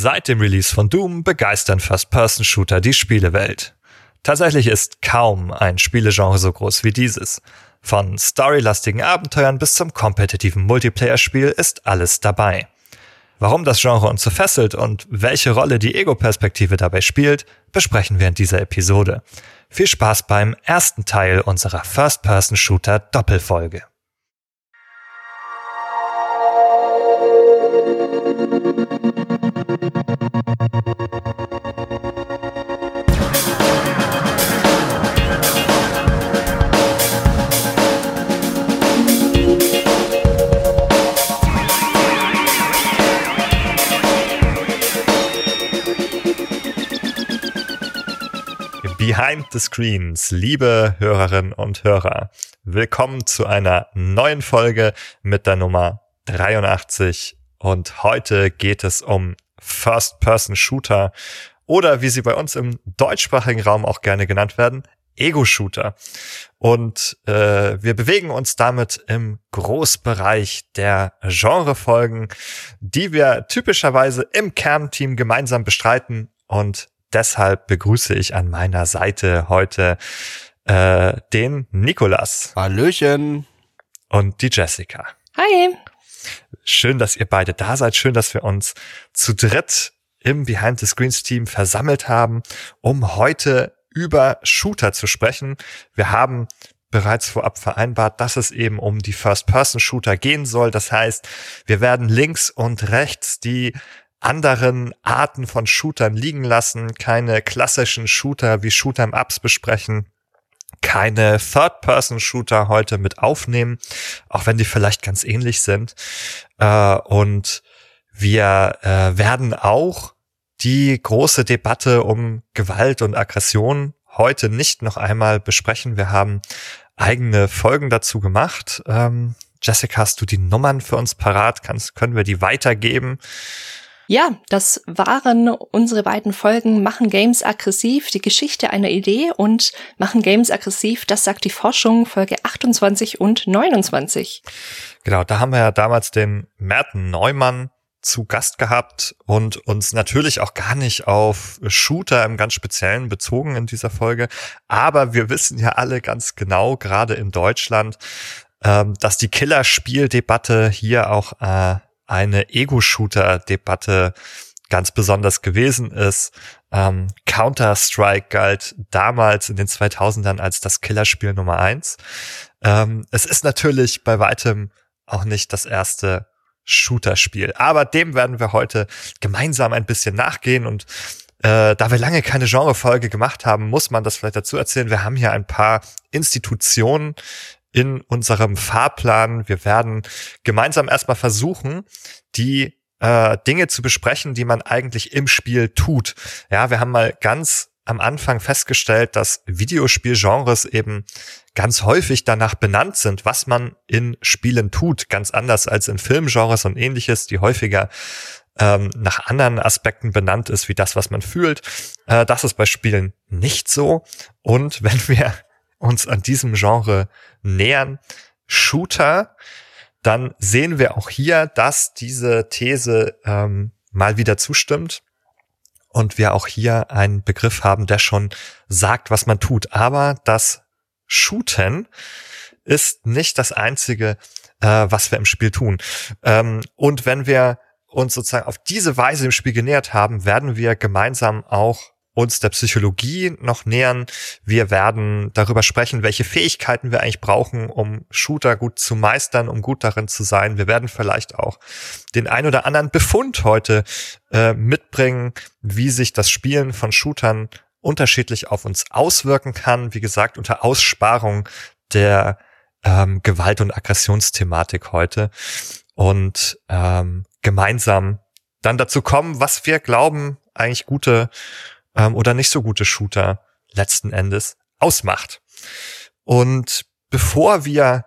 Seit dem Release von Doom begeistern First-Person-Shooter die Spielewelt. Tatsächlich ist kaum ein Spielegenre so groß wie dieses. Von storylastigen Abenteuern bis zum kompetitiven Multiplayer-Spiel ist alles dabei. Warum das Genre uns so fesselt und welche Rolle die Ego-Perspektive dabei spielt, besprechen wir in dieser Episode. Viel Spaß beim ersten Teil unserer First-Person-Shooter-Doppelfolge. Behind the Screens, liebe Hörerinnen und Hörer, willkommen zu einer neuen Folge mit der Nummer 83 und heute geht es um First-Person-Shooter oder wie sie bei uns im deutschsprachigen Raum auch gerne genannt werden, Ego-Shooter. Und äh, wir bewegen uns damit im Großbereich der Genrefolgen, die wir typischerweise im Kernteam gemeinsam bestreiten und deshalb begrüße ich an meiner Seite heute äh, den Nikolas. Hallöchen. Und die Jessica. Hi. Schön, dass ihr beide da seid. Schön, dass wir uns zu dritt im Behind the Screens Team versammelt haben, um heute über Shooter zu sprechen. Wir haben bereits vorab vereinbart, dass es eben um die First-Person-Shooter gehen soll. Das heißt, wir werden links und rechts die anderen Arten von Shootern liegen lassen, keine klassischen Shooter wie Shooter im Ups besprechen, keine Third-Person-Shooter heute mit aufnehmen, auch wenn die vielleicht ganz ähnlich sind. Äh, und wir äh, werden auch die große Debatte um Gewalt und Aggression heute nicht noch einmal besprechen. Wir haben eigene Folgen dazu gemacht. Ähm, Jessica, hast du die Nummern für uns parat? Kannst, können wir die weitergeben? Ja, das waren unsere beiden Folgen Machen Games aggressiv, die Geschichte einer Idee und Machen Games aggressiv, das sagt die Forschung, Folge 28 und 29. Genau, da haben wir ja damals den Merten Neumann zu Gast gehabt und uns natürlich auch gar nicht auf Shooter im ganz Speziellen bezogen in dieser Folge. Aber wir wissen ja alle ganz genau, gerade in Deutschland, ähm, dass die Killerspieldebatte hier auch äh, eine Ego-Shooter-Debatte ganz besonders gewesen ist. Ähm, Counter-Strike galt damals in den 2000ern als das Killerspiel Nummer eins. Ähm, es ist natürlich bei weitem auch nicht das erste Shooter-Spiel, aber dem werden wir heute gemeinsam ein bisschen nachgehen und äh, da wir lange keine Genrefolge gemacht haben, muss man das vielleicht dazu erzählen. Wir haben hier ein paar Institutionen in unserem Fahrplan. Wir werden gemeinsam erstmal versuchen, die äh, Dinge zu besprechen, die man eigentlich im Spiel tut. Ja, wir haben mal ganz am Anfang festgestellt, dass Videospielgenres eben ganz häufig danach benannt sind, was man in Spielen tut, ganz anders als in Filmgenres und ähnliches, die häufiger ähm, nach anderen Aspekten benannt ist, wie das, was man fühlt. Äh, das ist bei Spielen nicht so. Und wenn wir uns an diesem Genre nähern, Shooter, dann sehen wir auch hier, dass diese These ähm, mal wieder zustimmt und wir auch hier einen Begriff haben, der schon sagt, was man tut. Aber das Shooten ist nicht das einzige, äh, was wir im Spiel tun. Ähm, und wenn wir uns sozusagen auf diese Weise im Spiel genähert haben, werden wir gemeinsam auch uns der Psychologie noch nähern. Wir werden darüber sprechen, welche Fähigkeiten wir eigentlich brauchen, um Shooter gut zu meistern, um gut darin zu sein. Wir werden vielleicht auch den ein oder anderen Befund heute äh, mitbringen, wie sich das Spielen von Shootern unterschiedlich auf uns auswirken kann. Wie gesagt, unter Aussparung der ähm, Gewalt- und Aggressionsthematik heute. Und ähm, gemeinsam dann dazu kommen, was wir glauben, eigentlich gute ähm, oder nicht so gute Shooter letzten Endes ausmacht. Und bevor wir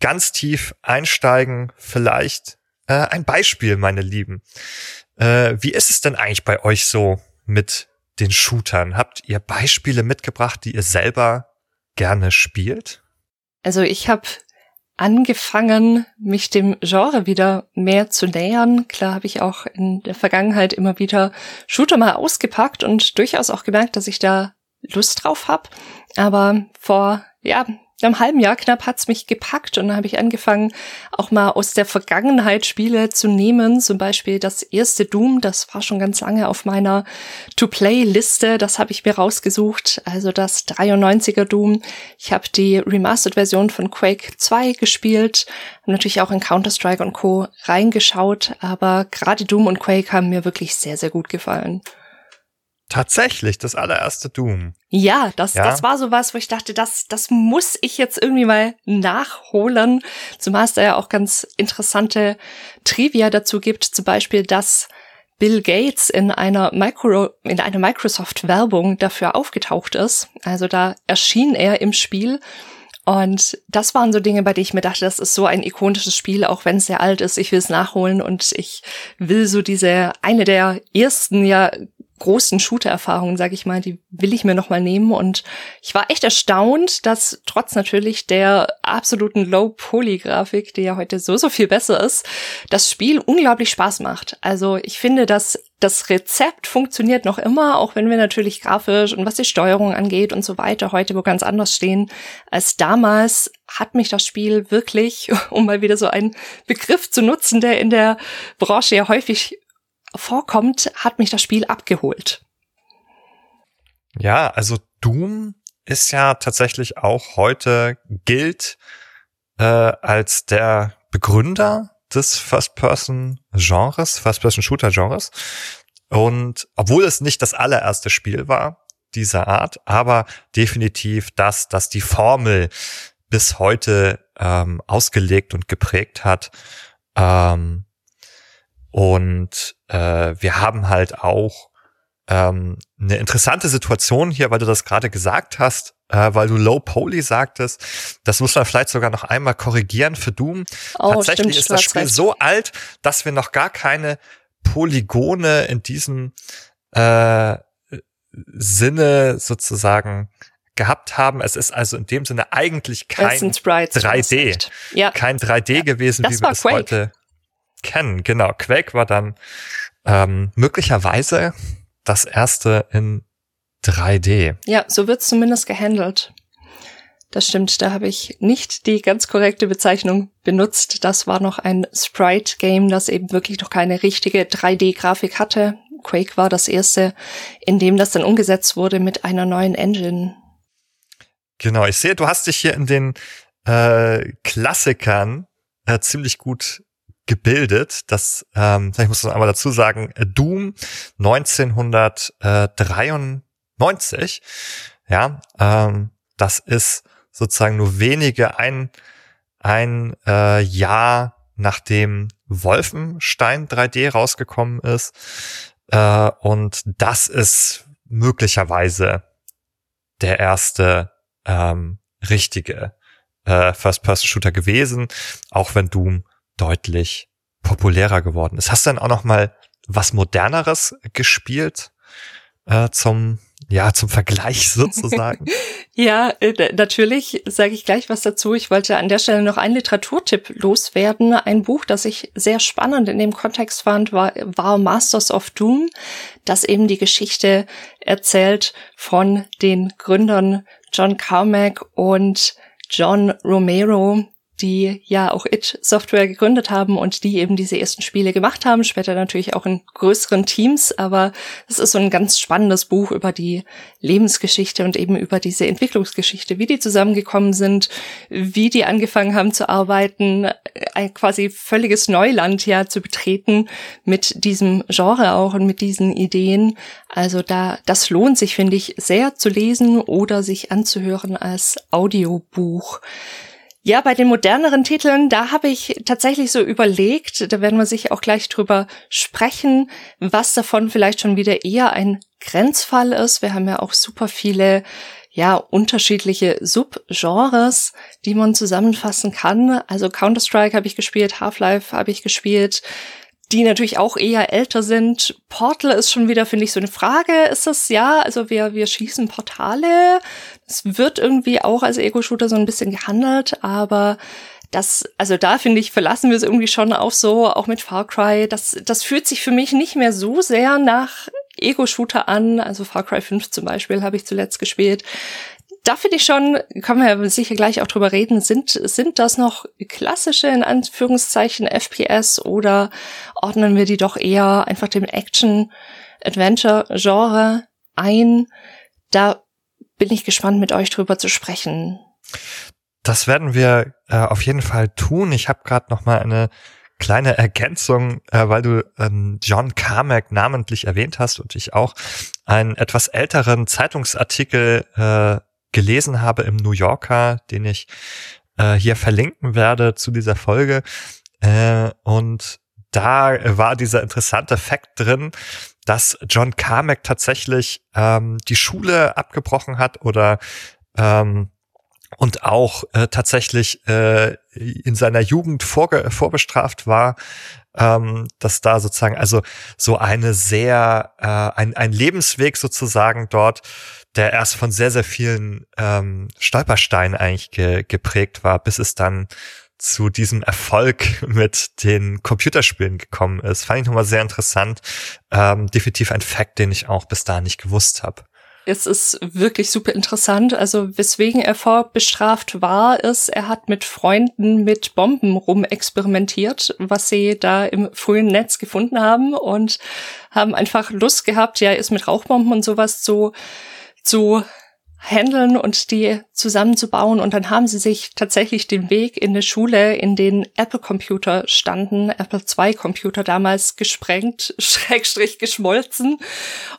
ganz tief einsteigen, vielleicht äh, ein Beispiel, meine Lieben. Äh, wie ist es denn eigentlich bei euch so mit den Shootern? Habt ihr Beispiele mitgebracht, die ihr selber gerne spielt? Also ich habe angefangen, mich dem Genre wieder mehr zu nähern. Klar habe ich auch in der Vergangenheit immer wieder Shooter mal ausgepackt und durchaus auch gemerkt, dass ich da Lust drauf habe. Aber vor ja einem halben Jahr knapp hat's mich gepackt und dann habe ich angefangen, auch mal aus der Vergangenheit Spiele zu nehmen. Zum Beispiel das erste Doom, das war schon ganz lange auf meiner To-Play-Liste. Das habe ich mir rausgesucht. Also das 93er Doom. Ich habe die Remastered-Version von Quake 2 gespielt. Natürlich auch in Counter-Strike und Co. reingeschaut. Aber gerade Doom und Quake haben mir wirklich sehr, sehr gut gefallen. Tatsächlich, das allererste Doom. Ja, das, ja. das war so was, wo ich dachte, das, das muss ich jetzt irgendwie mal nachholen. Zumal es da ja auch ganz interessante Trivia dazu gibt. Zum Beispiel, dass Bill Gates in einer Micro, in einer Microsoft-Werbung dafür aufgetaucht ist. Also da erschien er im Spiel. Und das waren so Dinge, bei denen ich mir dachte, das ist so ein ikonisches Spiel, auch wenn es sehr alt ist. Ich will es nachholen und ich will so diese, eine der ersten ja großen Shooter-Erfahrungen, sage ich mal, die will ich mir noch mal nehmen. Und ich war echt erstaunt, dass trotz natürlich der absoluten Low-Poly-Grafik, die ja heute so, so viel besser ist, das Spiel unglaublich Spaß macht. Also ich finde, dass das Rezept funktioniert noch immer, auch wenn wir natürlich grafisch und was die Steuerung angeht und so weiter heute wo ganz anders stehen als damals, hat mich das Spiel wirklich, um mal wieder so einen Begriff zu nutzen, der in der Branche ja häufig vorkommt, hat mich das Spiel abgeholt. Ja, also Doom ist ja tatsächlich auch heute gilt äh, als der Begründer des First-Person-Genres, First-Person-Shooter-Genres. Und obwohl es nicht das allererste Spiel war dieser Art, aber definitiv das, das die Formel bis heute ähm, ausgelegt und geprägt hat. Ähm, und äh, wir haben halt auch ähm, eine interessante Situation hier, weil du das gerade gesagt hast, äh, weil du Low Poly sagtest. Das muss man vielleicht sogar noch einmal korrigieren für Doom. Oh, Tatsächlich stimmt, ist das Spiel so alt, dass wir noch gar keine Polygone in diesem äh, Sinne sozusagen gehabt haben. Es ist also in dem Sinne eigentlich kein 3D, ja. kein 3D ja, gewesen, wie wir es Quake. heute kennen. Genau, Quake war dann ähm, möglicherweise das erste in 3D. Ja, so wird's zumindest gehandelt. Das stimmt, da habe ich nicht die ganz korrekte Bezeichnung benutzt. Das war noch ein Sprite-Game, das eben wirklich noch keine richtige 3D-Grafik hatte. Quake war das erste, in dem das dann umgesetzt wurde mit einer neuen Engine. Genau, ich sehe, du hast dich hier in den äh, Klassikern äh, ziemlich gut gebildet. Das, ähm, ich muss das einmal dazu sagen, Doom 1993. Ja, ähm, das ist sozusagen nur wenige ein ein äh, Jahr nachdem Wolfenstein 3D rausgekommen ist. Äh, und das ist möglicherweise der erste ähm, richtige äh, First-Person-Shooter gewesen, auch wenn Doom deutlich populärer geworden ist. Hast du dann auch noch mal was moderneres gespielt äh, zum ja zum Vergleich sozusagen? ja, äh, natürlich sage ich gleich was dazu. Ich wollte an der Stelle noch einen Literaturtipp loswerden. Ein Buch, das ich sehr spannend in dem Kontext fand, war, war Masters of Doom, das eben die Geschichte erzählt von den Gründern John Carmack und John Romero, die ja auch It Software gegründet haben und die eben diese ersten Spiele gemacht haben, später natürlich auch in größeren Teams, aber es ist so ein ganz spannendes Buch über die Lebensgeschichte und eben über diese Entwicklungsgeschichte, wie die zusammengekommen sind, wie die angefangen haben zu arbeiten, ein quasi völliges Neuland ja zu betreten mit diesem Genre auch und mit diesen Ideen. Also da, das lohnt sich, finde ich, sehr zu lesen oder sich anzuhören als Audiobuch. Ja, bei den moderneren Titeln, da habe ich tatsächlich so überlegt, da werden wir sich auch gleich drüber sprechen, was davon vielleicht schon wieder eher ein Grenzfall ist. Wir haben ja auch super viele ja, unterschiedliche Subgenres, die man zusammenfassen kann. Also Counter-Strike habe ich gespielt, Half-Life habe ich gespielt, die natürlich auch eher älter sind. Portal ist schon wieder, finde ich, so eine Frage. Ist das ja? Also wir, wir schießen Portale. Es wird irgendwie auch als Ego-Shooter so ein bisschen gehandelt, aber das, also da finde ich, verlassen wir es irgendwie schon auf so, auch mit Far Cry. Das, das fühlt sich für mich nicht mehr so sehr nach Ego-Shooter an. Also Far Cry 5 zum Beispiel habe ich zuletzt gespielt. Da finde ich schon, man ja sicher gleich auch drüber reden, sind, sind das noch klassische, in Anführungszeichen, FPS oder ordnen wir die doch eher einfach dem Action-Adventure-Genre ein? Da bin ich gespannt, mit euch drüber zu sprechen. Das werden wir äh, auf jeden Fall tun. Ich habe gerade noch mal eine kleine Ergänzung, äh, weil du ähm, John Carmack namentlich erwähnt hast und ich auch einen etwas älteren Zeitungsartikel äh, gelesen habe im New Yorker, den ich äh, hier verlinken werde zu dieser Folge. Äh, und da war dieser interessante Fakt drin, dass John Carmack tatsächlich ähm, die Schule abgebrochen hat oder ähm, und auch äh, tatsächlich äh, in seiner Jugend vorge vorbestraft war, ähm, dass da sozusagen also so eine sehr äh, ein, ein Lebensweg sozusagen dort, der erst von sehr sehr vielen ähm, Stolpersteinen eigentlich ge geprägt war, bis es dann zu diesem Erfolg mit den Computerspielen gekommen ist. Fand ich nochmal sehr interessant. Ähm, definitiv ein Fact, den ich auch bis dahin nicht gewusst habe es ist wirklich super interessant. Also weswegen er vorbestraft war, ist, er hat mit Freunden mit Bomben rumexperimentiert, was sie da im frühen Netz gefunden haben und haben einfach Lust gehabt, ja, ist mit Rauchbomben und sowas zu, zu handeln und die zusammenzubauen. Und dann haben sie sich tatsächlich den Weg in eine Schule, in den Apple-Computer standen, Apple II-Computer damals gesprengt, Schrägstrich geschmolzen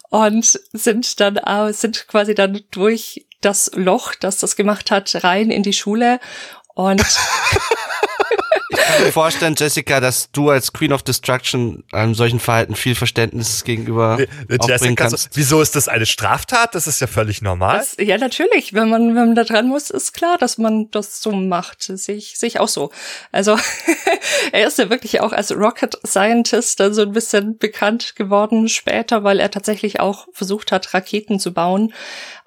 und sind dann, sind quasi dann durch das Loch, das das gemacht hat, rein in die Schule und Ich kann mir vorstellen, Jessica, dass du als Queen of Destruction einem solchen Verhalten viel Verständnis gegenüber nee, aufbringen kannst. So, wieso ist das eine Straftat? Das ist ja völlig normal. Das, ja, natürlich. Wenn man, wenn man da dran muss, ist klar, dass man das so macht. Sehe ich, sehe ich auch so. Also, er ist ja wirklich auch als Rocket Scientist dann so ein bisschen bekannt geworden später, weil er tatsächlich auch versucht hat, Raketen zu bauen.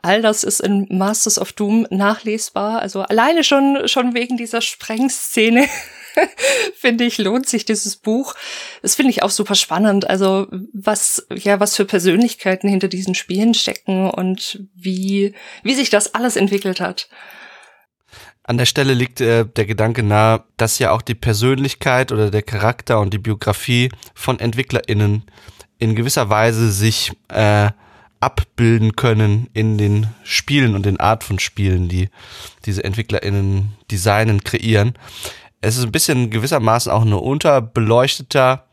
All das ist in Masters of Doom nachlesbar. Also alleine schon, schon wegen dieser Sprengszene finde ich, lohnt sich dieses Buch. Das finde ich auch super spannend. Also was, ja, was für Persönlichkeiten hinter diesen Spielen stecken und wie, wie sich das alles entwickelt hat. An der Stelle liegt äh, der Gedanke nahe, dass ja auch die Persönlichkeit oder der Charakter und die Biografie von EntwicklerInnen in gewisser Weise sich äh, abbilden können in den Spielen und den Art von Spielen, die diese EntwicklerInnen designen, kreieren es ist ein bisschen gewissermaßen auch ein unterbeleuchteter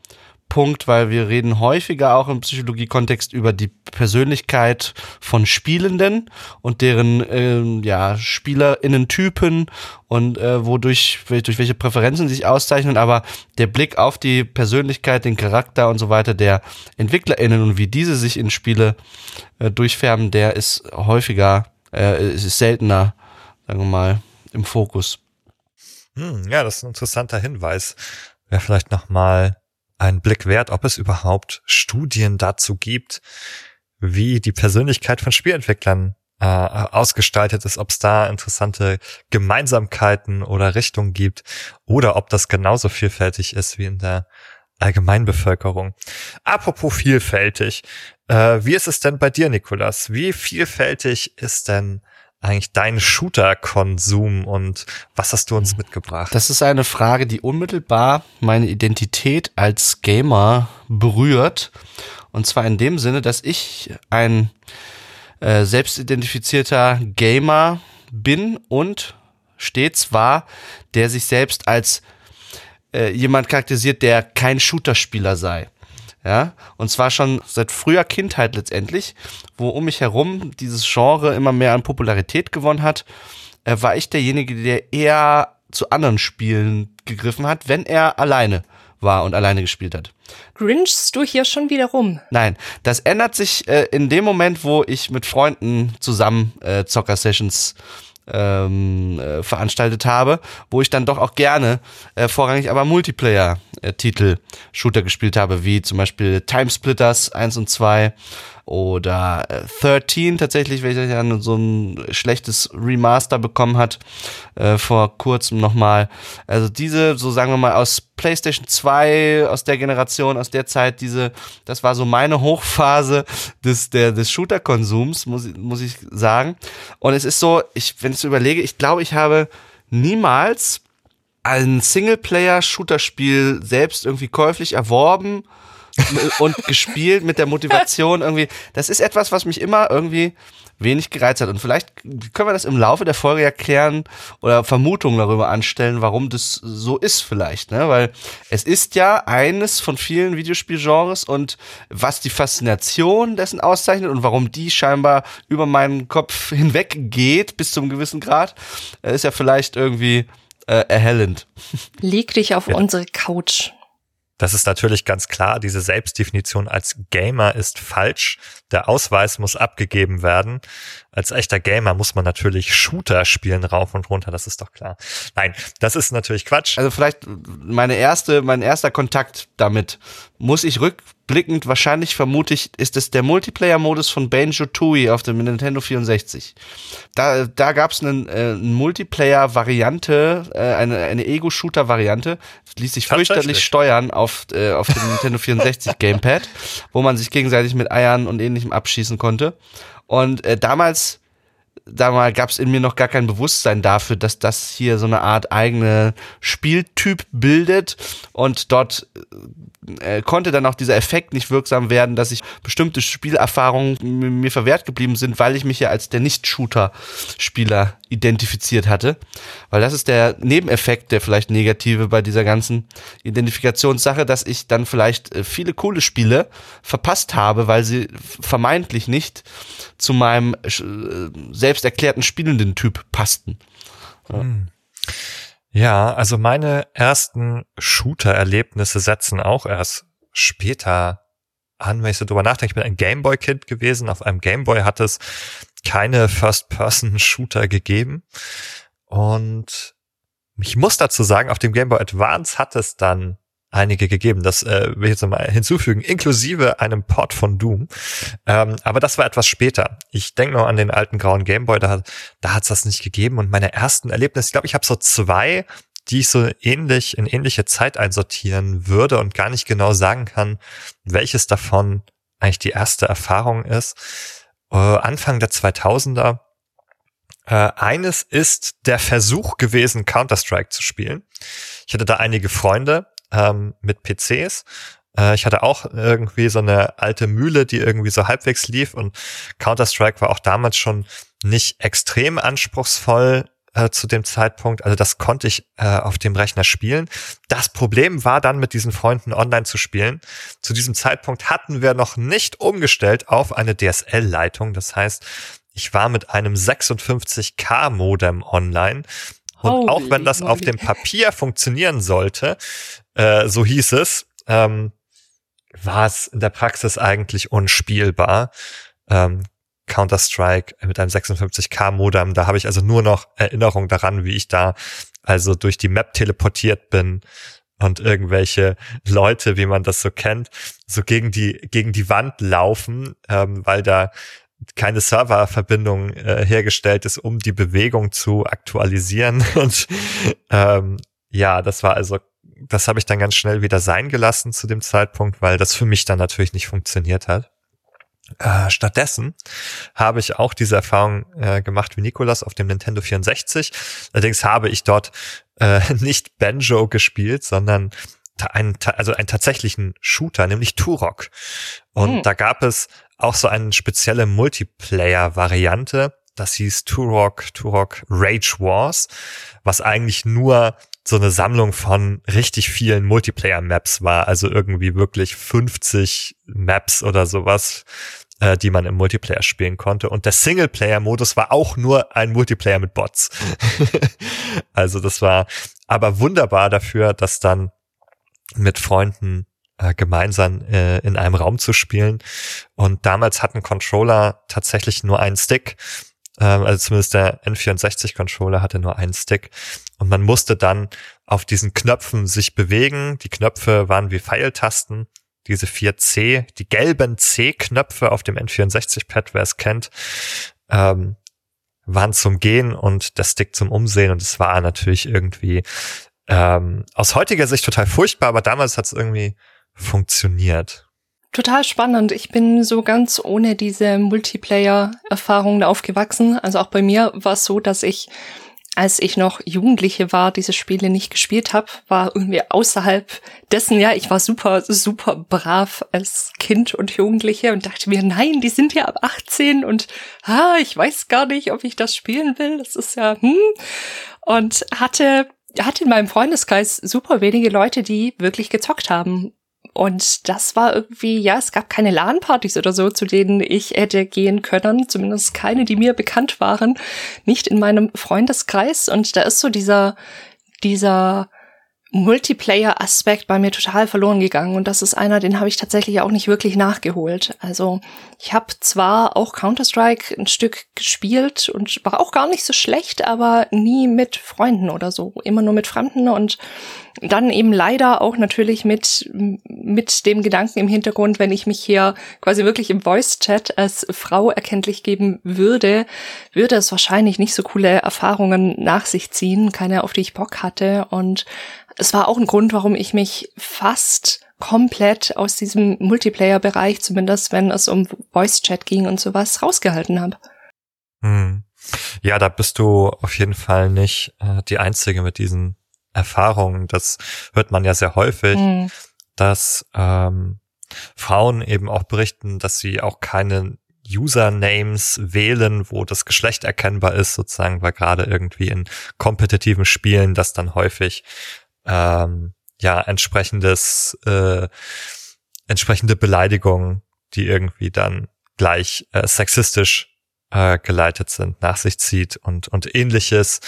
Punkt, weil wir reden häufiger auch im Psychologie-Kontext über die Persönlichkeit von Spielenden und deren ähm, ja, SpielerInnen-Typen und äh, wodurch, durch welche Präferenzen sie sich auszeichnen, aber der Blick auf die Persönlichkeit, den Charakter und so weiter der EntwicklerInnen und wie diese sich in Spiele äh, durchfärben, der ist häufiger, äh, ist seltener, sagen wir mal, im Fokus. Hm, ja, das ist ein interessanter Hinweis. Wäre vielleicht noch mal ein Blick wert, ob es überhaupt Studien dazu gibt, wie die Persönlichkeit von Spielentwicklern äh, ausgestaltet ist, ob es da interessante Gemeinsamkeiten oder Richtungen gibt oder ob das genauso vielfältig ist wie in der Allgemeinbevölkerung. Apropos vielfältig, äh, wie ist es denn bei dir, Nikolas? Wie vielfältig ist denn eigentlich dein Shooter-Konsum und was hast du uns mitgebracht? Das ist eine Frage, die unmittelbar meine Identität als Gamer berührt. Und zwar in dem Sinne, dass ich ein äh, selbstidentifizierter Gamer bin und stets war, der sich selbst als äh, jemand charakterisiert, der kein Shooter-Spieler sei. Ja, und zwar schon seit früher Kindheit letztendlich, wo um mich herum dieses Genre immer mehr an Popularität gewonnen hat, äh, war ich derjenige, der eher zu anderen Spielen gegriffen hat, wenn er alleine war und alleine gespielt hat. Grinchst du hier schon wieder rum? Nein, das ändert sich äh, in dem Moment, wo ich mit Freunden zusammen äh, Zocker-Sessions ähm, äh, veranstaltet habe, wo ich dann doch auch gerne äh, vorrangig aber Multiplayer-Titel Shooter gespielt habe, wie zum Beispiel Timesplitters 1 und 2 oder äh, 13 tatsächlich, welcher ja so ein schlechtes Remaster bekommen hat äh, vor kurzem nochmal. Also diese, so sagen wir mal, aus PlayStation 2, aus der Generation, aus der Zeit, diese, das war so meine Hochphase des, des Shooter-Konsums, muss, muss ich sagen. Und es ist so, ich, wenn ich so überlege, ich glaube, ich habe niemals ein Singleplayer-Shooter-Spiel selbst irgendwie käuflich erworben und gespielt mit der Motivation irgendwie. Das ist etwas, was mich immer irgendwie wenig gereizt hat. Und vielleicht können wir das im Laufe der Folge erklären oder Vermutungen darüber anstellen, warum das so ist vielleicht, ne? Weil es ist ja eines von vielen Videospielgenres und was die Faszination dessen auszeichnet und warum die scheinbar über meinen Kopf hinweg geht bis zum gewissen Grad, äh, ist ja vielleicht irgendwie äh, erhellend. Leg dich auf ja. unsere Couch. Das ist natürlich ganz klar. Diese Selbstdefinition als Gamer ist falsch. Der Ausweis muss abgegeben werden. Als echter Gamer muss man natürlich Shooter spielen rauf und runter. Das ist doch klar. Nein, das ist natürlich Quatsch. Also vielleicht meine erste, mein erster Kontakt damit muss ich rückblickend wahrscheinlich vermute ich, ist es der Multiplayer-Modus von Banjo Tooie auf dem Nintendo 64. Da, da gab es eine, äh, eine Multiplayer-Variante, äh, eine, eine Ego-Shooter-Variante, ließ sich fürchterlich steuern auf, äh, auf dem Nintendo 64 Gamepad, wo man sich gegenseitig mit Eiern und ähnlichem abschießen konnte. Und äh, damals damals gab es in mir noch gar kein Bewusstsein dafür, dass das hier so eine Art eigene Spieltyp bildet. Und dort äh, konnte dann auch dieser Effekt nicht wirksam werden, dass ich bestimmte Spielerfahrungen mir verwehrt geblieben sind, weil ich mich ja als der Nicht-Shooter-Spieler identifiziert hatte. Weil das ist der Nebeneffekt, der vielleicht negative bei dieser ganzen Identifikationssache, dass ich dann vielleicht äh, viele coole Spiele verpasst habe, weil sie vermeintlich nicht zu meinem äh, selbst erklärten spielenden Typ passten. Ja. Hm. Ja, also meine ersten Shooter-Erlebnisse setzen auch erst später an, wenn ich so drüber nachdenke. Ich bin ein Gameboy-Kind gewesen. Auf einem Gameboy hat es keine First-Person-Shooter gegeben. Und ich muss dazu sagen, auf dem Gameboy Advance hat es dann einige gegeben. Das äh, will ich jetzt nochmal hinzufügen, inklusive einem Port von Doom. Ähm, aber das war etwas später. Ich denke noch an den alten grauen Gameboy, da, da hat es das nicht gegeben. Und meine ersten Erlebnisse, ich glaube, ich habe so zwei, die ich so ähnlich in ähnliche Zeit einsortieren würde und gar nicht genau sagen kann, welches davon eigentlich die erste Erfahrung ist. Äh, Anfang der 2000er. Äh, eines ist der Versuch gewesen, Counter-Strike zu spielen. Ich hatte da einige Freunde, ähm, mit PCs. Äh, ich hatte auch irgendwie so eine alte Mühle, die irgendwie so halbwegs lief und Counter-Strike war auch damals schon nicht extrem anspruchsvoll äh, zu dem Zeitpunkt. Also das konnte ich äh, auf dem Rechner spielen. Das Problem war dann mit diesen Freunden online zu spielen. Zu diesem Zeitpunkt hatten wir noch nicht umgestellt auf eine DSL-Leitung. Das heißt, ich war mit einem 56K Modem online. Und Holy auch wenn das auf dem Papier funktionieren sollte, äh, so hieß es, ähm, war es in der Praxis eigentlich unspielbar. Ähm, Counter-Strike mit einem 56k Modem, da habe ich also nur noch Erinnerung daran, wie ich da also durch die Map teleportiert bin und irgendwelche Leute, wie man das so kennt, so gegen die gegen die Wand laufen, ähm, weil da keine Serververbindung äh, hergestellt ist, um die Bewegung zu aktualisieren und ähm, ja, das war also das habe ich dann ganz schnell wieder sein gelassen zu dem Zeitpunkt, weil das für mich dann natürlich nicht funktioniert hat. Äh, stattdessen habe ich auch diese Erfahrung äh, gemacht wie Nikolas auf dem Nintendo 64. Allerdings habe ich dort äh, nicht Banjo gespielt, sondern einen, also einen tatsächlichen Shooter, nämlich Turok. Und hm. da gab es auch so eine spezielle Multiplayer-Variante. Das hieß Turok, Turok Rage Wars, was eigentlich nur so eine Sammlung von richtig vielen Multiplayer-Maps war, also irgendwie wirklich 50 Maps oder sowas, äh, die man im Multiplayer spielen konnte. Und der Singleplayer-Modus war auch nur ein Multiplayer mit Bots. also das war aber wunderbar dafür, dass dann mit Freunden äh, gemeinsam äh, in einem Raum zu spielen. Und damals hatten Controller tatsächlich nur einen Stick. Ähm, also zumindest der N64-Controller hatte nur einen Stick. Und man musste dann auf diesen Knöpfen sich bewegen. Die Knöpfe waren wie Pfeiltasten. diese vier C, die gelben C-Knöpfe auf dem N64-Pad, wer es kennt, ähm, waren zum Gehen und der Stick zum Umsehen und es war natürlich irgendwie ähm, aus heutiger Sicht total furchtbar, aber damals hat es irgendwie funktioniert. Total spannend. Ich bin so ganz ohne diese Multiplayer-Erfahrungen aufgewachsen. Also auch bei mir war es so, dass ich, als ich noch Jugendliche war, diese Spiele nicht gespielt habe, war irgendwie außerhalb dessen, ja, ich war super, super brav als Kind und Jugendliche und dachte mir, nein, die sind ja ab 18 und ah, ich weiß gar nicht, ob ich das spielen will. Das ist ja, hm. Und hatte hatte in meinem Freundeskreis super wenige Leute, die wirklich gezockt haben. Und das war irgendwie, ja, es gab keine LAN-Partys oder so, zu denen ich hätte gehen können. Zumindest keine, die mir bekannt waren. Nicht in meinem Freundeskreis. Und da ist so dieser, dieser Multiplayer-Aspekt bei mir total verloren gegangen und das ist einer, den habe ich tatsächlich auch nicht wirklich nachgeholt. Also ich habe zwar auch Counter-Strike ein Stück gespielt und war auch gar nicht so schlecht, aber nie mit Freunden oder so, immer nur mit Fremden und dann eben leider auch natürlich mit mit dem Gedanken im Hintergrund, wenn ich mich hier quasi wirklich im Voice-Chat als Frau erkenntlich geben würde, würde es wahrscheinlich nicht so coole Erfahrungen nach sich ziehen, keine auf die ich Bock hatte und es war auch ein Grund, warum ich mich fast komplett aus diesem Multiplayer-Bereich, zumindest wenn es um Voice-Chat ging und sowas, rausgehalten habe. Hm. Ja, da bist du auf jeden Fall nicht äh, die Einzige mit diesen Erfahrungen. Das hört man ja sehr häufig, hm. dass ähm, Frauen eben auch berichten, dass sie auch keine Usernames wählen, wo das Geschlecht erkennbar ist, sozusagen, weil gerade irgendwie in kompetitiven Spielen das dann häufig ähm, ja entsprechendes äh, entsprechende Beleidigungen, die irgendwie dann gleich äh, sexistisch äh, geleitet sind, nach sich zieht und und ähnliches.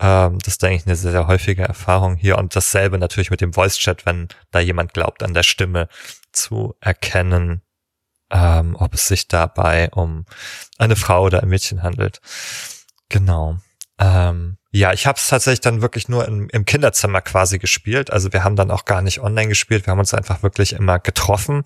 Ähm, das ist, denke ich, eine sehr, sehr häufige Erfahrung hier und dasselbe natürlich mit dem Voice Chat, wenn da jemand glaubt, an der Stimme zu erkennen, ähm, ob es sich dabei um eine Frau oder ein Mädchen handelt. Genau. Ähm, ja, ich habe es tatsächlich dann wirklich nur im, im Kinderzimmer quasi gespielt. Also wir haben dann auch gar nicht online gespielt. Wir haben uns einfach wirklich immer getroffen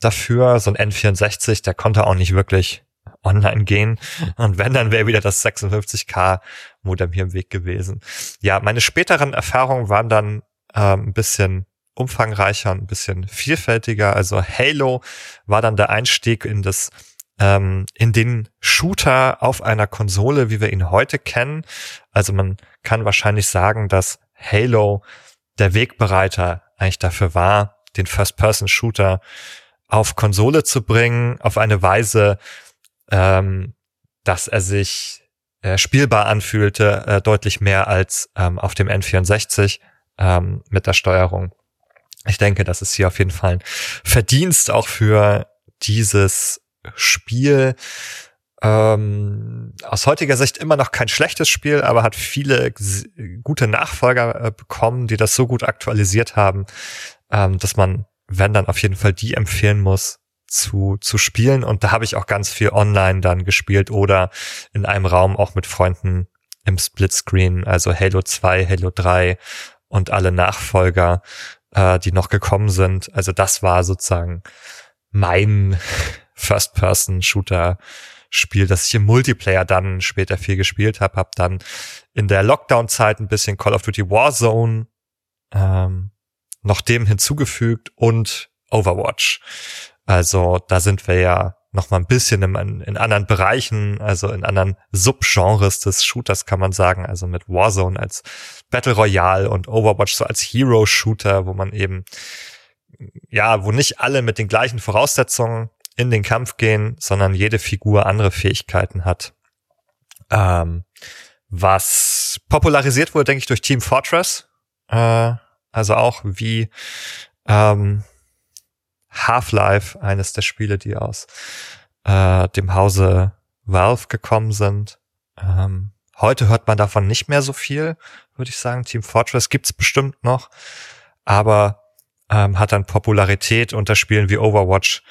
dafür. So ein N64, der konnte auch nicht wirklich online gehen. Und wenn, dann wäre wieder das 56k Modem hier im Weg gewesen. Ja, meine späteren Erfahrungen waren dann ähm, ein bisschen umfangreicher, ein bisschen vielfältiger. Also Halo war dann der Einstieg in das ähm, in den Shooter auf einer Konsole, wie wir ihn heute kennen. Also man kann wahrscheinlich sagen, dass Halo der Wegbereiter eigentlich dafür war, den First-Person-Shooter auf Konsole zu bringen, auf eine Weise, ähm, dass er sich äh, spielbar anfühlte, äh, deutlich mehr als ähm, auf dem N64 ähm, mit der Steuerung. Ich denke, das ist hier auf jeden Fall ein Verdienst auch für dieses Spiel. Ähm, aus heutiger Sicht immer noch kein schlechtes Spiel, aber hat viele gute Nachfolger äh, bekommen, die das so gut aktualisiert haben, ähm, dass man, wenn dann auf jeden Fall die empfehlen muss, zu, zu spielen. Und da habe ich auch ganz viel online dann gespielt oder in einem Raum auch mit Freunden im Splitscreen, also Halo 2, Halo 3 und alle Nachfolger, äh, die noch gekommen sind. Also das war sozusagen mein First-Person-Shooter Spiel, das ich im Multiplayer dann später viel gespielt habe, habe dann in der Lockdown-Zeit ein bisschen Call of Duty Warzone ähm, noch dem hinzugefügt und Overwatch. Also da sind wir ja noch mal ein bisschen in, in anderen Bereichen, also in anderen Subgenres des Shooters kann man sagen, also mit Warzone als Battle Royale und Overwatch so als Hero Shooter, wo man eben ja, wo nicht alle mit den gleichen Voraussetzungen in den Kampf gehen, sondern jede Figur andere Fähigkeiten hat. Ähm, was popularisiert wurde, denke ich, durch Team Fortress. Äh, also auch wie ähm, Half-Life, eines der Spiele, die aus äh, dem Hause Valve gekommen sind. Ähm, heute hört man davon nicht mehr so viel, würde ich sagen. Team Fortress gibt's bestimmt noch, aber ähm, hat dann Popularität unter Spielen wie Overwatch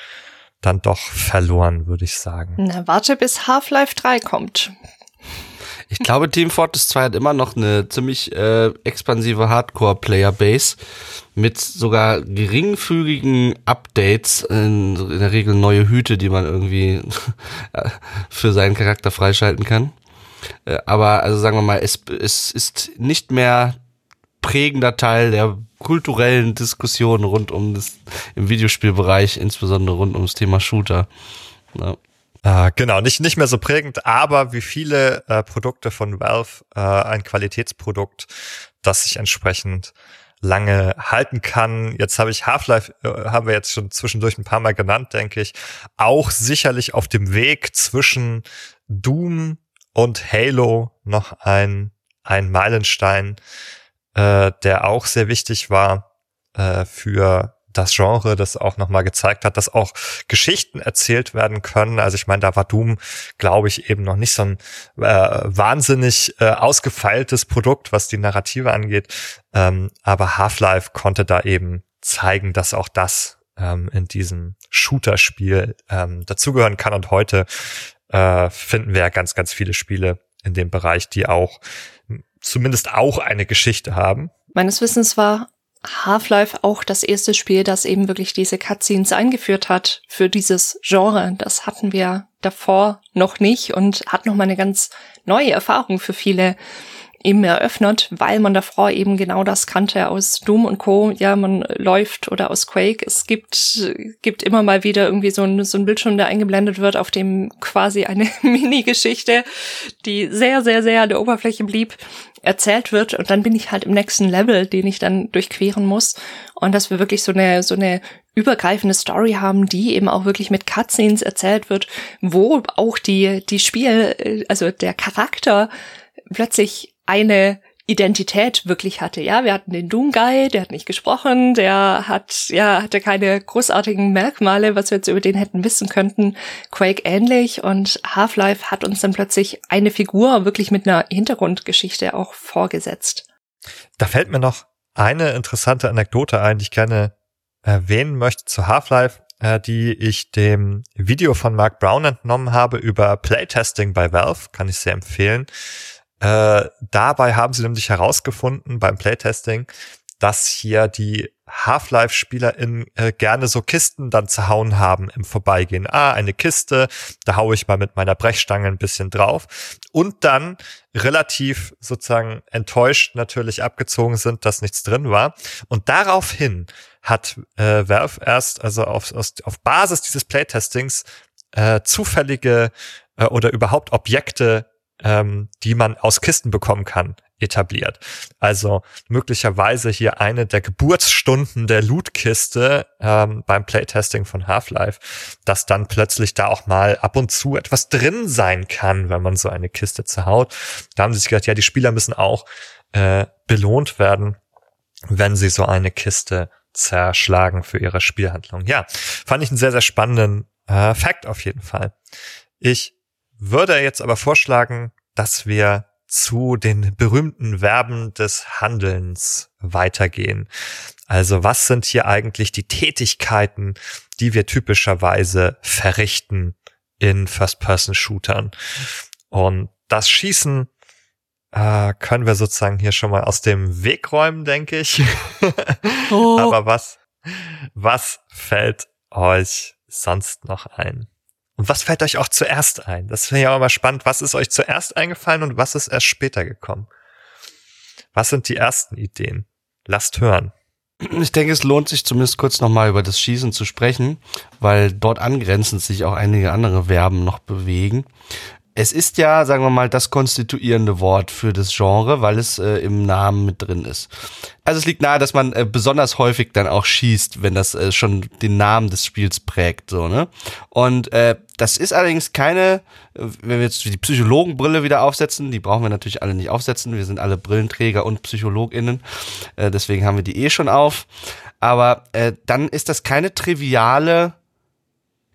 dann doch verloren, würde ich sagen. Na, warte, bis Half-Life 3 kommt. Ich glaube, Team Fortress 2 hat immer noch eine ziemlich äh, expansive Hardcore-Player-Base mit sogar geringfügigen Updates, in, in, der Regel neue Hüte, die man irgendwie für seinen Charakter freischalten kann. Äh, aber also sagen wir mal, es, es ist nicht mehr prägender Teil der kulturellen Diskussionen rund um das im Videospielbereich, insbesondere rund ums Thema Shooter. Ja. Ah, genau, nicht, nicht mehr so prägend, aber wie viele äh, Produkte von Valve äh, ein Qualitätsprodukt, das sich entsprechend lange halten kann. Jetzt habe ich Half-Life, äh, haben wir jetzt schon zwischendurch ein paar Mal genannt, denke ich. Auch sicherlich auf dem Weg zwischen Doom und Halo noch ein, ein Meilenstein, äh, der auch sehr wichtig war äh, für das Genre, das auch nochmal gezeigt hat, dass auch Geschichten erzählt werden können. Also ich meine, da war Doom, glaube ich, eben noch nicht so ein äh, wahnsinnig äh, ausgefeiltes Produkt, was die Narrative angeht. Ähm, aber Half-Life konnte da eben zeigen, dass auch das ähm, in diesem Shooter-Spiel ähm, dazugehören kann. Und heute äh, finden wir ja ganz, ganz viele Spiele in dem Bereich, die auch zumindest auch eine Geschichte haben. Meines Wissens war Half-Life auch das erste Spiel, das eben wirklich diese Cutscenes eingeführt hat für dieses Genre. Das hatten wir davor noch nicht und hat nochmal eine ganz neue Erfahrung für viele eben eröffnet, weil man davor eben genau das kannte aus Doom und Co. Ja, man läuft oder aus Quake. Es gibt, gibt immer mal wieder irgendwie so ein, so ein Bildschirm, der eingeblendet wird, auf dem quasi eine Mini-Geschichte, die sehr, sehr, sehr an der Oberfläche blieb, erzählt wird. Und dann bin ich halt im nächsten Level, den ich dann durchqueren muss. Und dass wir wirklich so eine, so eine übergreifende Story haben, die eben auch wirklich mit Cutscenes erzählt wird, wo auch die, die Spiel, also der Charakter plötzlich eine Identität wirklich hatte. Ja, wir hatten den Doom Guy, der hat nicht gesprochen, der hat, ja, hatte keine großartigen Merkmale, was wir jetzt über den hätten wissen könnten. Quake ähnlich und Half-Life hat uns dann plötzlich eine Figur wirklich mit einer Hintergrundgeschichte auch vorgesetzt. Da fällt mir noch eine interessante Anekdote ein, die ich gerne erwähnen möchte zu Half-Life, äh, die ich dem Video von Mark Brown entnommen habe über Playtesting bei Valve, kann ich sehr empfehlen. Äh, dabei haben sie nämlich herausgefunden beim Playtesting, dass hier die Half-Life-SpielerInnen äh, gerne so Kisten dann zerhauen haben im Vorbeigehen. Ah, eine Kiste, da haue ich mal mit meiner Brechstange ein bisschen drauf. Und dann relativ sozusagen enttäuscht natürlich abgezogen sind, dass nichts drin war. Und daraufhin hat äh, Valve erst, also auf, aus, auf Basis dieses Playtestings, äh, zufällige äh, oder überhaupt Objekte ähm, die man aus Kisten bekommen kann, etabliert. Also möglicherweise hier eine der Geburtsstunden der Lootkiste ähm, beim Playtesting von Half-Life, dass dann plötzlich da auch mal ab und zu etwas drin sein kann, wenn man so eine Kiste zerhaut. Da haben sie sich gedacht, ja, die Spieler müssen auch äh, belohnt werden, wenn sie so eine Kiste zerschlagen für ihre Spielhandlung. Ja, fand ich einen sehr, sehr spannenden äh, Fact auf jeden Fall. Ich würde jetzt aber vorschlagen, dass wir zu den berühmten Verben des Handelns weitergehen. Also was sind hier eigentlich die Tätigkeiten, die wir typischerweise verrichten in First-Person-Shootern? Und das Schießen äh, können wir sozusagen hier schon mal aus dem Weg räumen, denke ich. Oh. Aber was, was fällt euch sonst noch ein? Und was fällt euch auch zuerst ein? Das finde ich auch immer spannend. Was ist euch zuerst eingefallen und was ist erst später gekommen? Was sind die ersten Ideen? Lasst hören. Ich denke, es lohnt sich zumindest kurz nochmal über das Schießen zu sprechen, weil dort angrenzend sich auch einige andere Verben noch bewegen es ist ja, sagen wir mal, das konstituierende Wort für das Genre, weil es äh, im Namen mit drin ist. Also es liegt nahe, dass man äh, besonders häufig dann auch schießt, wenn das äh, schon den Namen des Spiels prägt, so ne. Und äh, das ist allerdings keine, äh, wenn wir jetzt die Psychologenbrille wieder aufsetzen, die brauchen wir natürlich alle nicht aufsetzen. Wir sind alle Brillenträger und PsychologInnen, äh, deswegen haben wir die eh schon auf. Aber äh, dann ist das keine triviale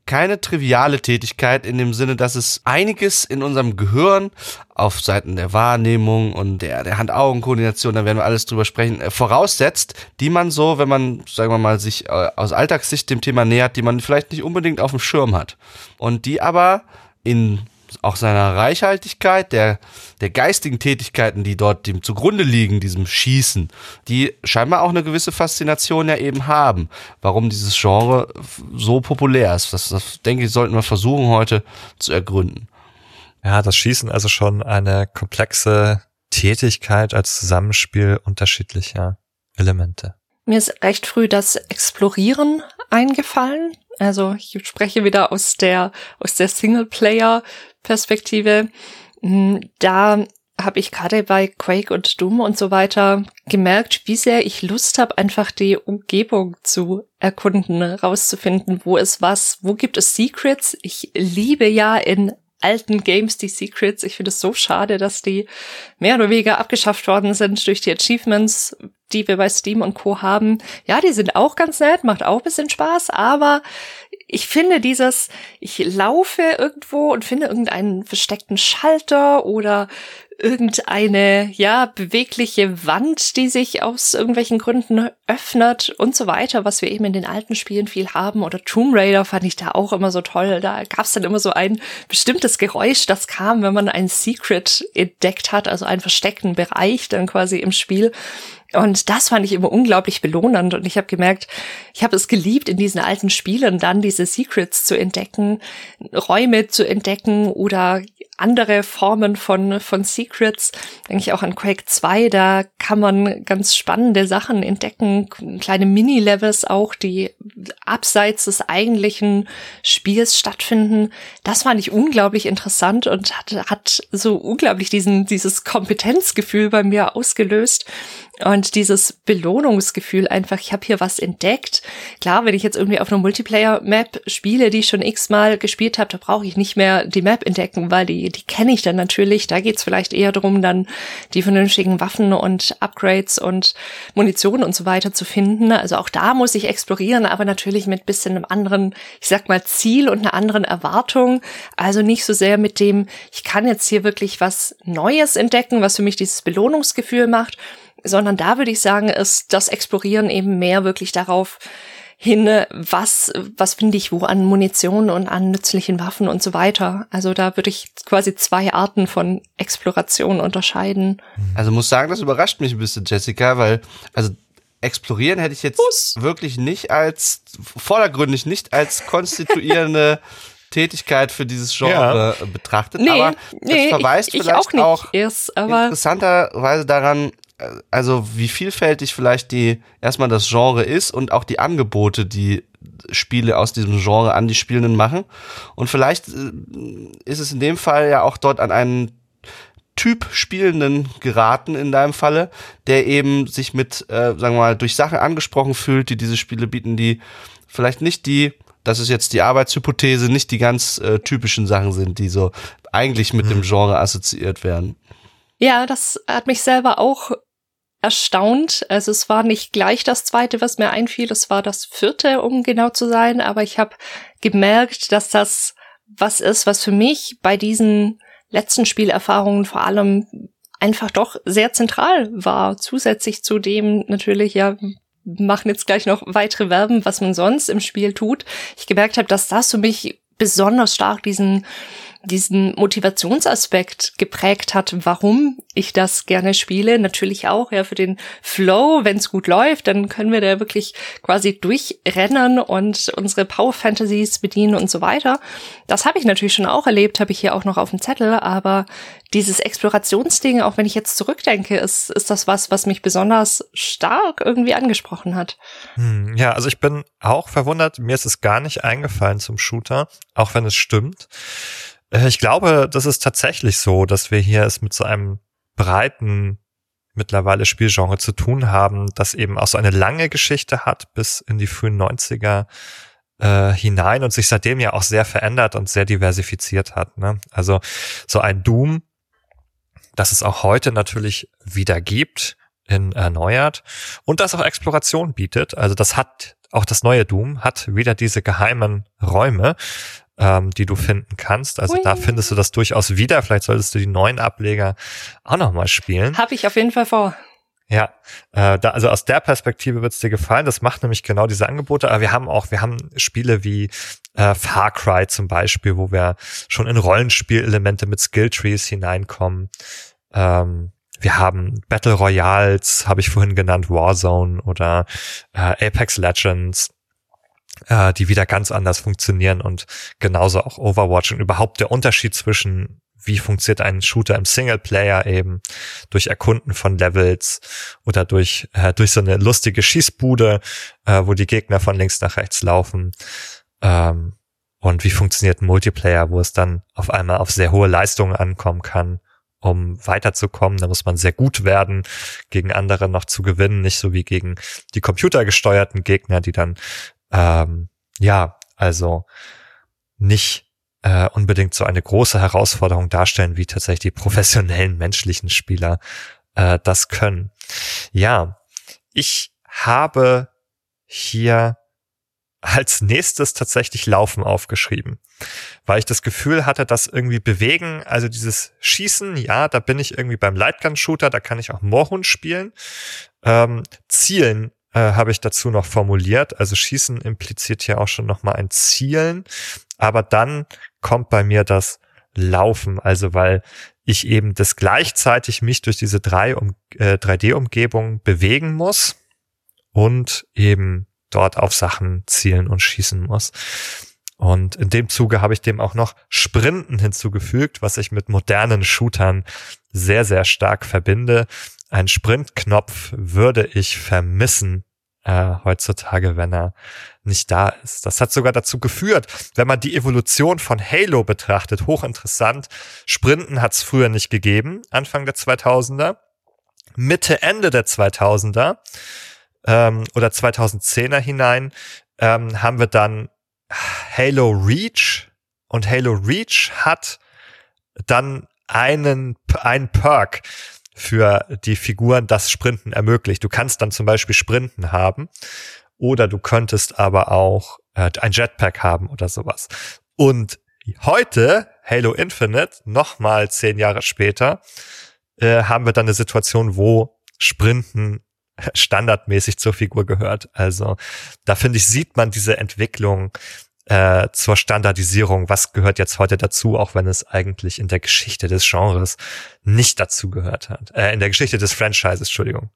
keine triviale Tätigkeit in dem Sinne, dass es einiges in unserem Gehirn auf Seiten der Wahrnehmung und der, der Hand-Augen-Koordination, da werden wir alles drüber sprechen, äh, voraussetzt, die man so, wenn man, sagen wir mal, sich äh, aus Alltagssicht dem Thema nähert, die man vielleicht nicht unbedingt auf dem Schirm hat. Und die aber in auch seiner Reichhaltigkeit, der, der geistigen Tätigkeiten, die dort dem zugrunde liegen, diesem Schießen, die scheinbar auch eine gewisse Faszination ja eben haben, warum dieses Genre so populär ist. Das, das denke ich, sollten wir versuchen heute zu ergründen. Ja, das Schießen also schon eine komplexe Tätigkeit als Zusammenspiel unterschiedlicher Elemente. Mir ist recht früh das Explorieren eingefallen. Also ich spreche wieder aus der aus der Singleplayer-Perspektive. Hm, da habe ich gerade bei Quake und Doom und so weiter gemerkt, wie sehr ich Lust habe, einfach die Umgebung zu erkunden, rauszufinden, wo ist was, wo gibt es Secrets. Ich liebe ja in alten Games die Secrets. Ich finde es so schade, dass die mehr oder weniger abgeschafft worden sind durch die Achievements, die wir bei Steam und Co. haben. Ja, die sind auch ganz nett, macht auch bisschen Spaß, aber ich finde dieses, ich laufe irgendwo und finde irgendeinen versteckten Schalter oder irgendeine, ja, bewegliche Wand, die sich aus irgendwelchen Gründen öffnet und so weiter, was wir eben in den alten Spielen viel haben. Oder Tomb Raider fand ich da auch immer so toll. Da gab es dann immer so ein bestimmtes Geräusch, das kam, wenn man ein Secret entdeckt hat, also einen versteckten Bereich dann quasi im Spiel. Und das fand ich immer unglaublich belohnend. Und ich habe gemerkt, ich habe es geliebt, in diesen alten Spielen dann diese Secrets zu entdecken, Räume zu entdecken oder andere Formen von, von Secrets. Denke ich auch an Quake 2, da kann man ganz spannende Sachen entdecken, kleine Mini-Levels auch, die abseits des eigentlichen Spiels stattfinden. Das fand ich unglaublich interessant und hat, hat so unglaublich diesen, dieses Kompetenzgefühl bei mir ausgelöst. Und dieses Belohnungsgefühl einfach, ich habe hier was entdeckt. Klar, wenn ich jetzt irgendwie auf einer Multiplayer-Map spiele, die ich schon x-mal gespielt habe, da brauche ich nicht mehr die Map entdecken, weil die, die kenne ich dann natürlich. Da geht's vielleicht eher darum, dann die vernünftigen Waffen und Upgrades und Munition und so weiter zu finden. Also auch da muss ich explorieren, aber natürlich mit bisschen einem anderen, ich sag mal, Ziel und einer anderen Erwartung. Also nicht so sehr mit dem, ich kann jetzt hier wirklich was Neues entdecken, was für mich dieses Belohnungsgefühl macht, sondern da würde ich sagen, ist das Explorieren eben mehr wirklich darauf hin, was, was finde ich wo an Munition und an nützlichen Waffen und so weiter. Also da würde ich quasi zwei Arten von Exploration unterscheiden. Also muss sagen, das überrascht mich ein bisschen, Jessica, weil, also explorieren hätte ich jetzt Bus. wirklich nicht als, vordergründig nicht als konstituierende Tätigkeit für dieses Genre ja. betrachtet, nee, aber nee, verweist ich, ich vielleicht auch, auch erst, interessanterweise daran, also wie vielfältig vielleicht die erstmal das Genre ist und auch die Angebote, die Spiele aus diesem Genre an die Spielenden machen. Und vielleicht äh, ist es in dem Fall ja auch dort an einen Typ Spielenden geraten in deinem Falle, der eben sich mit, äh, sagen wir mal, durch Sachen angesprochen fühlt, die diese Spiele bieten, die vielleicht nicht die, das ist jetzt die Arbeitshypothese, nicht die ganz äh, typischen Sachen sind, die so eigentlich mit mhm. dem Genre assoziiert werden. Ja, das hat mich selber auch erstaunt. Also es war nicht gleich das zweite, was mir einfiel, es war das vierte, um genau zu sein, aber ich habe gemerkt, dass das was ist, was für mich bei diesen letzten Spielerfahrungen vor allem einfach doch sehr zentral war. Zusätzlich zu dem natürlich, ja, machen jetzt gleich noch weitere Verben, was man sonst im Spiel tut. Ich gemerkt habe, dass das für mich besonders stark diesen diesen Motivationsaspekt geprägt hat, warum ich das gerne spiele. Natürlich auch ja für den Flow, wenn es gut läuft, dann können wir da wirklich quasi durchrennen und unsere Power Fantasies bedienen und so weiter. Das habe ich natürlich schon auch erlebt, habe ich hier auch noch auf dem Zettel, aber dieses Explorationsding, auch wenn ich jetzt zurückdenke, ist, ist das was, was mich besonders stark irgendwie angesprochen hat. Hm, ja, also ich bin auch verwundert, mir ist es gar nicht eingefallen zum Shooter, auch wenn es stimmt. Äh, ich glaube, das ist tatsächlich so, dass wir hier es mit so einem breiten mittlerweile Spielgenre zu tun haben, das eben auch so eine lange Geschichte hat bis in die frühen 90er äh, hinein und sich seitdem ja auch sehr verändert und sehr diversifiziert hat. Ne? Also so ein Doom, das es auch heute natürlich wieder gibt, in erneuert und das auch Exploration bietet. Also das hat auch das neue Doom hat wieder diese geheimen Räume, ähm, die du finden kannst. Also Ui. da findest du das durchaus wieder. Vielleicht solltest du die neuen Ableger auch nochmal spielen. Habe ich auf jeden Fall vor. Ja, äh, da, also aus der Perspektive wird's dir gefallen. Das macht nämlich genau diese Angebote. Aber wir haben auch, wir haben Spiele wie äh, Far Cry zum Beispiel, wo wir schon in Rollenspielelemente mit Skilltrees hineinkommen. Ähm, wir haben Battle Royals, habe ich vorhin genannt, Warzone oder äh, Apex Legends, äh, die wieder ganz anders funktionieren und genauso auch Overwatch und überhaupt der Unterschied zwischen wie funktioniert ein Shooter im Singleplayer eben durch Erkunden von Levels oder durch äh, durch so eine lustige Schießbude, äh, wo die Gegner von links nach rechts laufen. Ähm, und wie funktioniert ein Multiplayer, wo es dann auf einmal auf sehr hohe Leistungen ankommen kann, um weiterzukommen. Da muss man sehr gut werden, gegen andere noch zu gewinnen, nicht so wie gegen die computergesteuerten Gegner, die dann ähm, ja also nicht äh, unbedingt so eine große Herausforderung darstellen, wie tatsächlich die professionellen menschlichen Spieler äh, das können. Ja, ich habe hier als nächstes tatsächlich Laufen aufgeschrieben, weil ich das Gefühl hatte, dass irgendwie bewegen, also dieses Schießen, ja, da bin ich irgendwie beim Lightgun-Shooter, da kann ich auch Moorhund spielen. Ähm, Zielen äh, habe ich dazu noch formuliert, also Schießen impliziert ja auch schon nochmal ein Zielen, aber dann kommt bei mir das Laufen, also weil ich eben das gleichzeitig mich durch diese drei um, äh, 3D-Umgebung bewegen muss und eben dort auf Sachen zielen und schießen muss. Und in dem Zuge habe ich dem auch noch Sprinten hinzugefügt, was ich mit modernen Shootern sehr, sehr stark verbinde. Ein Sprintknopf würde ich vermissen äh, heutzutage, wenn er nicht da ist. Das hat sogar dazu geführt, wenn man die Evolution von Halo betrachtet, hochinteressant. Sprinten hat es früher nicht gegeben, Anfang der 2000er. Mitte, Ende der 2000er ähm, oder 2010er hinein ähm, haben wir dann Halo Reach und Halo Reach hat dann einen, einen Perk, für die Figuren das Sprinten ermöglicht. Du kannst dann zum Beispiel Sprinten haben oder du könntest aber auch äh, ein Jetpack haben oder sowas. Und heute, Halo Infinite, nochmal zehn Jahre später, äh, haben wir dann eine Situation, wo Sprinten standardmäßig zur Figur gehört. Also da finde ich, sieht man diese Entwicklung äh, zur Standardisierung, was gehört jetzt heute dazu, auch wenn es eigentlich in der Geschichte des Genres nicht dazu gehört hat. Äh, in der Geschichte des Franchises, Entschuldigung.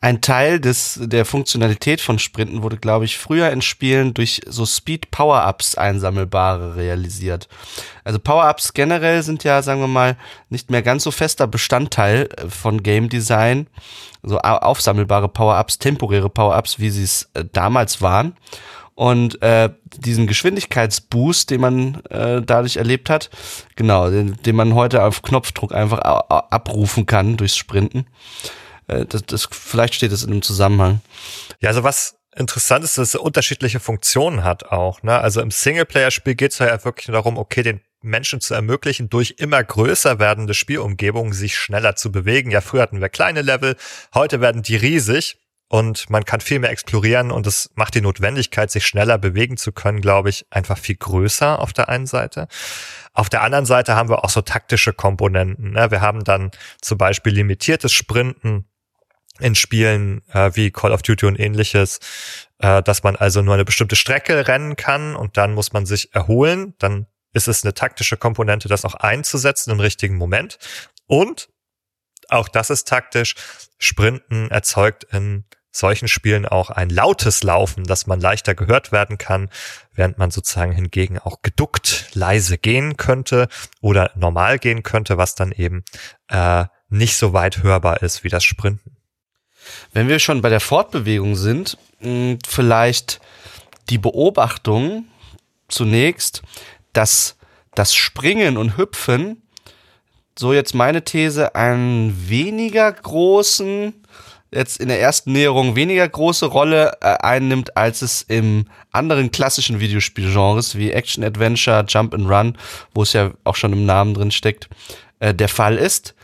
Ein Teil des, der Funktionalität von Sprinten wurde, glaube ich, früher in Spielen durch so Speed-Power-Ups einsammelbare realisiert. Also Power-Ups generell sind ja, sagen wir mal, nicht mehr ganz so fester Bestandteil äh, von Game Design. So aufsammelbare Power-Ups, temporäre Power-Ups, wie sie es äh, damals waren. Und äh, diesen Geschwindigkeitsboost, den man äh, dadurch erlebt hat, genau, den, den man heute auf Knopfdruck einfach abrufen kann durchs Sprinten. Äh, das, das, vielleicht steht das in einem Zusammenhang. Ja, also was interessant ist, dass es unterschiedliche Funktionen hat auch. Ne? Also im Singleplayer-Spiel geht es ja wirklich darum, okay, den Menschen zu ermöglichen, durch immer größer werdende Spielumgebungen sich schneller zu bewegen. Ja, früher hatten wir kleine Level, heute werden die riesig und man kann viel mehr explorieren und es macht die Notwendigkeit, sich schneller bewegen zu können, glaube ich, einfach viel größer auf der einen Seite. Auf der anderen Seite haben wir auch so taktische Komponenten. Ne? Wir haben dann zum Beispiel limitiertes Sprinten in Spielen äh, wie Call of Duty und ähnliches, äh, dass man also nur eine bestimmte Strecke rennen kann und dann muss man sich erholen. Dann ist es eine taktische Komponente, das auch einzusetzen im richtigen Moment. Und auch das ist taktisch. Sprinten erzeugt in solchen Spielen auch ein lautes Laufen, dass man leichter gehört werden kann, während man sozusagen hingegen auch geduckt leise gehen könnte oder normal gehen könnte, was dann eben äh, nicht so weit hörbar ist wie das Sprinten. Wenn wir schon bei der Fortbewegung sind, hm, vielleicht die Beobachtung zunächst, dass das Springen und Hüpfen, so jetzt meine These, einen weniger großen jetzt in der ersten Näherung weniger große Rolle äh, einnimmt, als es im anderen klassischen Videospielgenres wie Action Adventure, Jump and Run, wo es ja auch schon im Namen drin steckt, äh, der Fall ist.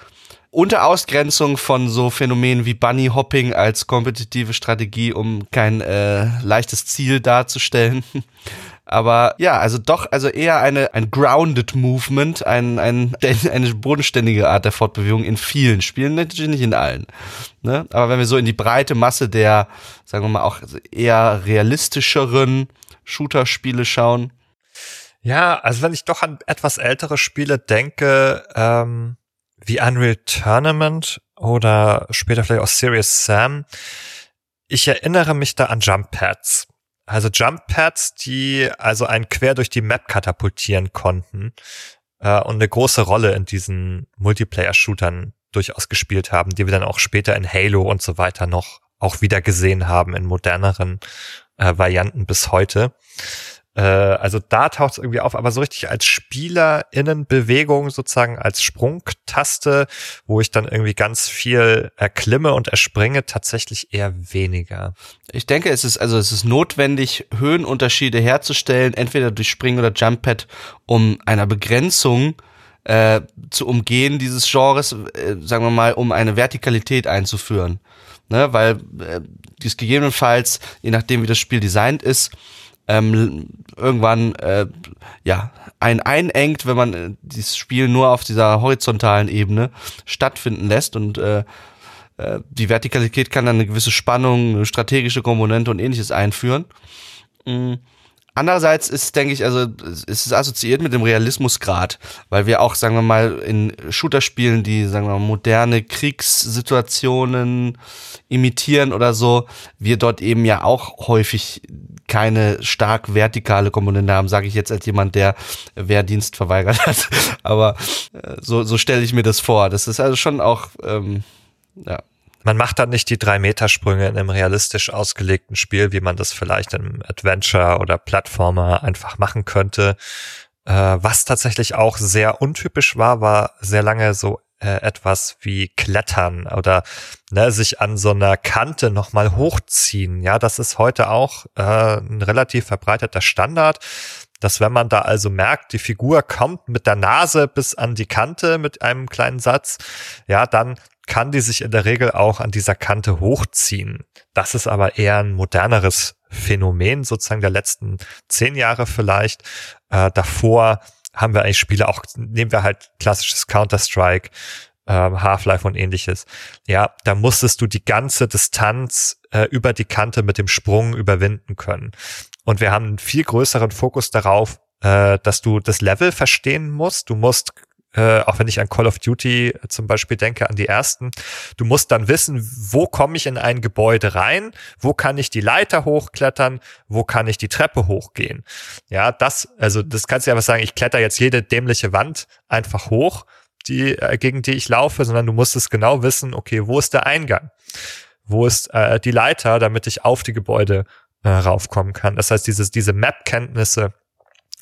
Unter Ausgrenzung von so Phänomenen wie Bunny Hopping als kompetitive Strategie, um kein äh, leichtes Ziel darzustellen. Aber ja, also doch, also eher eine, ein grounded Movement, ein, ein, eine bodenständige Art der Fortbewegung in vielen Spielen, natürlich nicht in allen. Ne? Aber wenn wir so in die breite Masse der, sagen wir mal, auch eher realistischeren Shooter-Spiele schauen. Ja, also wenn ich doch an etwas ältere Spiele denke, ähm, wie Unreal Tournament oder später vielleicht auch Serious Sam, ich erinnere mich da an Jump Pads. Also Jump Pads, die also einen quer durch die Map katapultieren konnten äh, und eine große Rolle in diesen Multiplayer-Shootern durchaus gespielt haben, die wir dann auch später in Halo und so weiter noch auch wieder gesehen haben in moderneren äh, Varianten bis heute. Äh, also da taucht es irgendwie auf, aber so richtig als Spielerinnenbewegung sozusagen als Sprungtaste, wo ich dann irgendwie ganz viel erklimme und erspringe, tatsächlich eher weniger. Ich denke, es ist also es ist notwendig, Höhenunterschiede herzustellen, entweder durch Springen oder Jump Pad, um einer Begrenzung äh, zu umgehen dieses Genres, äh, sagen wir mal, um eine Vertikalität einzuführen. Ne, weil äh, dies gegebenenfalls, je nachdem wie das Spiel designt ist, ähm, irgendwann äh, ja ein einengt, wenn man äh, dieses Spiel nur auf dieser horizontalen Ebene stattfinden lässt und äh, äh, die Vertikalität kann dann eine gewisse Spannung, eine strategische Komponente und ähnliches einführen. Mhm. Andererseits ist, denke ich, also es ist assoziiert mit dem Realismusgrad, weil wir auch, sagen wir mal, in Shooter-Spielen, die, sagen wir mal, moderne Kriegssituationen imitieren oder so, wir dort eben ja auch häufig keine stark vertikale Komponente haben, sage ich jetzt als jemand, der Wehrdienst verweigert hat. Aber äh, so, so stelle ich mir das vor. Das ist also schon auch, ähm, ja, man macht dann nicht die drei Metersprünge in einem realistisch ausgelegten Spiel, wie man das vielleicht im Adventure oder Plattformer einfach machen könnte. Äh, was tatsächlich auch sehr untypisch war, war sehr lange so äh, etwas wie Klettern oder ne, sich an so einer Kante nochmal hochziehen. Ja, das ist heute auch äh, ein relativ verbreiteter Standard dass wenn man da also merkt, die Figur kommt mit der Nase bis an die Kante mit einem kleinen Satz, ja, dann kann die sich in der Regel auch an dieser Kante hochziehen. Das ist aber eher ein moderneres Phänomen, sozusagen der letzten zehn Jahre vielleicht. Äh, davor haben wir eigentlich Spiele auch, nehmen wir halt klassisches Counter-Strike, äh, Half-Life und ähnliches. Ja, da musstest du die ganze Distanz äh, über die Kante mit dem Sprung überwinden können. Und wir haben einen viel größeren Fokus darauf, äh, dass du das Level verstehen musst. Du musst äh, auch wenn ich an Call of Duty zum Beispiel denke, an die ersten, du musst dann wissen, wo komme ich in ein Gebäude rein, wo kann ich die Leiter hochklettern, wo kann ich die Treppe hochgehen. Ja, das, also das kannst du ja was sagen, ich kletter jetzt jede dämliche Wand einfach hoch, die, äh, gegen die ich laufe, sondern du musst es genau wissen, okay, wo ist der Eingang? Wo ist äh, die Leiter, damit ich auf die Gebäude äh, raufkommen kann. Das heißt, dieses, diese Map-Kenntnisse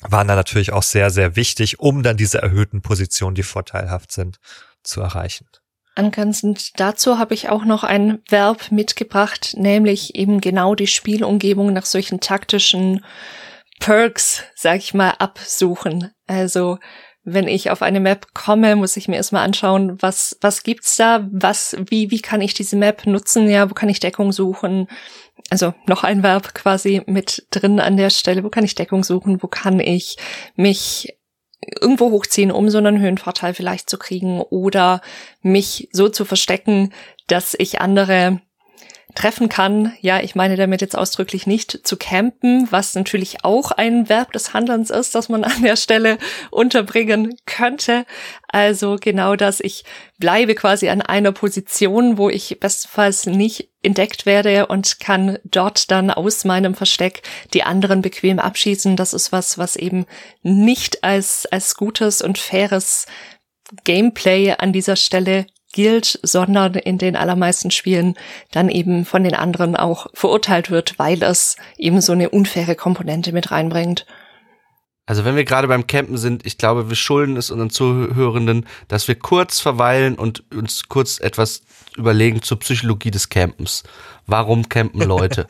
waren da natürlich auch sehr, sehr wichtig, um dann diese erhöhten Positionen, die vorteilhaft sind, zu erreichen. Angrenzend dazu habe ich auch noch ein Verb mitgebracht, nämlich eben genau die Spielumgebung nach solchen taktischen Perks, sag ich mal, absuchen. Also wenn ich auf eine Map komme, muss ich mir erstmal anschauen, was, was gibt's da? Was, wie, wie kann ich diese Map nutzen? Ja, wo kann ich Deckung suchen? Also noch ein Verb quasi mit drin an der Stelle. Wo kann ich Deckung suchen? Wo kann ich mich irgendwo hochziehen, um so einen Höhenvorteil vielleicht zu kriegen oder mich so zu verstecken, dass ich andere treffen kann. Ja, ich meine damit jetzt ausdrücklich nicht zu campen, was natürlich auch ein Verb des Handelns ist, das man an der Stelle unterbringen könnte. Also genau das, ich bleibe quasi an einer Position, wo ich bestenfalls nicht entdeckt werde und kann dort dann aus meinem Versteck die anderen bequem abschießen. Das ist was, was eben nicht als, als gutes und faires Gameplay an dieser Stelle gilt, sondern in den allermeisten Spielen dann eben von den anderen auch verurteilt wird, weil es eben so eine unfaire Komponente mit reinbringt. Also wenn wir gerade beim Campen sind, ich glaube, wir schulden es unseren Zuhörenden, dass wir kurz verweilen und uns kurz etwas überlegen zur Psychologie des Campens. Warum campen Leute?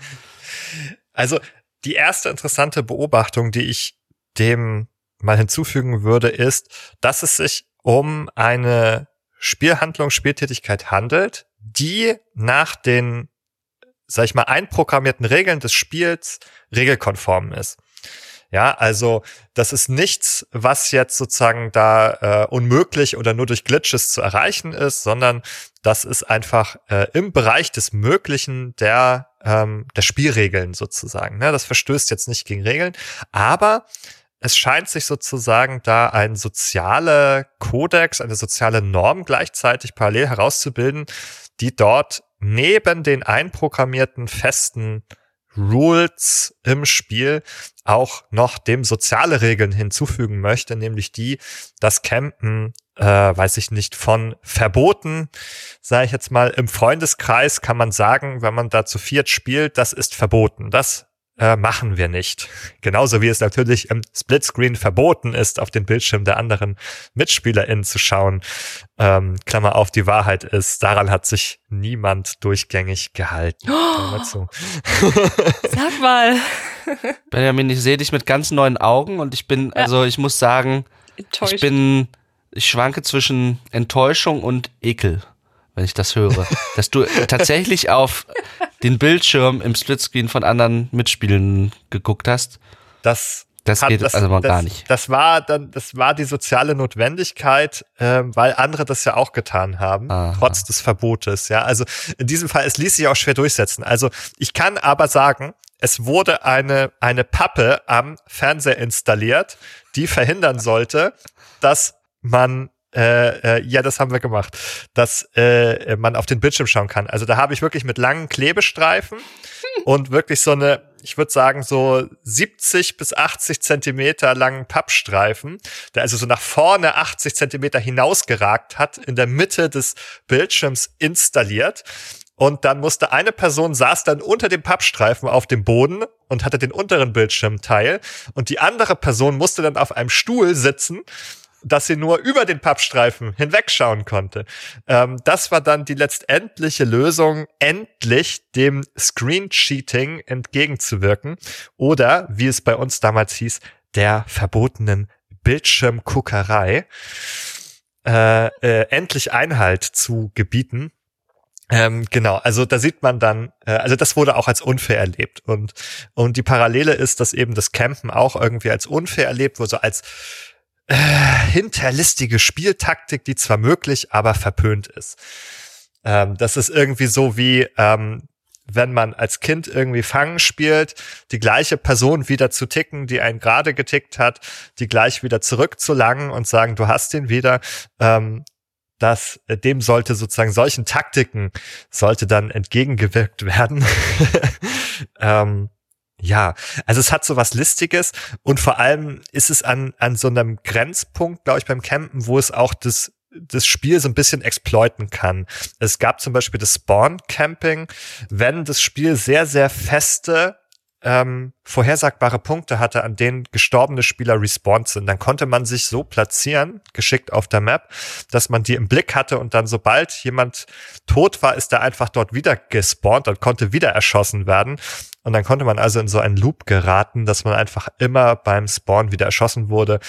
also die erste interessante Beobachtung, die ich dem mal hinzufügen würde, ist, dass es sich um eine Spielhandlung, Spieltätigkeit handelt, die nach den, sag ich mal, einprogrammierten Regeln des Spiels regelkonform ist. Ja, also das ist nichts, was jetzt sozusagen da äh, unmöglich oder nur durch Glitches zu erreichen ist, sondern das ist einfach äh, im Bereich des Möglichen der, ähm, der Spielregeln sozusagen. Ne? Das verstößt jetzt nicht gegen Regeln, aber es scheint sich sozusagen da ein sozialer Kodex, eine soziale Norm gleichzeitig parallel herauszubilden, die dort neben den einprogrammierten festen Rules im Spiel auch noch dem soziale Regeln hinzufügen möchte, nämlich die, dass Campen, äh, weiß ich nicht, von verboten, sage ich jetzt mal, im Freundeskreis kann man sagen, wenn man da zu viert spielt, das ist verboten. Das äh, machen wir nicht. Genauso wie es natürlich im Splitscreen verboten ist, auf den Bildschirm der anderen MitspielerInnen zu schauen. Ähm, Klammer auf, die Wahrheit ist, daran hat sich niemand durchgängig gehalten. Oh. Sag mal. Benjamin, ich sehe dich mit ganz neuen Augen und ich bin, ja. also ich muss sagen, Enttäuscht. ich bin, ich schwanke zwischen Enttäuschung und Ekel wenn ich das höre. Dass du tatsächlich auf den Bildschirm im Splitscreen von anderen Mitspielen geguckt hast. Das das hat, geht das, also mal das, gar nicht. Das war dann, das war die soziale Notwendigkeit, äh, weil andere das ja auch getan haben, Aha. trotz des Verbotes. Ja, also in diesem Fall, es ließ sich auch schwer durchsetzen. Also ich kann aber sagen, es wurde eine eine Pappe am Fernseher installiert, die verhindern sollte, dass man äh, äh, ja, das haben wir gemacht, dass äh, man auf den Bildschirm schauen kann. Also da habe ich wirklich mit langen Klebestreifen und wirklich so eine, ich würde sagen, so 70 bis 80 Zentimeter langen Pappstreifen, der also so nach vorne 80 Zentimeter hinausgeragt hat, in der Mitte des Bildschirms installiert. Und dann musste eine Person saß dann unter dem Pappstreifen auf dem Boden und hatte den unteren Bildschirmteil. Und die andere Person musste dann auf einem Stuhl sitzen dass sie nur über den Pappstreifen hinwegschauen konnte. Ähm, das war dann die letztendliche Lösung, endlich dem Screen Cheating entgegenzuwirken oder, wie es bei uns damals hieß, der verbotenen Bildschirmguckerei äh, äh, endlich Einhalt zu gebieten. Ähm, genau, also da sieht man dann, äh, also das wurde auch als unfair erlebt und und die Parallele ist, dass eben das Campen auch irgendwie als unfair erlebt wurde, so als äh, hinterlistige Spieltaktik, die zwar möglich, aber verpönt ist. Ähm, das ist irgendwie so wie, ähm, wenn man als Kind irgendwie Fangen spielt, die gleiche Person wieder zu ticken, die einen gerade getickt hat, die gleich wieder zurückzulangen und sagen, du hast ihn wieder. Ähm, dass äh, dem sollte sozusagen solchen Taktiken sollte dann entgegengewirkt werden. ähm, ja, also es hat so was Listiges und vor allem ist es an, an so einem Grenzpunkt, glaube ich, beim Campen, wo es auch das das Spiel so ein bisschen exploiten kann. Es gab zum Beispiel das Spawn Camping, wenn das Spiel sehr, sehr feste ähm, vorhersagbare Punkte hatte, an denen gestorbene Spieler respawned sind. Dann konnte man sich so platzieren, geschickt auf der Map, dass man die im Blick hatte und dann sobald jemand tot war, ist er einfach dort wieder gespawnt und konnte wieder erschossen werden. Und dann konnte man also in so einen Loop geraten, dass man einfach immer beim Spawn wieder erschossen wurde.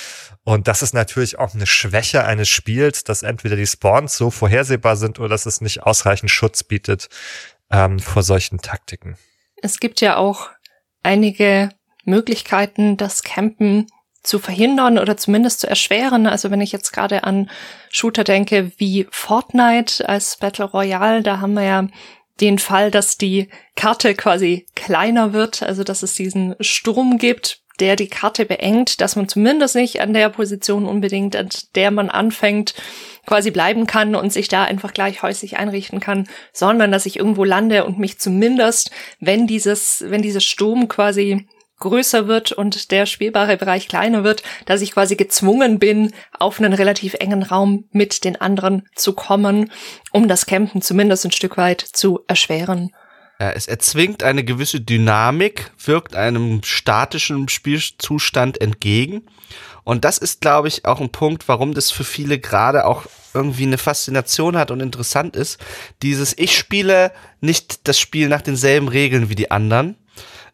Und das ist natürlich auch eine Schwäche eines Spiels, dass entweder die Spawns so vorhersehbar sind oder dass es nicht ausreichend Schutz bietet ähm, vor solchen Taktiken. Es gibt ja auch einige Möglichkeiten, das Campen zu verhindern oder zumindest zu erschweren. Also wenn ich jetzt gerade an Shooter denke wie Fortnite als Battle Royale, da haben wir ja den Fall, dass die Karte quasi kleiner wird, also dass es diesen Sturm gibt, der die Karte beengt, dass man zumindest nicht an der Position unbedingt, an der man anfängt, quasi bleiben kann und sich da einfach gleich häuslich einrichten kann, sondern dass ich irgendwo lande und mich zumindest, wenn dieses, wenn dieses Sturm quasi größer wird und der spielbare Bereich kleiner wird, dass ich quasi gezwungen bin, auf einen relativ engen Raum mit den anderen zu kommen, um das Campen zumindest ein Stück weit zu erschweren. Ja, es erzwingt eine gewisse Dynamik, wirkt einem statischen Spielzustand entgegen. Und das ist, glaube ich, auch ein Punkt, warum das für viele gerade auch irgendwie eine Faszination hat und interessant ist. Dieses Ich spiele nicht das Spiel nach denselben Regeln wie die anderen,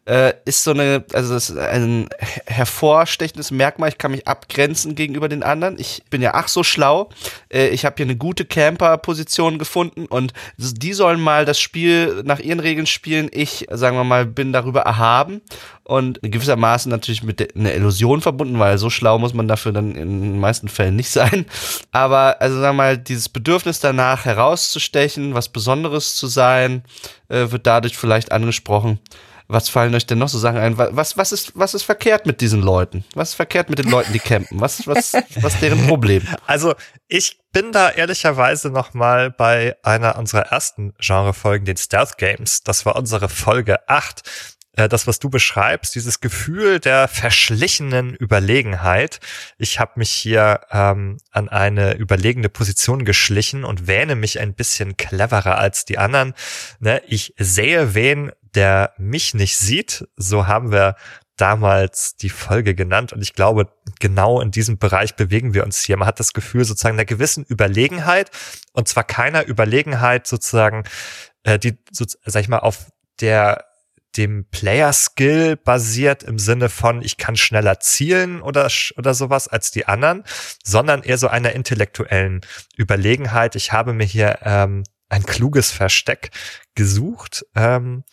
äh, ist so eine, also das ist ein hervorstechendes Merkmal. Ich kann mich abgrenzen gegenüber den anderen. Ich bin ja ach so schlau. Äh, ich habe hier eine gute Camper-Position gefunden und die sollen mal das Spiel nach ihren Regeln spielen. Ich, sagen wir mal, bin darüber erhaben und gewissermaßen natürlich mit einer Illusion verbunden, weil so schlau muss man dafür dann in den meisten Fällen nicht sein. Aber also sagen wir mal, dieses Bedürfnis danach herauszustechen, was Besonderes zu sein, äh, wird dadurch vielleicht angesprochen. Was fallen euch denn noch so Sachen ein? Was, was, ist, was ist verkehrt mit diesen Leuten? Was ist verkehrt mit den Leuten, die campen? Was, was, was ist deren Problem? Also ich bin da ehrlicherweise noch mal bei einer unserer ersten Genrefolgen, den Stealth Games. Das war unsere Folge 8 äh, das, was du beschreibst, dieses Gefühl der verschlichenen Überlegenheit. Ich habe mich hier ähm, an eine überlegene Position geschlichen und wähne mich ein bisschen cleverer als die anderen. Ne? Ich sehe wen, der mich nicht sieht. So haben wir damals die Folge genannt. Und ich glaube, genau in diesem Bereich bewegen wir uns hier. Man hat das Gefühl sozusagen einer gewissen Überlegenheit und zwar keiner Überlegenheit sozusagen, äh, die, so, sag ich mal, auf der dem Player-Skill basiert im Sinne von, ich kann schneller zielen oder, oder sowas als die anderen, sondern eher so einer intellektuellen Überlegenheit. Ich habe mir hier ähm, ein kluges Versteck gesucht. Ähm,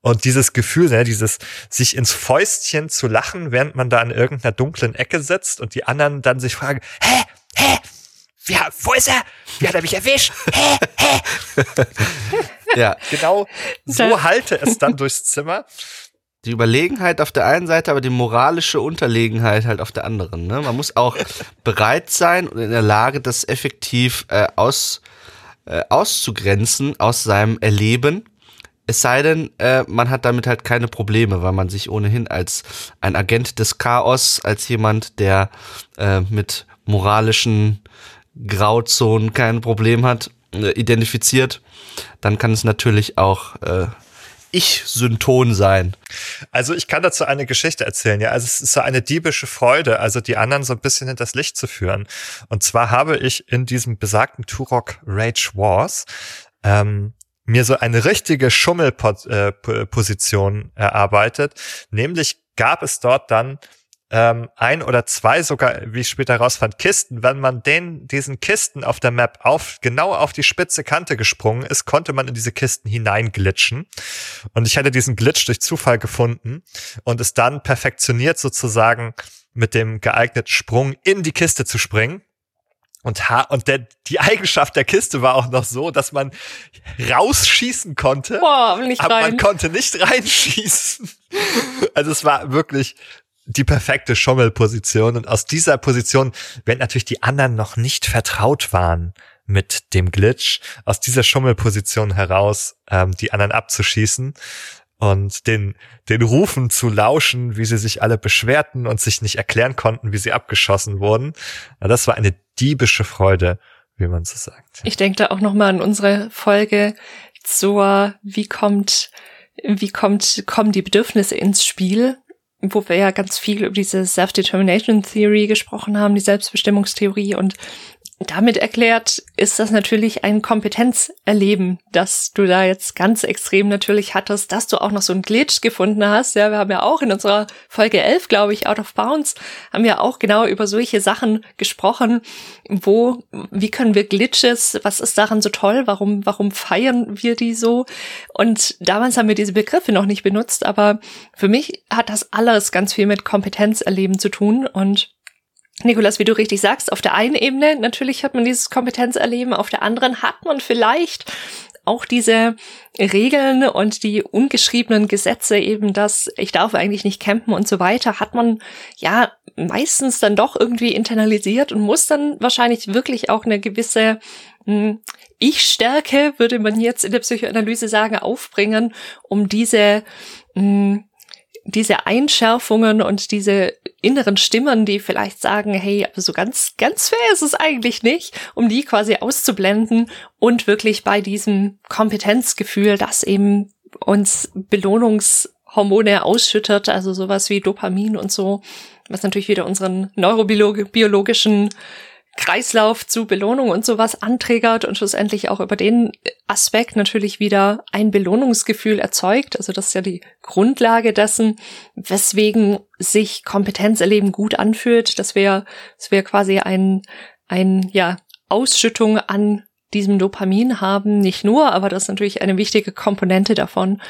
und dieses Gefühl, ne, dieses sich ins Fäustchen zu lachen, während man da in irgendeiner dunklen Ecke sitzt und die anderen dann sich fragen, hä, hä, ja, wo ist er? Wie hat er mich erwischt? Hä, hä? ja, genau so halte es dann durchs Zimmer. Die Überlegenheit auf der einen Seite, aber die moralische Unterlegenheit halt auf der anderen. Ne? Man muss auch bereit sein und in der Lage, das effektiv äh, aus, äh, auszugrenzen aus seinem Erleben. Es sei denn, äh, man hat damit halt keine Probleme, weil man sich ohnehin als ein Agent des Chaos, als jemand, der äh, mit moralischen Grauzonen kein Problem hat, äh, identifiziert, dann kann es natürlich auch äh, ich-Synton sein. Also ich kann dazu eine Geschichte erzählen, ja. Also es ist so eine diebische Freude, also die anderen so ein bisschen hinters Licht zu führen. Und zwar habe ich in diesem besagten Turok Rage Wars ähm, mir so eine richtige Schummelposition äh, erarbeitet. Nämlich gab es dort dann ähm, ein oder zwei sogar, wie ich später rausfand, Kisten. Wenn man den, diesen Kisten auf der Map auf, genau auf die spitze Kante gesprungen ist, konnte man in diese Kisten hineinglitschen. Und ich hatte diesen Glitch durch Zufall gefunden und es dann perfektioniert sozusagen mit dem geeigneten Sprung in die Kiste zu springen. Und, ha und der, die Eigenschaft der Kiste war auch noch so, dass man rausschießen konnte, Boah, aber rein. man konnte nicht reinschießen. Also es war wirklich die perfekte Schummelposition. Und aus dieser Position, wenn natürlich die anderen noch nicht vertraut waren mit dem Glitch, aus dieser Schummelposition heraus ähm, die anderen abzuschießen und den, den Rufen zu lauschen, wie sie sich alle beschwerten und sich nicht erklären konnten, wie sie abgeschossen wurden. Ja, das war eine diebische Freude, wie man so sagt. Ich denke da auch nochmal an unsere Folge zur, wie kommt, wie kommt, kommen die Bedürfnisse ins Spiel? Wo wir ja ganz viel über diese Self-Determination Theory gesprochen haben, die Selbstbestimmungstheorie und damit erklärt ist das natürlich ein Kompetenzerleben, dass du da jetzt ganz extrem natürlich hattest, dass du auch noch so einen Glitch gefunden hast. Ja, wir haben ja auch in unserer Folge 11, glaube ich, Out of Bounds, haben wir auch genau über solche Sachen gesprochen. Wo, wie können wir Glitches, was ist daran so toll? Warum, warum feiern wir die so? Und damals haben wir diese Begriffe noch nicht benutzt, aber für mich hat das alles ganz viel mit Kompetenzerleben zu tun und Nikolas, wie du richtig sagst, auf der einen Ebene natürlich hat man dieses Kompetenzerleben, auf der anderen hat man vielleicht auch diese Regeln und die ungeschriebenen Gesetze eben, dass ich darf eigentlich nicht campen und so weiter, hat man ja meistens dann doch irgendwie internalisiert und muss dann wahrscheinlich wirklich auch eine gewisse hm, Ich-Stärke, würde man jetzt in der Psychoanalyse sagen, aufbringen, um diese hm, diese Einschärfungen und diese inneren Stimmen, die vielleicht sagen, hey, aber so ganz, ganz fair ist es eigentlich nicht, um die quasi auszublenden und wirklich bei diesem Kompetenzgefühl, das eben uns Belohnungshormone ausschüttet, also sowas wie Dopamin und so, was natürlich wieder unseren neurobiologischen Kreislauf zu Belohnung und sowas anträgert und schlussendlich auch über den Aspekt natürlich wieder ein Belohnungsgefühl erzeugt. Also das ist ja die Grundlage dessen, weswegen sich Kompetenzerleben gut anfühlt. Das wäre, das wäre quasi ein, ein, ja, Ausschüttung an diesem Dopamin haben. Nicht nur, aber das ist natürlich eine wichtige Komponente davon.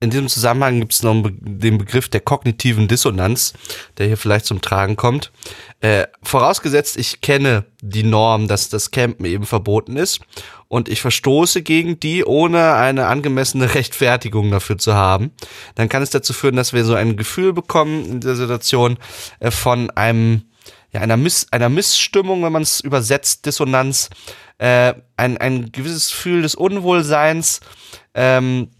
In diesem Zusammenhang gibt es noch den Begriff der kognitiven Dissonanz, der hier vielleicht zum Tragen kommt. Äh, vorausgesetzt, ich kenne die Norm, dass das Campen eben verboten ist und ich verstoße gegen die, ohne eine angemessene Rechtfertigung dafür zu haben, dann kann es dazu führen, dass wir so ein Gefühl bekommen in der Situation äh, von einem ja, einer, Miss, einer Missstimmung, wenn man es übersetzt, Dissonanz, äh, ein, ein gewisses Gefühl des Unwohlseins, ähm,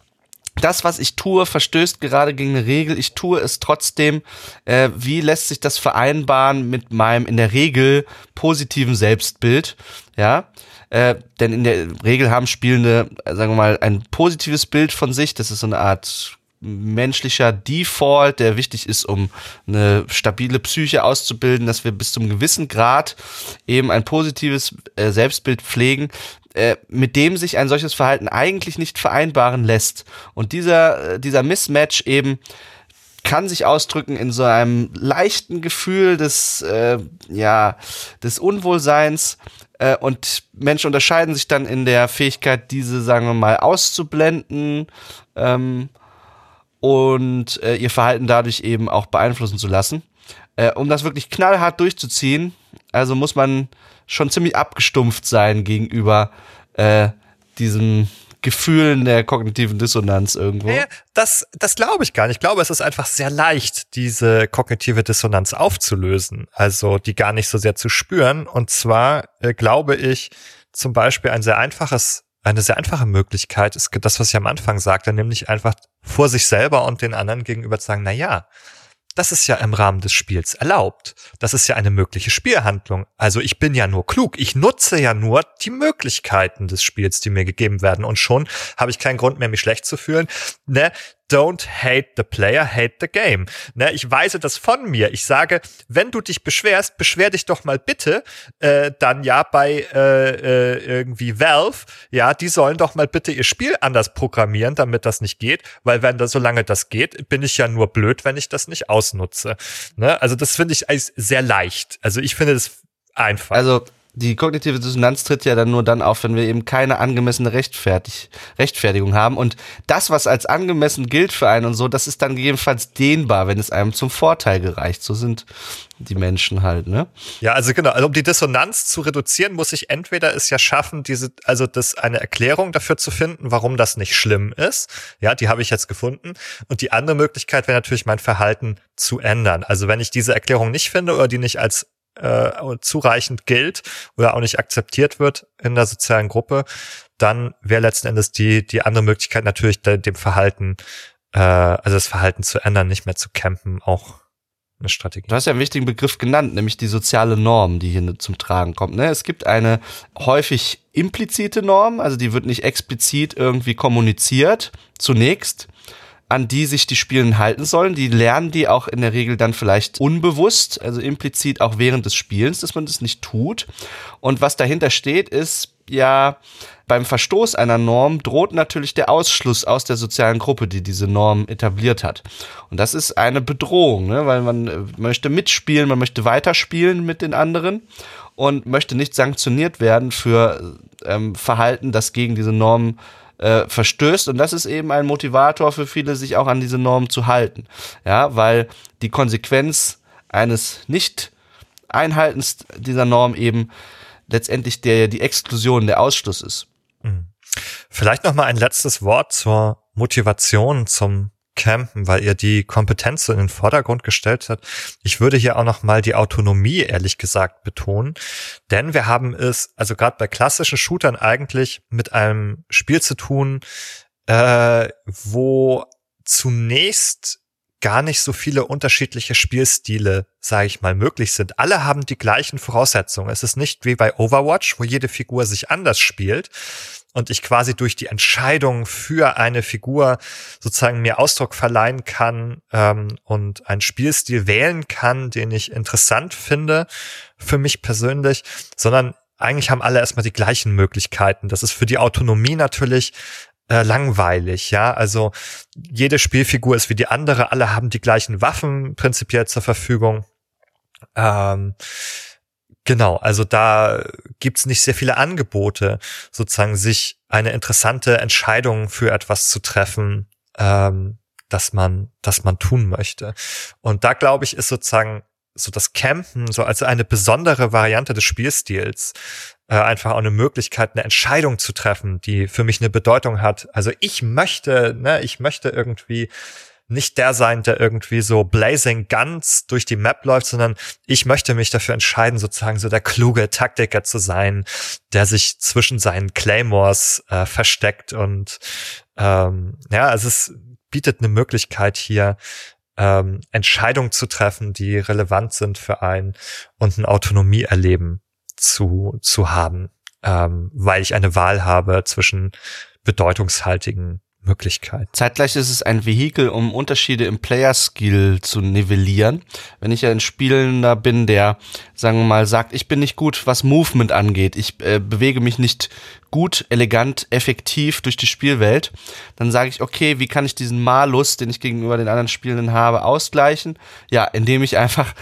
das, was ich tue, verstößt gerade gegen eine Regel. Ich tue es trotzdem. Äh, wie lässt sich das vereinbaren mit meinem in der Regel positiven Selbstbild? Ja, äh, denn in der Regel haben Spielende, sagen wir mal, ein positives Bild von sich. Das ist so eine Art menschlicher Default, der wichtig ist, um eine stabile Psyche auszubilden, dass wir bis zum gewissen Grad eben ein positives äh, Selbstbild pflegen, äh, mit dem sich ein solches Verhalten eigentlich nicht vereinbaren lässt. Und dieser, äh, dieser Mismatch eben kann sich ausdrücken in so einem leichten Gefühl des, äh, ja, des Unwohlseins. Äh, und Menschen unterscheiden sich dann in der Fähigkeit, diese, sagen wir mal, auszublenden ähm, und äh, ihr Verhalten dadurch eben auch beeinflussen zu lassen. Äh, um das wirklich knallhart durchzuziehen, also muss man schon ziemlich abgestumpft sein gegenüber äh, diesen Gefühlen der kognitiven Dissonanz irgendwo. Nee, das, das glaube ich gar nicht. Ich glaube, es ist einfach sehr leicht, diese kognitive Dissonanz aufzulösen. Also die gar nicht so sehr zu spüren. Und zwar äh, glaube ich zum Beispiel ein sehr einfaches, eine sehr einfache Möglichkeit ist das, was ich am Anfang sagte, nämlich einfach vor sich selber und den anderen gegenüber zu sagen, na ja, das ist ja im Rahmen des Spiels erlaubt. Das ist ja eine mögliche Spielhandlung. Also ich bin ja nur klug. Ich nutze ja nur die Möglichkeiten des Spiels, die mir gegeben werden. Und schon habe ich keinen Grund mehr, mich schlecht zu fühlen. Ne? Don't hate the player, hate the game. Ne, ich weise das von mir. Ich sage, wenn du dich beschwerst, beschwer dich doch mal bitte äh, dann ja bei äh, äh, irgendwie Valve. Ja, die sollen doch mal bitte ihr Spiel anders programmieren, damit das nicht geht. Weil wenn das, solange das geht, bin ich ja nur blöd, wenn ich das nicht ausnutze. Ne? Also das finde ich sehr leicht. Also ich finde das einfach. Also die kognitive Dissonanz tritt ja dann nur dann auf, wenn wir eben keine angemessene Rechtfertig Rechtfertigung haben. Und das, was als angemessen gilt für einen und so, das ist dann gegebenenfalls dehnbar, wenn es einem zum Vorteil gereicht. So sind die Menschen halt, ne? Ja, also genau. Also um die Dissonanz zu reduzieren, muss ich entweder es ja schaffen, diese, also das eine Erklärung dafür zu finden, warum das nicht schlimm ist. Ja, die habe ich jetzt gefunden. Und die andere Möglichkeit wäre natürlich, mein Verhalten zu ändern. Also wenn ich diese Erklärung nicht finde oder die nicht als äh, zureichend gilt oder auch nicht akzeptiert wird in der sozialen Gruppe, dann wäre letzten Endes die, die andere Möglichkeit natürlich dem Verhalten, äh, also das Verhalten zu ändern, nicht mehr zu campen, auch eine Strategie. Du hast ja einen wichtigen Begriff genannt, nämlich die soziale Norm, die hier zum Tragen kommt. Ne? Es gibt eine häufig implizite Norm, also die wird nicht explizit irgendwie kommuniziert, zunächst an die sich die Spielen halten sollen. Die lernen die auch in der Regel dann vielleicht unbewusst, also implizit auch während des Spielens, dass man das nicht tut. Und was dahinter steht, ist ja, beim Verstoß einer Norm droht natürlich der Ausschluss aus der sozialen Gruppe, die diese Norm etabliert hat. Und das ist eine Bedrohung, ne? weil man äh, möchte mitspielen, man möchte weiterspielen mit den anderen und möchte nicht sanktioniert werden für ähm, Verhalten, das gegen diese Norm äh, verstößt. Und das ist eben ein Motivator für viele, sich auch an diese Normen zu halten. Ja, weil die Konsequenz eines Nicht-Einhaltens dieser Norm eben letztendlich der, die Exklusion, der Ausschluss ist. Mhm. Vielleicht noch mal ein letztes Wort zur Motivation zum Campen, weil ihr die Kompetenz so in den Vordergrund gestellt habt. Ich würde hier auch noch mal die Autonomie ehrlich gesagt betonen, denn wir haben es also gerade bei klassischen Shootern eigentlich mit einem Spiel zu tun, äh, wo zunächst gar nicht so viele unterschiedliche Spielstile, sage ich mal, möglich sind. Alle haben die gleichen Voraussetzungen. Es ist nicht wie bei Overwatch, wo jede Figur sich anders spielt und ich quasi durch die Entscheidung für eine Figur sozusagen mir Ausdruck verleihen kann ähm, und einen Spielstil wählen kann, den ich interessant finde für mich persönlich, sondern eigentlich haben alle erstmal die gleichen Möglichkeiten. Das ist für die Autonomie natürlich äh, langweilig, ja. Also jede Spielfigur ist wie die andere, alle haben die gleichen Waffen prinzipiell zur Verfügung. Ähm, genau, also da gibt's nicht sehr viele Angebote, sozusagen sich eine interessante Entscheidung für etwas zu treffen, ähm, dass man, dass man tun möchte. Und da glaube ich, ist sozusagen so das Campen so als eine besondere Variante des Spielstils äh, einfach auch eine Möglichkeit, eine Entscheidung zu treffen, die für mich eine Bedeutung hat. Also ich möchte, ne, ich möchte irgendwie nicht der sein, der irgendwie so blazing guns durch die Map läuft, sondern ich möchte mich dafür entscheiden, sozusagen so der kluge Taktiker zu sein, der sich zwischen seinen Claymores äh, versteckt und ähm, ja, also es bietet eine Möglichkeit hier, ähm, Entscheidungen zu treffen, die relevant sind für einen und ein Autonomieerleben zu, zu haben, ähm, weil ich eine Wahl habe zwischen bedeutungshaltigen Möglichkeit. Zeitgleich ist es ein Vehikel, um Unterschiede im Player-Skill zu nivellieren. Wenn ich ein Spielender bin, der, sagen wir mal, sagt, ich bin nicht gut, was Movement angeht, ich äh, bewege mich nicht gut, elegant, effektiv durch die Spielwelt, dann sage ich, okay, wie kann ich diesen Malus, den ich gegenüber den anderen Spielenden habe, ausgleichen? Ja, indem ich einfach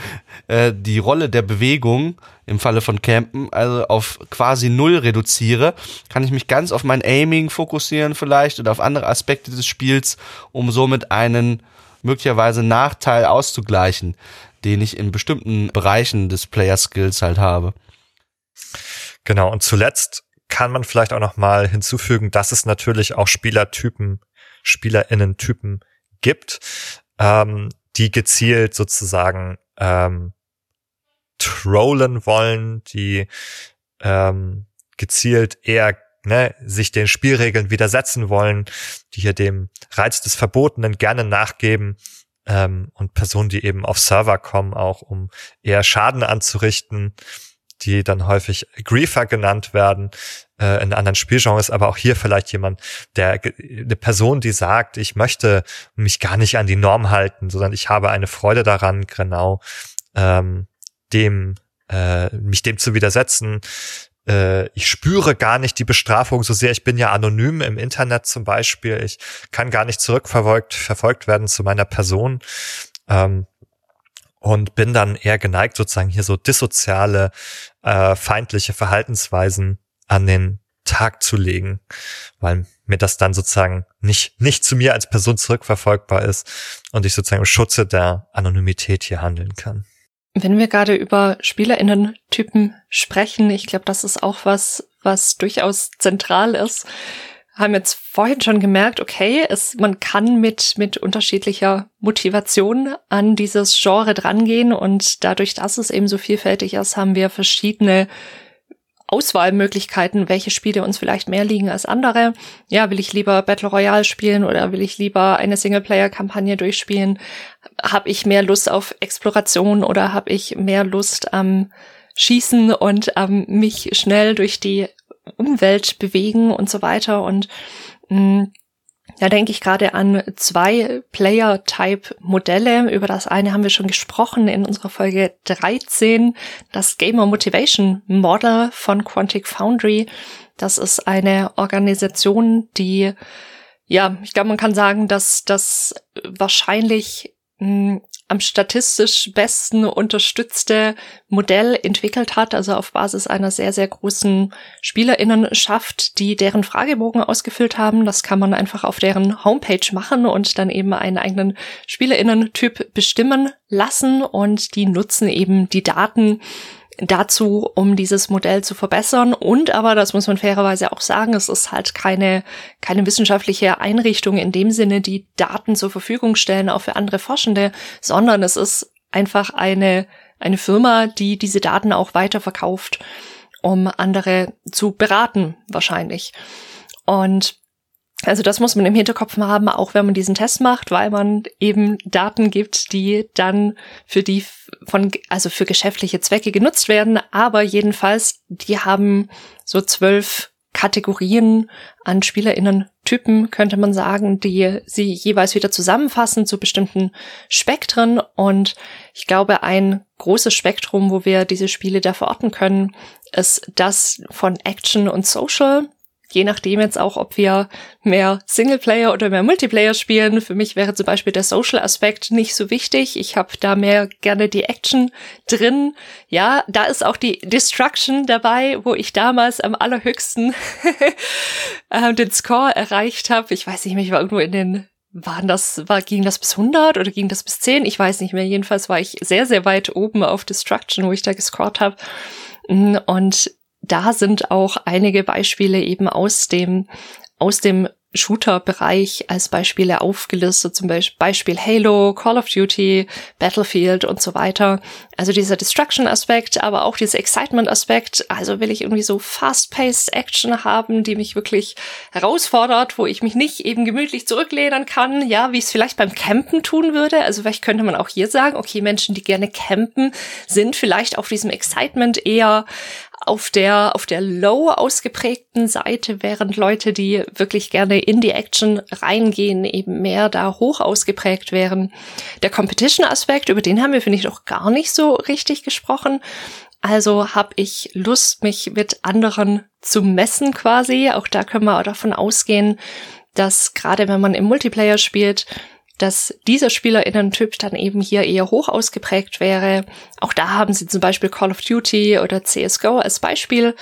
äh, die Rolle der Bewegung im Falle von Campen also auf quasi null reduziere, kann ich mich ganz auf mein Aiming fokussieren vielleicht oder auf andere Aspekte des Spiels, um somit einen möglicherweise Nachteil auszugleichen, den ich in bestimmten Bereichen des Player Skills halt habe. Genau, und zuletzt kann man vielleicht auch noch mal hinzufügen, dass es natürlich auch Spielertypen, Spielerinnen-Typen gibt, ähm, die gezielt sozusagen ähm, trollen wollen, die ähm, gezielt eher ne, sich den Spielregeln widersetzen wollen, die hier dem Reiz des Verbotenen gerne nachgeben ähm, und Personen, die eben auf Server kommen, auch um eher Schaden anzurichten die dann häufig Griefer genannt werden äh, in anderen Spielgenres, aber auch hier vielleicht jemand, der eine Person, die sagt, ich möchte mich gar nicht an die Norm halten, sondern ich habe eine Freude daran, genau ähm, dem äh, mich dem zu widersetzen. Äh, ich spüre gar nicht die Bestrafung so sehr. Ich bin ja anonym im Internet zum Beispiel. Ich kann gar nicht zurückverfolgt verfolgt werden zu meiner Person. Ähm, und bin dann eher geneigt, sozusagen hier so dissoziale, äh, feindliche Verhaltensweisen an den Tag zu legen, weil mir das dann sozusagen nicht, nicht zu mir als Person zurückverfolgbar ist und ich sozusagen im Schutze der Anonymität hier handeln kann. Wenn wir gerade über SpielerInnen-Typen sprechen, ich glaube, das ist auch was, was durchaus zentral ist haben jetzt vorhin schon gemerkt, okay, es, man kann mit, mit unterschiedlicher Motivation an dieses Genre drangehen und dadurch, dass es eben so vielfältig ist, haben wir verschiedene Auswahlmöglichkeiten, welche Spiele uns vielleicht mehr liegen als andere. Ja, will ich lieber Battle Royale spielen oder will ich lieber eine Singleplayer-Kampagne durchspielen? Habe ich mehr Lust auf Exploration oder habe ich mehr Lust am Schießen und ähm, mich schnell durch die Umwelt bewegen und so weiter. Und mh, mm, da denke ich gerade an zwei Player-Type-Modelle. Über das eine haben wir schon gesprochen in unserer Folge 13, das Gamer Motivation Model von Quantic Foundry. Das ist eine Organisation, die, ja, ich glaube, man kann sagen, dass das wahrscheinlich mm, am statistisch besten unterstützte Modell entwickelt hat, also auf Basis einer sehr, sehr großen Spielerinnenschaft, die deren Fragebogen ausgefüllt haben. Das kann man einfach auf deren Homepage machen und dann eben einen eigenen Spielerinnentyp bestimmen lassen und die nutzen eben die Daten dazu, um dieses Modell zu verbessern. Und aber, das muss man fairerweise auch sagen, es ist halt keine, keine wissenschaftliche Einrichtung in dem Sinne, die Daten zur Verfügung stellen, auch für andere Forschende, sondern es ist einfach eine, eine Firma, die diese Daten auch weiterverkauft, um andere zu beraten, wahrscheinlich. Und Also das muss man im Hinterkopf haben, auch wenn man diesen Test macht, weil man eben Daten gibt, die dann für die von, also für geschäftliche Zwecke genutzt werden. Aber jedenfalls, die haben so zwölf Kategorien an SpielerInnen-Typen, könnte man sagen, die sie jeweils wieder zusammenfassen zu bestimmten Spektren. Und ich glaube, ein großes Spektrum, wo wir diese Spiele da verorten können, ist das von Action und Social je nachdem jetzt auch, ob wir mehr Singleplayer oder mehr Multiplayer spielen. Für mich wäre zum Beispiel der Social-Aspekt nicht so wichtig. Ich habe da mehr gerne die Action drin. Ja, da ist auch die Destruction dabei, wo ich damals am allerhöchsten äh, den Score erreicht habe. Ich weiß nicht ich war irgendwo in den waren das, war, ging das bis 100 oder ging das bis 10? Ich weiß nicht mehr. Jedenfalls war ich sehr, sehr weit oben auf Destruction, wo ich da gescored habe. Und da sind auch einige Beispiele eben aus dem, aus dem Shooter-Bereich als Beispiele aufgelistet, zum Beispiel Halo, Call of Duty, Battlefield und so weiter. Also dieser Destruction-Aspekt, aber auch dieser Excitement-Aspekt. Also will ich irgendwie so fast-paced Action haben, die mich wirklich herausfordert, wo ich mich nicht eben gemütlich zurücklehnen kann, ja, wie ich es vielleicht beim Campen tun würde. Also vielleicht könnte man auch hier sagen, okay, Menschen, die gerne campen, sind vielleicht auf diesem Excitement eher auf der, auf der low ausgeprägten Seite, während Leute, die wirklich gerne in die Action reingehen, eben mehr da hoch ausgeprägt wären. Der Competition-Aspekt, über den haben wir, finde ich, noch gar nicht so richtig gesprochen. Also habe ich Lust, mich mit anderen zu messen quasi. Auch da können wir auch davon ausgehen, dass gerade wenn man im Multiplayer spielt, dass dieser Spielerinnen-Typ dann eben hier eher hoch ausgeprägt wäre. Auch da haben sie zum Beispiel Call of Duty oder CSGO als Beispiel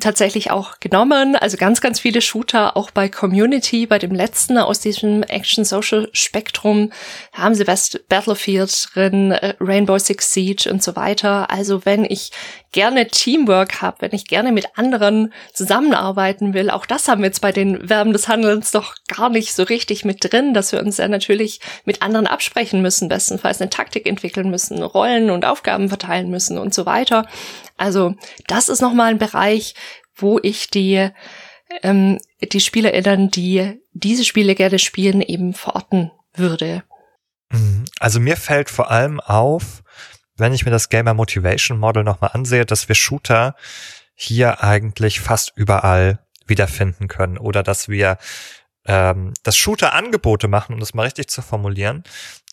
tatsächlich auch genommen. Also ganz, ganz viele Shooter, auch bei Community, bei dem letzten aus diesem Action-Social-Spektrum, haben sie West Battlefield drin, äh, Rainbow Six Siege und so weiter. Also wenn ich gerne Teamwork habe, wenn ich gerne mit anderen zusammenarbeiten will, auch das haben wir jetzt bei den Verben des Handelns doch gar nicht so richtig mit drin, dass wir uns ja natürlich mit anderen absprechen müssen, bestenfalls eine Taktik entwickeln müssen, Rollen und Aufgaben verteilen müssen und so weiter. Also das ist nochmal ein Bereich, wo ich die, ähm, die SpielerInnen, die diese Spiele gerne spielen, eben verorten würde. Mhm. Also mir fällt vor allem auf, wenn ich mir das Gamer Motivation Model nochmal ansehe, dass wir Shooter hier eigentlich fast überall wiederfinden können oder dass wir ähm, das Shooter-Angebote machen, um das mal richtig zu formulieren,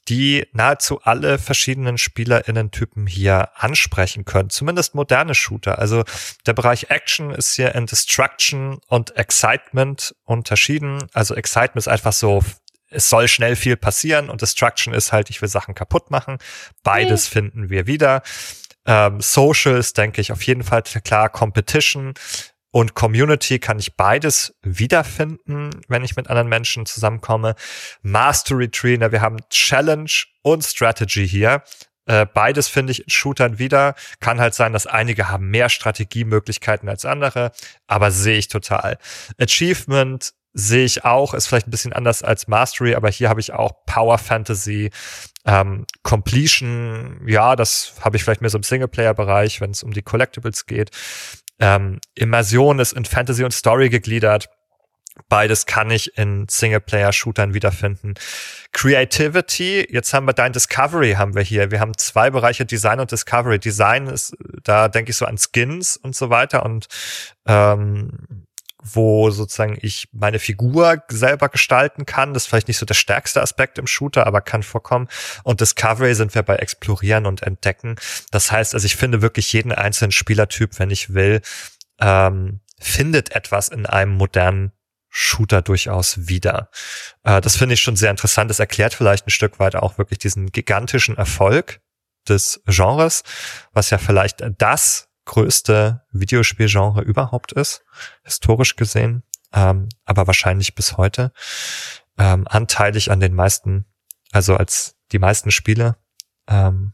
die nahezu alle verschiedenen SpielerInnen-Typen hier ansprechen können. Zumindest moderne Shooter. Also der Bereich Action ist hier in Destruction und Excitement unterschieden. Also Excitement ist einfach so, es soll schnell viel passieren und Destruction ist halt, ich will Sachen kaputt machen. Beides okay. finden wir wieder. Ähm, Social ist, denke ich, auf jeden Fall klar. Competition und Community kann ich beides wiederfinden, wenn ich mit anderen Menschen zusammenkomme. Mastery na, wir haben Challenge und Strategy hier. Äh, beides finde ich in Shootern wieder. Kann halt sein, dass einige haben mehr Strategiemöglichkeiten als andere, aber sehe ich total. Achievement sehe ich auch, ist vielleicht ein bisschen anders als Mastery, aber hier habe ich auch Power Fantasy, ähm, Completion, ja, das habe ich vielleicht mehr so im Singleplayer-Bereich, wenn es um die Collectibles geht. Ähm, Immersion ist in Fantasy und Story gegliedert. Beides kann ich in Singleplayer-Shootern wiederfinden. Creativity, jetzt haben wir dein Discovery haben wir hier. Wir haben zwei Bereiche Design und Discovery. Design ist, da denke ich so an Skins und so weiter und ähm, wo sozusagen ich meine Figur selber gestalten kann. Das ist vielleicht nicht so der stärkste Aspekt im Shooter, aber kann vorkommen. Und Discovery sind wir bei Explorieren und Entdecken. Das heißt, also ich finde wirklich jeden einzelnen Spielertyp, wenn ich will, ähm, findet etwas in einem modernen Shooter durchaus wieder. Äh, das finde ich schon sehr interessant. Das erklärt vielleicht ein Stück weit auch wirklich diesen gigantischen Erfolg des Genres, was ja vielleicht das größte Videospielgenre überhaupt ist, historisch gesehen, ähm, aber wahrscheinlich bis heute. Ähm, anteilig an den meisten, also als die meisten Spiele. Ähm,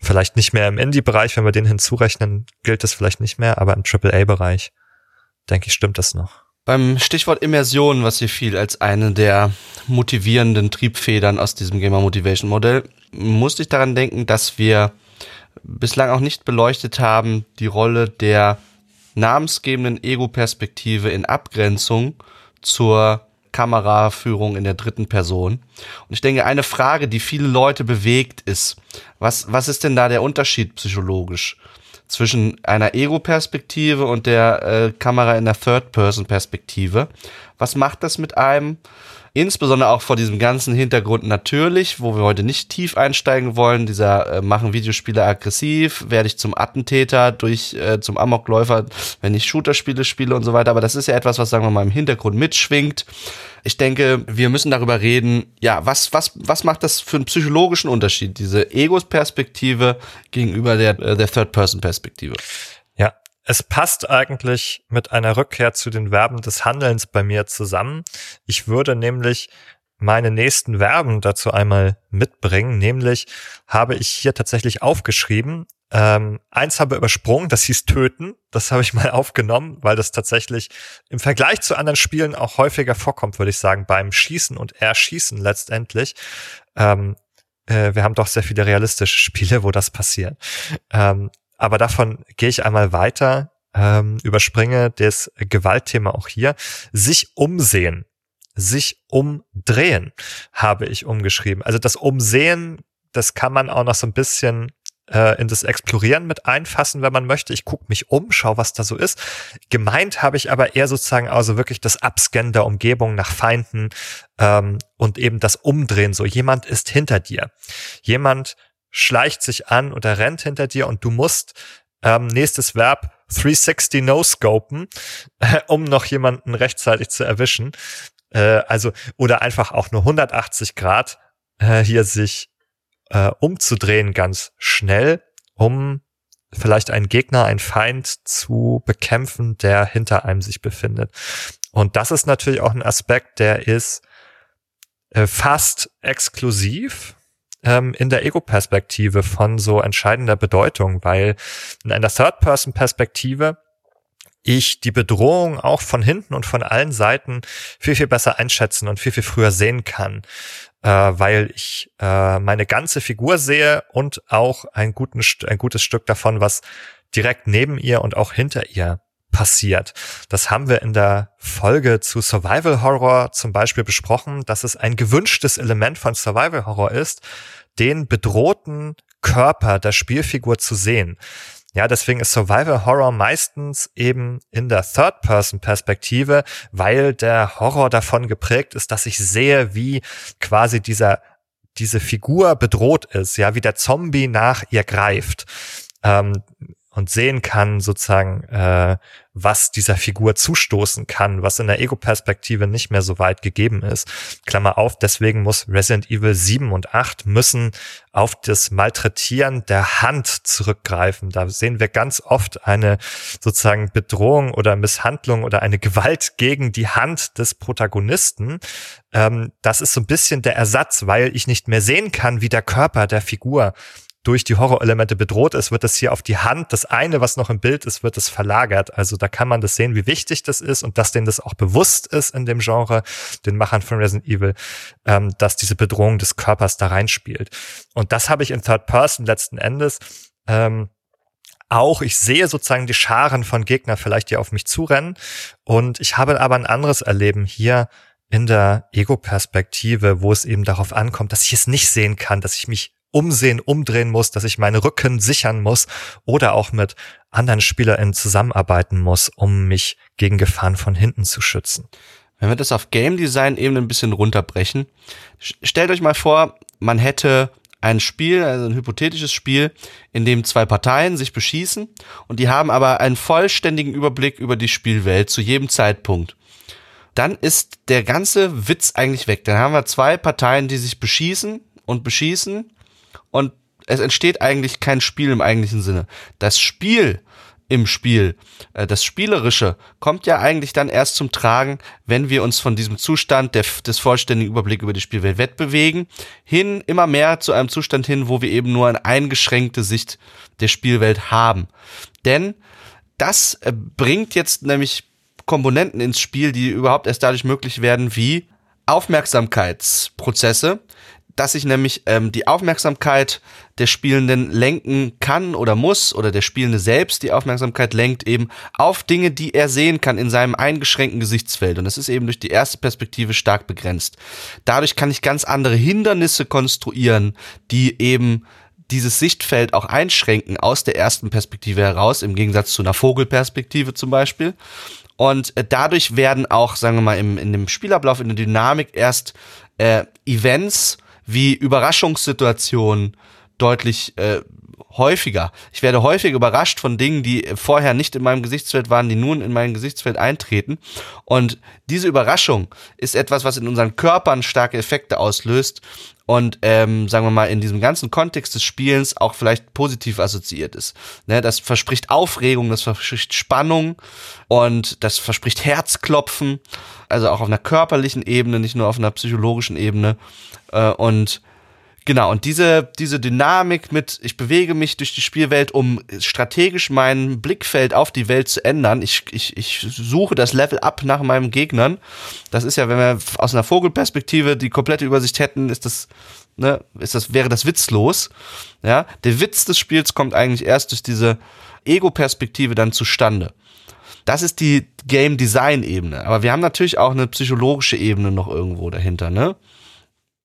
vielleicht nicht mehr im Indie-Bereich, wenn wir den hinzurechnen, gilt das vielleicht nicht mehr, aber im AAA-Bereich, denke ich, stimmt das noch. Beim Stichwort Immersion, was hier fiel als eine der motivierenden Triebfedern aus diesem Gamer Motivation Modell, musste ich daran denken, dass wir bislang auch nicht beleuchtet haben, die Rolle der namensgebenden Ego-Perspektive in Abgrenzung zur Kameraführung in der dritten Person. Und ich denke, eine Frage, die viele Leute bewegt, ist, was, was ist denn da der Unterschied psychologisch zwischen einer Ego-Perspektive und der äh, Kamera in der Third-Person-Perspektive? Was macht das mit einem? Insbesondere auch vor diesem ganzen Hintergrund natürlich, wo wir heute nicht tief einsteigen wollen, dieser äh, machen Videospiele aggressiv, werde ich zum Attentäter durch äh, zum Amokläufer, wenn ich Shooter-Spiele spiele und so weiter. Aber das ist ja etwas, was sagen wir mal im Hintergrund mitschwingt. Ich denke, wir müssen darüber reden, ja, was, was, was macht das für einen psychologischen Unterschied, diese Egos-Perspektive gegenüber der, äh, der Third-Person-Perspektive? Es passt eigentlich mit einer Rückkehr zu den Verben des Handelns bei mir zusammen. Ich würde nämlich meine nächsten Verben dazu einmal mitbringen, nämlich habe ich hier tatsächlich aufgeschrieben. Ähm, eins habe übersprungen, das hieß töten. Das habe ich mal aufgenommen, weil das tatsächlich im Vergleich zu anderen Spielen auch häufiger vorkommt, würde ich sagen, beim Schießen und Erschießen letztendlich. Ähm, äh, wir haben doch sehr viele realistische Spiele, wo das passiert. Ähm, aber davon gehe ich einmal weiter, ähm, überspringe das Gewaltthema auch hier. Sich umsehen, sich umdrehen, habe ich umgeschrieben. Also das Umsehen, das kann man auch noch so ein bisschen äh, in das Explorieren mit einfassen, wenn man möchte. Ich gucke mich um, schau, was da so ist. Gemeint habe ich aber eher sozusagen also wirklich das Abscannen der Umgebung nach Feinden ähm, und eben das Umdrehen. So jemand ist hinter dir. Jemand schleicht sich an oder rennt hinter dir und du musst ähm, nächstes Verb 360 no-scopen, äh, um noch jemanden rechtzeitig zu erwischen. Äh, also, oder einfach auch nur 180 Grad äh, hier sich äh, umzudrehen ganz schnell, um vielleicht einen Gegner, einen Feind zu bekämpfen, der hinter einem sich befindet. Und das ist natürlich auch ein Aspekt, der ist äh, fast exklusiv ähm, in der Ego-Perspektive von so entscheidender Bedeutung, weil in einer Third-Person-Perspektive ich die Bedrohung auch von hinten und von allen Seiten viel, viel besser einschätzen und viel, viel früher sehen kann, äh, weil ich äh, meine ganze Figur sehe und auch ein, guten, ein gutes Stück davon, was direkt neben ihr und auch hinter ihr passiert. Das haben wir in der Folge zu Survival Horror zum Beispiel besprochen, dass es ein gewünschtes Element von Survival Horror ist, den bedrohten Körper der Spielfigur zu sehen. Ja, deswegen ist Survival Horror meistens eben in der Third-Person-Perspektive, weil der Horror davon geprägt ist, dass ich sehe, wie quasi dieser diese Figur bedroht ist, ja, wie der Zombie nach ihr greift. Ähm, und sehen kann, sozusagen, äh, was dieser Figur zustoßen kann, was in der Ego-Perspektive nicht mehr so weit gegeben ist. Klammer auf, deswegen muss Resident Evil 7 und 8 müssen auf das Malträtieren der Hand zurückgreifen. Da sehen wir ganz oft eine sozusagen Bedrohung oder Misshandlung oder eine Gewalt gegen die Hand des Protagonisten. Ähm, das ist so ein bisschen der Ersatz, weil ich nicht mehr sehen kann, wie der Körper der Figur durch die Horrorelemente bedroht ist, wird das hier auf die Hand, das eine, was noch im Bild ist, wird es verlagert. Also da kann man das sehen, wie wichtig das ist und dass denen das auch bewusst ist in dem Genre, den Machern von Resident Evil, ähm, dass diese Bedrohung des Körpers da reinspielt. Und das habe ich in Third Person letzten Endes ähm, auch, ich sehe sozusagen die Scharen von Gegner vielleicht, die auf mich zurennen. Und ich habe aber ein anderes Erleben hier in der Ego-Perspektive, wo es eben darauf ankommt, dass ich es nicht sehen kann, dass ich mich umsehen, umdrehen muss, dass ich meinen Rücken sichern muss oder auch mit anderen SpielerInnen zusammenarbeiten muss, um mich gegen Gefahren von hinten zu schützen. Wenn wir das auf Game Design eben ein bisschen runterbrechen, stellt euch mal vor, man hätte ein Spiel, also ein hypothetisches Spiel, in dem zwei Parteien sich beschießen und die haben aber einen vollständigen Überblick über die Spielwelt zu jedem Zeitpunkt. Dann ist der ganze Witz eigentlich weg. Dann haben wir zwei Parteien, die sich beschießen und beschießen und es entsteht eigentlich kein Spiel im eigentlichen Sinne. Das Spiel im Spiel, äh, das Spielerische, kommt ja eigentlich dann erst zum Tragen, wenn wir uns von diesem Zustand der, des vollständigen Überblick über die Spielwelt wegbewegen, hin immer mehr zu einem Zustand hin, wo wir eben nur eine eingeschränkte Sicht der Spielwelt haben. Denn das äh, bringt jetzt nämlich Komponenten ins Spiel, die überhaupt erst dadurch möglich werden, wie Aufmerksamkeitsprozesse, dass ich nämlich ähm, die Aufmerksamkeit der Spielenden lenken kann oder muss oder der Spielende selbst die Aufmerksamkeit lenkt eben auf Dinge, die er sehen kann in seinem eingeschränkten Gesichtsfeld. Und das ist eben durch die erste Perspektive stark begrenzt. Dadurch kann ich ganz andere Hindernisse konstruieren, die eben dieses Sichtfeld auch einschränken aus der ersten Perspektive heraus, im Gegensatz zu einer Vogelperspektive zum Beispiel. Und äh, dadurch werden auch, sagen wir mal, im, in dem Spielablauf, in der Dynamik erst äh, Events wie Überraschungssituationen deutlich äh, häufiger. Ich werde häufig überrascht von Dingen, die vorher nicht in meinem Gesichtsfeld waren, die nun in mein Gesichtsfeld eintreten. Und diese Überraschung ist etwas, was in unseren Körpern starke Effekte auslöst und ähm, sagen wir mal in diesem ganzen Kontext des Spielens auch vielleicht positiv assoziiert ist. Ne, das verspricht Aufregung, das verspricht Spannung und das verspricht Herzklopfen, also auch auf einer körperlichen Ebene, nicht nur auf einer psychologischen Ebene. Äh, und Genau, und diese, diese Dynamik mit, ich bewege mich durch die Spielwelt, um strategisch mein Blickfeld auf die Welt zu ändern. Ich, ich, ich suche das Level up nach meinen Gegnern. Das ist ja, wenn wir aus einer Vogelperspektive die komplette Übersicht hätten, ist das, ne, ist das, wäre das witzlos. Ja, der Witz des Spiels kommt eigentlich erst durch diese Ego-Perspektive dann zustande. Das ist die Game Design Ebene. Aber wir haben natürlich auch eine psychologische Ebene noch irgendwo dahinter, ne?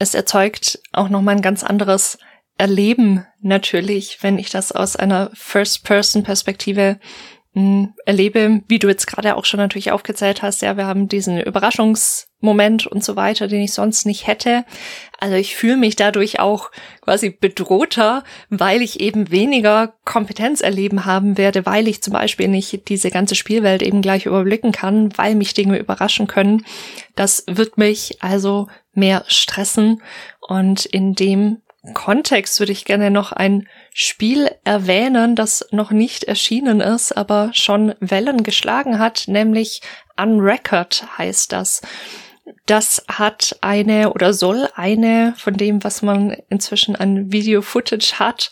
Es erzeugt auch nochmal ein ganz anderes Erleben natürlich, wenn ich das aus einer First-Person-Perspektive hm, erlebe, wie du jetzt gerade auch schon natürlich aufgezählt hast, ja, wir haben diesen Überraschungsmoment und so weiter, den ich sonst nicht hätte. Also ich fühle mich dadurch auch quasi bedrohter, weil ich eben weniger Kompetenz erleben haben werde, weil ich zum Beispiel nicht diese ganze Spielwelt eben gleich überblicken kann, weil mich Dinge überraschen können. Das wird mich also mehr stressen. Und in dem Kontext würde ich gerne noch ein Spiel erwähnen, das noch nicht erschienen ist, aber schon Wellen geschlagen hat, nämlich Unrecord heißt das. Das hat eine oder soll eine von dem, was man inzwischen an Video-Footage hat,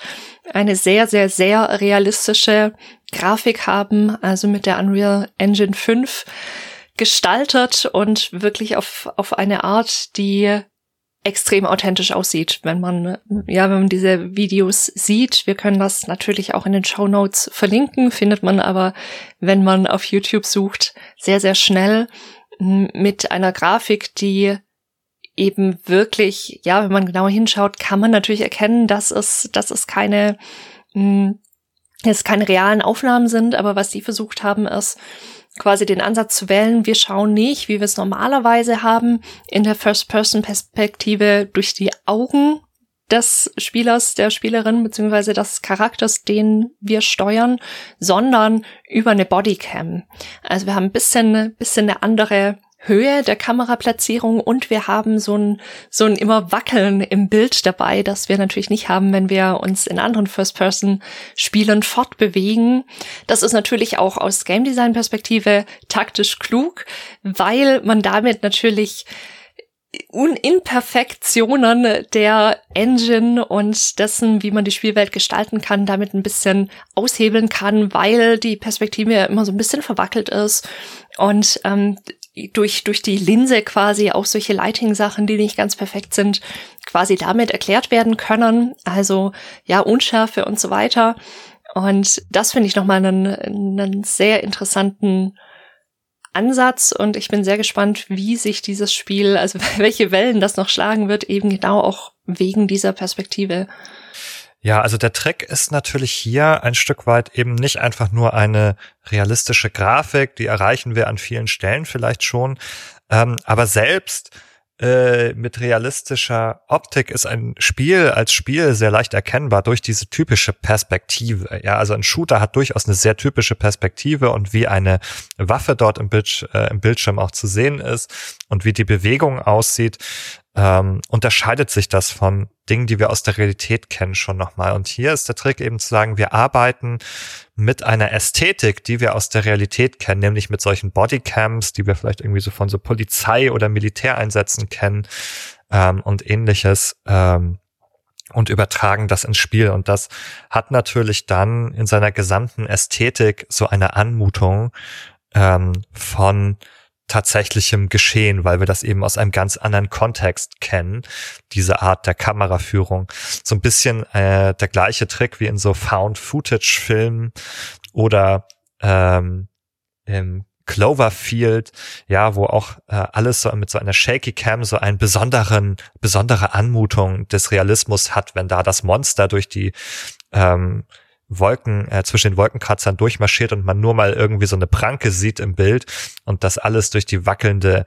eine sehr, sehr, sehr realistische Grafik haben, also mit der Unreal Engine 5 gestaltet und wirklich auf, auf eine Art, die extrem authentisch aussieht, wenn man, ja, wenn man diese Videos sieht. Wir können das natürlich auch in den Show Notes verlinken, findet man aber, wenn man auf YouTube sucht, sehr, sehr schnell mit einer Grafik, die eben wirklich, ja, wenn man genauer hinschaut, kann man natürlich erkennen, dass es, dass es keine, mh, es keine realen Aufnahmen sind, aber was die versucht haben, ist, quasi den Ansatz zu wählen, wir schauen nicht, wie wir es normalerweise haben, in der First-Person-Perspektive durch die Augen des Spielers, der Spielerin, beziehungsweise des Charakters, den wir steuern, sondern über eine Bodycam. Also wir haben ein bisschen, bisschen eine andere Höhe der Kameraplatzierung und wir haben so ein, so ein immer Wackeln im Bild dabei, das wir natürlich nicht haben, wenn wir uns in anderen First-Person-Spielen fortbewegen. Das ist natürlich auch aus Game Design-Perspektive taktisch klug, weil man damit natürlich Unimperfektionen der Engine und dessen, wie man die Spielwelt gestalten kann, damit ein bisschen aushebeln kann, weil die Perspektive immer so ein bisschen verwackelt ist. Und ähm, durch, durch die Linse quasi auch solche Lighting-Sachen, die nicht ganz perfekt sind, quasi damit erklärt werden können. Also ja, Unschärfe und so weiter. Und das finde ich nochmal einen, einen sehr interessanten Ansatz und ich bin sehr gespannt, wie sich dieses Spiel, also welche Wellen das noch schlagen wird, eben genau auch wegen dieser Perspektive. Ja, also der Trick ist natürlich hier ein Stück weit eben nicht einfach nur eine realistische Grafik, die erreichen wir an vielen Stellen vielleicht schon, ähm, aber selbst äh, mit realistischer Optik ist ein Spiel als Spiel sehr leicht erkennbar durch diese typische Perspektive. Ja, also ein Shooter hat durchaus eine sehr typische Perspektive und wie eine Waffe dort im, Bild, äh, im Bildschirm auch zu sehen ist und wie die Bewegung aussieht, ähm, unterscheidet sich das von Dingen, die wir aus der Realität kennen, schon nochmal. Und hier ist der Trick eben zu sagen, wir arbeiten mit einer Ästhetik, die wir aus der Realität kennen, nämlich mit solchen Bodycams, die wir vielleicht irgendwie so von so Polizei- oder Militäreinsätzen kennen ähm, und ähnliches. Ähm, und übertragen das ins Spiel. Und das hat natürlich dann in seiner gesamten Ästhetik so eine Anmutung ähm, von tatsächlichem Geschehen, weil wir das eben aus einem ganz anderen Kontext kennen, diese Art der Kameraführung. So ein bisschen äh, der gleiche Trick wie in so Found-Footage-Filmen oder ähm, im Cloverfield, ja, wo auch äh, alles so mit so einer Shaky Cam so einen besonderen, besondere Anmutung des Realismus hat, wenn da das Monster durch die ähm, Wolken, äh, zwischen den Wolkenkratzern durchmarschiert und man nur mal irgendwie so eine Pranke sieht im Bild und das alles durch die wackelnde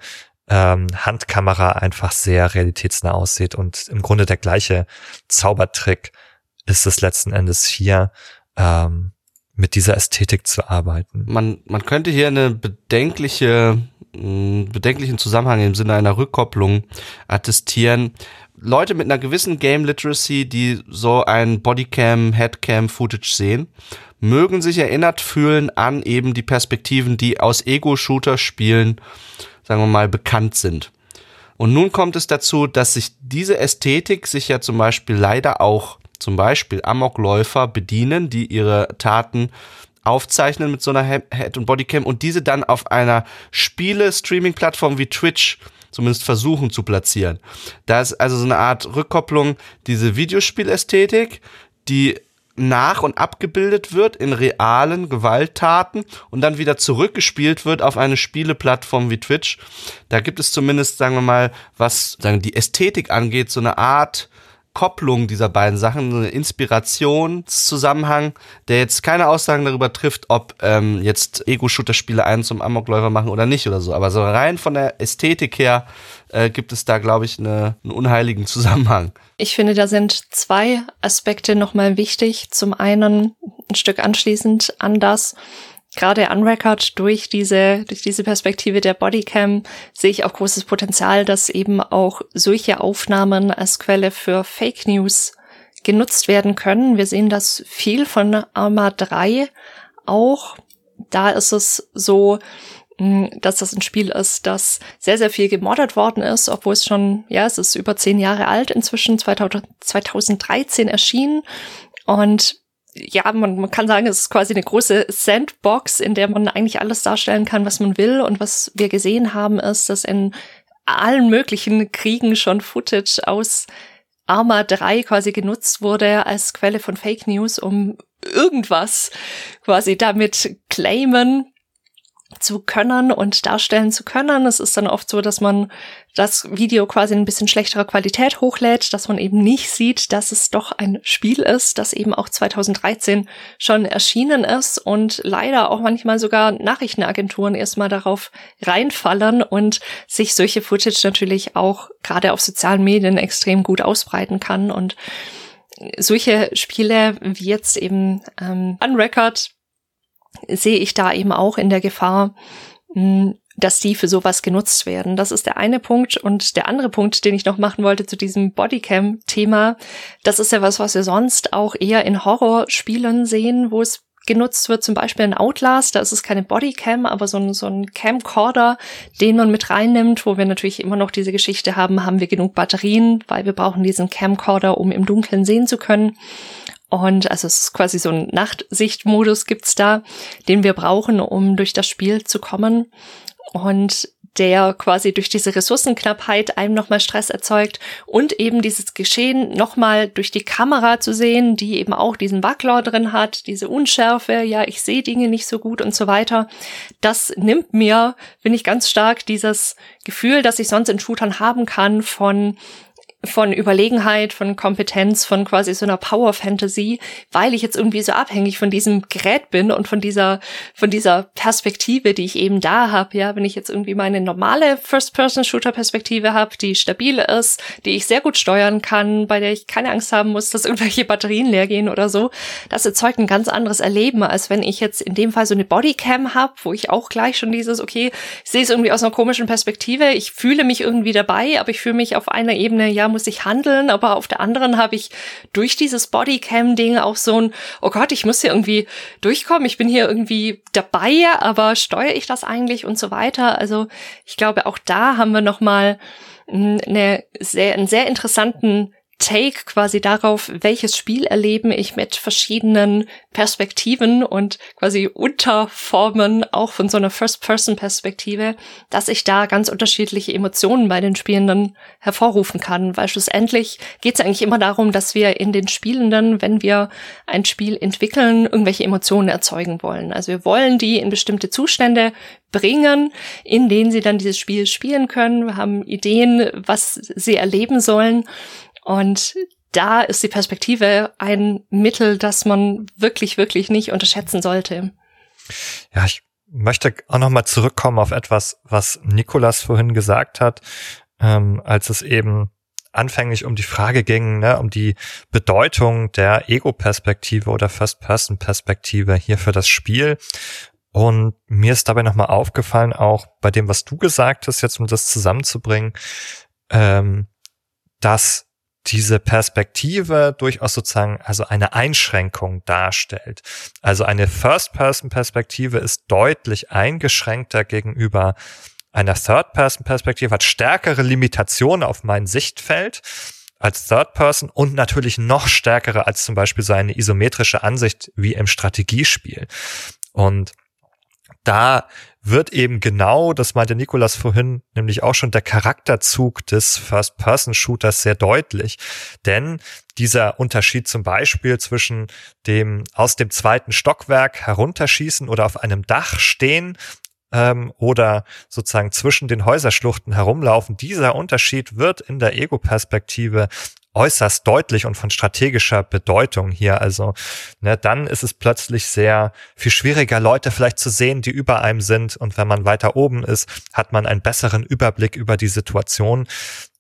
ähm, Handkamera einfach sehr realitätsnah aussieht und im Grunde der gleiche Zaubertrick ist es letzten Endes hier. Ähm, mit dieser Ästhetik zu arbeiten. Man, man könnte hier eine bedenkliche, bedenklichen Zusammenhang im Sinne einer Rückkopplung attestieren. Leute mit einer gewissen Game Literacy, die so ein Bodycam, Headcam Footage sehen, mögen sich erinnert fühlen an eben die Perspektiven, die aus Ego-Shooter-Spielen, sagen wir mal, bekannt sind. Und nun kommt es dazu, dass sich diese Ästhetik sich ja zum Beispiel leider auch zum Beispiel Amokläufer bedienen, die ihre Taten aufzeichnen mit so einer Head- und Bodycam und diese dann auf einer Spiele-Streaming-Plattform wie Twitch zumindest versuchen zu platzieren. Da ist also so eine Art Rückkopplung, diese Videospielästhetik, die nach und abgebildet wird in realen Gewalttaten und dann wieder zurückgespielt wird auf eine Spieleplattform wie Twitch. Da gibt es zumindest, sagen wir mal, was sagen die Ästhetik angeht, so eine Art Kopplung dieser beiden Sachen, so eine Inspirationszusammenhang, der jetzt keine Aussagen darüber trifft, ob ähm, jetzt Ego-Shooter-Spiele einen zum Amokläufer machen oder nicht oder so. Aber so rein von der Ästhetik her äh, gibt es da, glaube ich, eine, einen unheiligen Zusammenhang. Ich finde, da sind zwei Aspekte nochmal wichtig. Zum einen ein Stück anschließend an das, gerade an Record durch diese, durch diese Perspektive der Bodycam sehe ich auch großes Potenzial, dass eben auch solche Aufnahmen als Quelle für Fake News genutzt werden können. Wir sehen das viel von Arma 3 auch. Da ist es so, hm, dass das ein Spiel ist, das sehr, sehr viel gemoddet worden ist, obwohl es schon, ja, es ist über zehn Jahre alt inzwischen, 2013 erschienen. Und ja, man, man kann sagen, es ist quasi eine große Sandbox, in der man eigentlich alles darstellen kann, was man will. Und was wir gesehen haben, ist, dass in allen möglichen Kriegen schon Footage aus Arma 3 quasi genutzt wurde als Quelle von Fake News, um irgendwas quasi damit claimen zu können und darstellen zu können. Es ist dann oft so, dass man das Video quasi in ein bisschen schlechterer Qualität hochlädt, dass man eben nicht sieht, dass es doch ein Spiel ist, das eben auch 2013 schon erschienen ist und leider auch manchmal sogar Nachrichtenagenturen erstmal darauf reinfallen und sich solche Footage natürlich auch gerade auf sozialen Medien extrem gut ausbreiten kann. Und solche Spiele wie jetzt eben ähm, Unrecord sehe ich da eben auch in der Gefahr, hm, dass die für sowas genutzt werden. Das ist der eine Punkt. Und der andere Punkt, den ich noch machen wollte zu diesem Bodycam-Thema, das ist ja was, was wir sonst auch eher in Horrorspielen sehen, wo es genutzt wird, zum Beispiel in Outlast, da ist es keine Bodycam, aber so ein, so ein Camcorder, den man mit reinnimmt, wo wir natürlich immer noch diese Geschichte haben, haben wir genug Batterien, weil wir brauchen diesen Camcorder, um im Dunkeln sehen zu können. Und also es ist quasi so ein Nachtsichtmodus gibt's da, den wir brauchen, um durch das Spiel zu kommen. Und der quasi durch diese Ressourcenknappheit einem nochmal Stress erzeugt und eben dieses Geschehen nochmal durch die Kamera zu sehen, die eben auch diesen Wackler drin hat, diese Unschärfe, ja, ich sehe Dinge nicht so gut und so weiter. Das nimmt mir, finde ich, ganz stark dieses Gefühl, das ich sonst in Shootern haben kann von von Überlegenheit, von Kompetenz, von quasi so einer Power Fantasy, weil ich jetzt irgendwie so abhängig von diesem Gerät bin und von dieser von dieser Perspektive, die ich eben da habe. Ja, wenn ich jetzt irgendwie meine normale First-Person-Shooter-Perspektive habe, die stabil ist, die ich sehr gut steuern kann, bei der ich keine Angst haben muss, dass irgendwelche Batterien leer gehen oder so, das erzeugt ein ganz anderes Erleben, als wenn ich jetzt in dem Fall so eine Bodycam habe, wo ich auch gleich schon dieses, okay, ich sehe es irgendwie aus einer komischen Perspektive, ich fühle mich irgendwie dabei, aber ich fühle mich auf einer Ebene, ja, muss ich handeln, aber auf der anderen habe ich durch dieses Bodycam-Ding auch so ein, oh Gott, ich muss hier irgendwie durchkommen, ich bin hier irgendwie dabei, aber steuere ich das eigentlich und so weiter. Also ich glaube, auch da haben wir nochmal eine sehr, einen sehr interessanten Take quasi darauf, welches Spiel erleben ich mit verschiedenen Perspektiven und quasi Unterformen auch von so einer First-Person-Perspektive, dass ich da ganz unterschiedliche Emotionen bei den Spielenden hervorrufen kann. Weil schlussendlich geht es eigentlich immer darum, dass wir in den Spielenden, wenn wir ein Spiel entwickeln, irgendwelche Emotionen erzeugen wollen. Also wir wollen die in bestimmte Zustände bringen, in denen sie dann dieses Spiel spielen können. Wir haben Ideen, was sie erleben sollen. Und da ist die Perspektive ein Mittel, das man wirklich, wirklich nicht unterschätzen sollte. Ja, ich möchte auch nochmal zurückkommen auf etwas, was Nikolas vorhin gesagt hat, ähm, als es eben anfänglich um die Frage ging, ne, um die Bedeutung der Ego-Perspektive oder First-Person-Perspektive hier für das Spiel. Und mir ist dabei nochmal aufgefallen, auch bei dem, was du gesagt hast, jetzt um das zusammenzubringen, ähm, dass diese Perspektive durchaus sozusagen also eine Einschränkung darstellt. Also eine First-Person-Perspektive ist deutlich eingeschränkter gegenüber einer Third-Person-Perspektive, hat stärkere Limitationen auf mein Sichtfeld als Third Person und natürlich noch stärkere als zum Beispiel so eine isometrische Ansicht wie im Strategiespiel. Und da wird eben genau, das meinte Nikolas vorhin, nämlich auch schon der Charakterzug des First-Person-Shooters sehr deutlich. Denn dieser Unterschied zum Beispiel zwischen dem aus dem zweiten Stockwerk herunterschießen oder auf einem Dach stehen ähm, oder sozusagen zwischen den Häuserschluchten herumlaufen, dieser Unterschied wird in der Ego-Perspektive äußerst deutlich und von strategischer Bedeutung hier. Also, ne, dann ist es plötzlich sehr viel schwieriger, Leute vielleicht zu sehen, die über einem sind. Und wenn man weiter oben ist, hat man einen besseren Überblick über die Situation.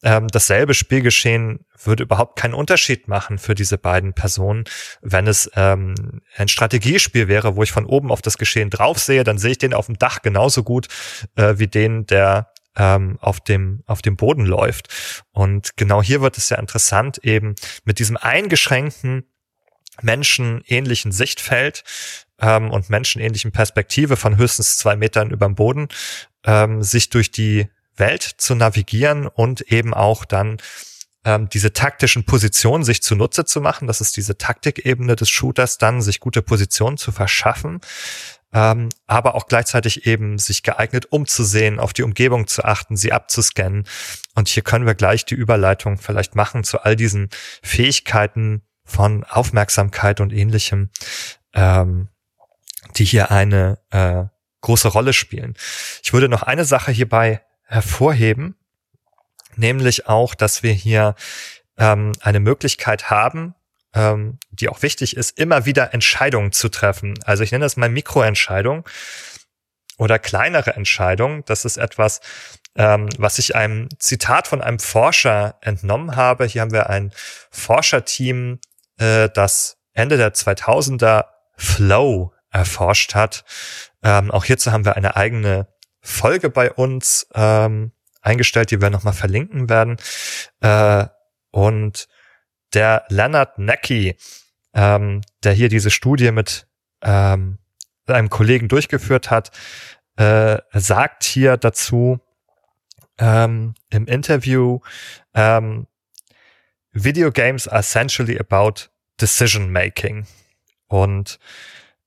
Ähm, dasselbe Spielgeschehen würde überhaupt keinen Unterschied machen für diese beiden Personen. Wenn es ähm, ein Strategiespiel wäre, wo ich von oben auf das Geschehen drauf sehe, dann sehe ich den auf dem Dach genauso gut äh, wie den, der ähm, auf dem auf dem Boden läuft. Und genau hier wird es ja interessant, eben mit diesem eingeschränkten menschenähnlichen Sichtfeld ähm, und menschenähnlichen Perspektive von höchstens zwei Metern über dem Boden ähm, sich durch die Welt zu navigieren und eben auch dann ähm, diese taktischen Positionen sich zunutze zu machen. Das ist diese Taktikebene des Shooters, dann sich gute Positionen zu verschaffen ähm, aber auch gleichzeitig eben sich geeignet umzusehen, auf die Umgebung zu achten, sie abzuscannen. Und hier können wir gleich die Überleitung vielleicht machen zu all diesen Fähigkeiten von Aufmerksamkeit und ähnlichem, ähm, die hier eine äh, große Rolle spielen. Ich würde noch eine Sache hierbei hervorheben, nämlich auch, dass wir hier ähm, eine Möglichkeit haben, ähm, die auch wichtig ist, immer wieder Entscheidungen zu treffen. Also ich nenne das mal Mikroentscheidung oder kleinere Entscheidungen. Das ist etwas, ähm, was ich einem Zitat von einem Forscher entnommen habe. Hier haben wir ein Forscherteam, äh, das Ende der 2000er Flow erforscht hat. Ähm, auch hierzu haben wir eine eigene Folge bei uns ähm, eingestellt, die wir nochmal verlinken werden. Äh, und der Leonard Necky, ähm, der hier diese Studie mit ähm, einem Kollegen durchgeführt hat, äh, sagt hier dazu ähm, im Interview, ähm, Video Games are essentially about decision making. Und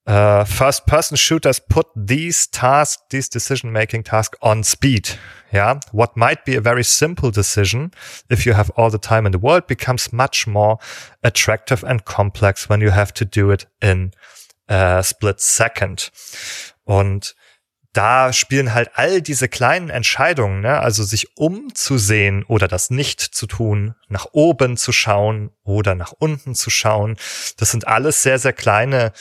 Uh, first person shooters put these tasks, these decision making tasks on speed. Yeah. What might be a very simple decision if you have all the time in the world becomes much more attractive and complex when you have to do it in a split second. Und da spielen halt all diese kleinen Entscheidungen, ne? also sich umzusehen oder das nicht zu tun, nach oben zu schauen oder nach unten zu schauen. Das sind alles sehr, sehr kleine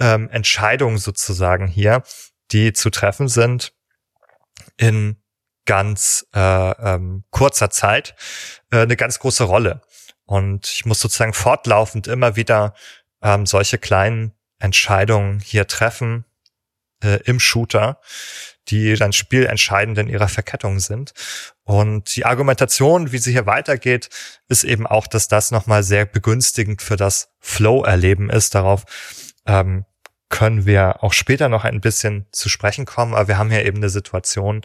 ähm, Entscheidungen sozusagen hier, die zu treffen sind in ganz äh, ähm, kurzer Zeit, äh, eine ganz große Rolle. Und ich muss sozusagen fortlaufend immer wieder ähm, solche kleinen Entscheidungen hier treffen äh, im Shooter, die dann spielentscheidend in ihrer Verkettung sind. Und die Argumentation, wie sie hier weitergeht, ist eben auch, dass das nochmal sehr begünstigend für das Flow-Erleben ist. Darauf ähm, können wir auch später noch ein bisschen zu sprechen kommen, aber wir haben hier eben eine Situation,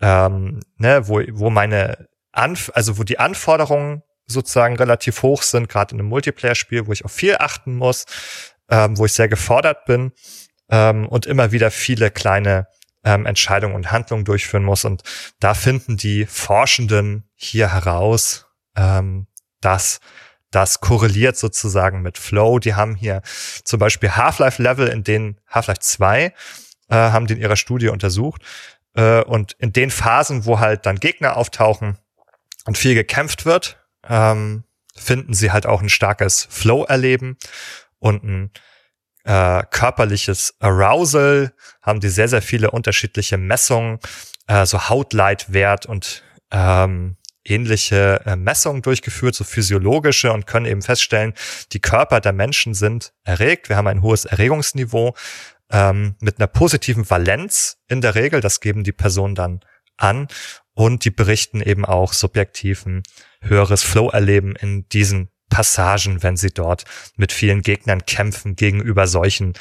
ähm, ne, wo, wo meine Anf also wo die Anforderungen sozusagen relativ hoch sind, gerade in einem Multiplayer-Spiel, wo ich auf viel achten muss, ähm, wo ich sehr gefordert bin ähm, und immer wieder viele kleine ähm, Entscheidungen und Handlungen durchführen muss. Und da finden die Forschenden hier heraus, ähm, dass das korreliert sozusagen mit Flow. Die haben hier zum Beispiel Half-Life-Level, in denen Half-Life 2 äh, haben die in ihrer Studie untersucht. Äh, und in den Phasen, wo halt dann Gegner auftauchen und viel gekämpft wird, ähm, finden sie halt auch ein starkes Flow-Erleben und ein äh, körperliches Arousal, haben die sehr, sehr viele unterschiedliche Messungen, äh, so Hautleitwert und ähm, ähnliche äh, Messungen durchgeführt, so physiologische und können eben feststellen, die Körper der Menschen sind erregt. Wir haben ein hohes Erregungsniveau ähm, mit einer positiven Valenz in der Regel. Das geben die Personen dann an und die berichten eben auch subjektiven höheres Flow-Erleben in diesen Passagen, wenn sie dort mit vielen Gegnern kämpfen gegenüber solchen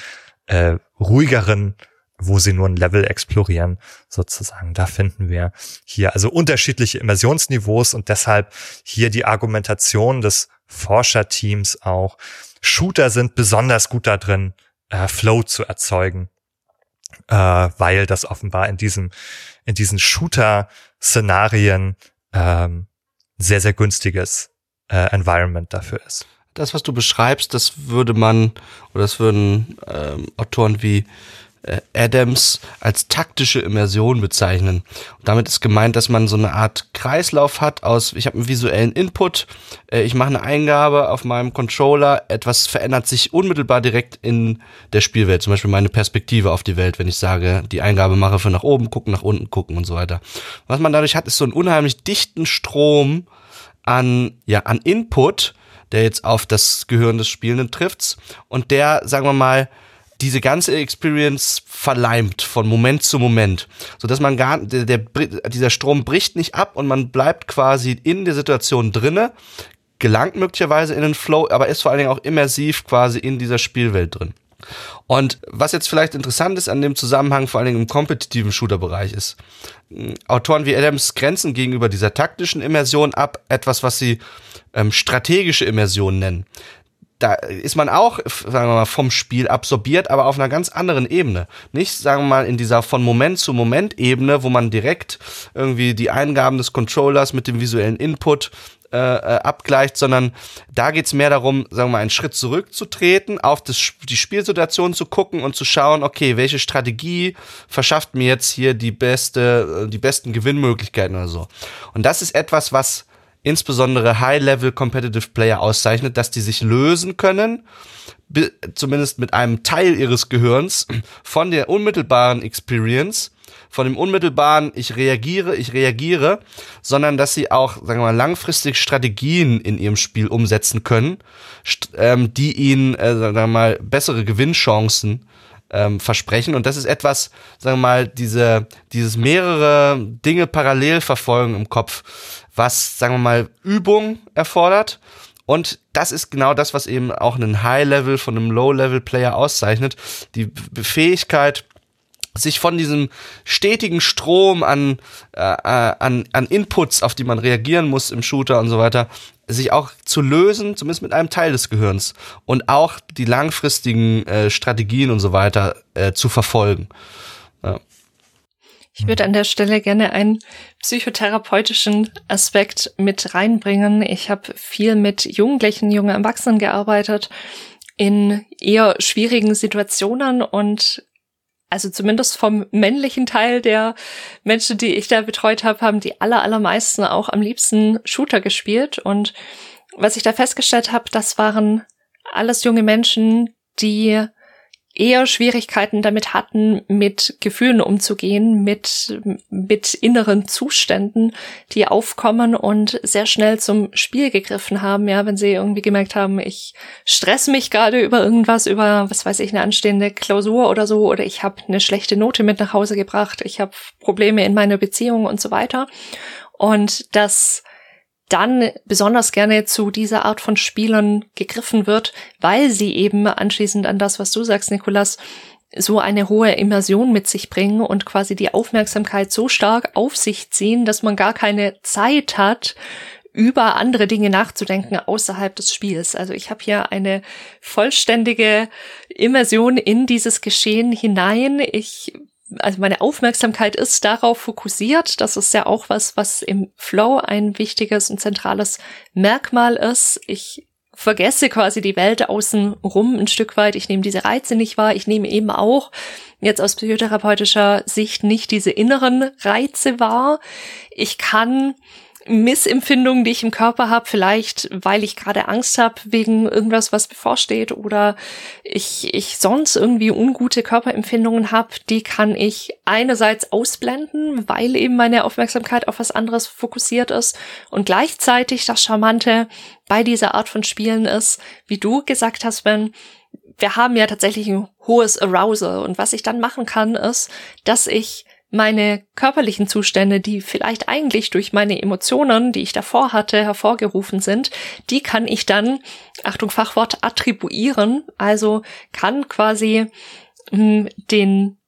äh, ruhigeren wo sie nur ein Level explorieren, sozusagen. Da finden wir hier also unterschiedliche Immersionsniveaus und deshalb hier die Argumentation des Forscherteams auch. Shooter sind besonders gut da drin, äh, Flow zu erzeugen, äh, weil das offenbar in diesem, in diesen Shooter-Szenarien ähm, sehr, sehr günstiges äh, Environment dafür ist. Das, was du beschreibst, das würde man, oder das würden ähm, Autoren wie Adams als taktische Immersion bezeichnen. Und damit ist gemeint, dass man so eine Art Kreislauf hat aus, ich habe einen visuellen Input, äh, ich mache eine Eingabe auf meinem Controller, etwas verändert sich unmittelbar direkt in der Spielwelt, zum Beispiel meine Perspektive auf die Welt, wenn ich sage, die Eingabe mache für nach oben gucken, nach unten gucken und so weiter. Was man dadurch hat, ist so einen unheimlich dichten Strom an, ja, an Input, der jetzt auf das Gehirn des Spielenden trifft und der, sagen wir mal, diese ganze Experience verleimt von Moment zu Moment, so dass man gar der, der dieser Strom bricht nicht ab und man bleibt quasi in der Situation drinne, gelangt möglicherweise in den Flow, aber ist vor allen Dingen auch immersiv quasi in dieser Spielwelt drin. Und was jetzt vielleicht interessant ist an dem Zusammenhang, vor allen Dingen im kompetitiven Shooter-Bereich ist, Autoren wie Adams grenzen gegenüber dieser taktischen Immersion ab etwas, was sie ähm, strategische Immersion nennen da ist man auch, sagen wir mal, vom Spiel absorbiert, aber auf einer ganz anderen Ebene. Nicht, sagen wir mal, in dieser von Moment zu Moment Ebene, wo man direkt irgendwie die Eingaben des Controllers mit dem visuellen Input äh, äh, abgleicht, sondern da geht's mehr darum, sagen wir mal, einen Schritt zurückzutreten, auf das, die Spielsituation zu gucken und zu schauen, okay, welche Strategie verschafft mir jetzt hier die beste, äh, die besten Gewinnmöglichkeiten oder so. Und das ist etwas, was insbesondere High-Level Competitive Player auszeichnet, dass die sich lösen können, zumindest mit einem Teil ihres Gehirns, von der unmittelbaren Experience, von dem unmittelbaren, ich reagiere, ich reagiere, sondern dass sie auch, sagen wir mal, langfristig Strategien in ihrem Spiel umsetzen können, ähm, die ihnen, äh, sagen wir mal, bessere Gewinnchancen ähm, versprechen. Und das ist etwas, sagen wir mal, diese, dieses mehrere Dinge parallel verfolgen im Kopf, was, sagen wir mal, Übung erfordert. Und das ist genau das, was eben auch einen High-Level von einem Low-Level-Player auszeichnet. Die Fähigkeit, sich von diesem stetigen Strom an, äh, an, an Inputs, auf die man reagieren muss im Shooter und so weiter, sich auch zu lösen, zumindest mit einem Teil des Gehirns und auch die langfristigen äh, Strategien und so weiter äh, zu verfolgen. Ja. Ich würde an der Stelle gerne einen psychotherapeutischen Aspekt mit reinbringen. Ich habe viel mit Jugendlichen, jungen Erwachsenen gearbeitet in eher schwierigen Situationen und also zumindest vom männlichen Teil der Menschen, die ich da betreut habe, haben die aller, allermeisten auch am liebsten Shooter gespielt. Und was ich da festgestellt habe, das waren alles junge Menschen, die eher Schwierigkeiten damit hatten, mit Gefühlen umzugehen, mit, mit inneren Zuständen, die aufkommen und sehr schnell zum Spiel gegriffen haben, ja, wenn sie irgendwie gemerkt haben, ich stress mich gerade über irgendwas, über, was weiß ich, eine anstehende Klausur oder so, oder ich habe eine schlechte Note mit nach Hause gebracht, ich habe Probleme in meiner Beziehung und so weiter. Und das dann besonders gerne zu dieser Art von Spielern gegriffen wird, weil sie eben anschließend an das, was du sagst, Nikolas, so eine hohe Immersion mit sich bringen und quasi die Aufmerksamkeit so stark auf sich ziehen, dass man gar keine Zeit hat, über andere Dinge nachzudenken außerhalb des Spiels. Also ich habe hier eine vollständige Immersion in dieses Geschehen hinein. Ich also meine Aufmerksamkeit ist darauf fokussiert. Das ist ja auch was, was im Flow ein wichtiges und zentrales Merkmal ist. Ich vergesse quasi die Welt außen rum ein Stück weit. Ich nehme diese Reize nicht wahr. Ich nehme eben auch jetzt aus psychotherapeutischer Sicht nicht diese inneren Reize wahr. Ich kann Missempfindungen, die ich im Körper habe, vielleicht weil ich gerade Angst habe wegen irgendwas, was bevorsteht oder ich, ich sonst irgendwie ungute Körperempfindungen habe, die kann ich einerseits ausblenden, weil eben meine Aufmerksamkeit auf was anderes fokussiert ist und gleichzeitig das Charmante bei dieser Art von Spielen ist, wie du gesagt hast, Ben, wir haben ja tatsächlich ein hohes Arousal und was ich dann machen kann, ist, dass ich meine körperlichen Zustände, die vielleicht eigentlich durch meine Emotionen, die ich davor hatte, hervorgerufen sind, die kann ich dann, Achtung Fachwort, attribuieren, also kann quasi mh, hm, den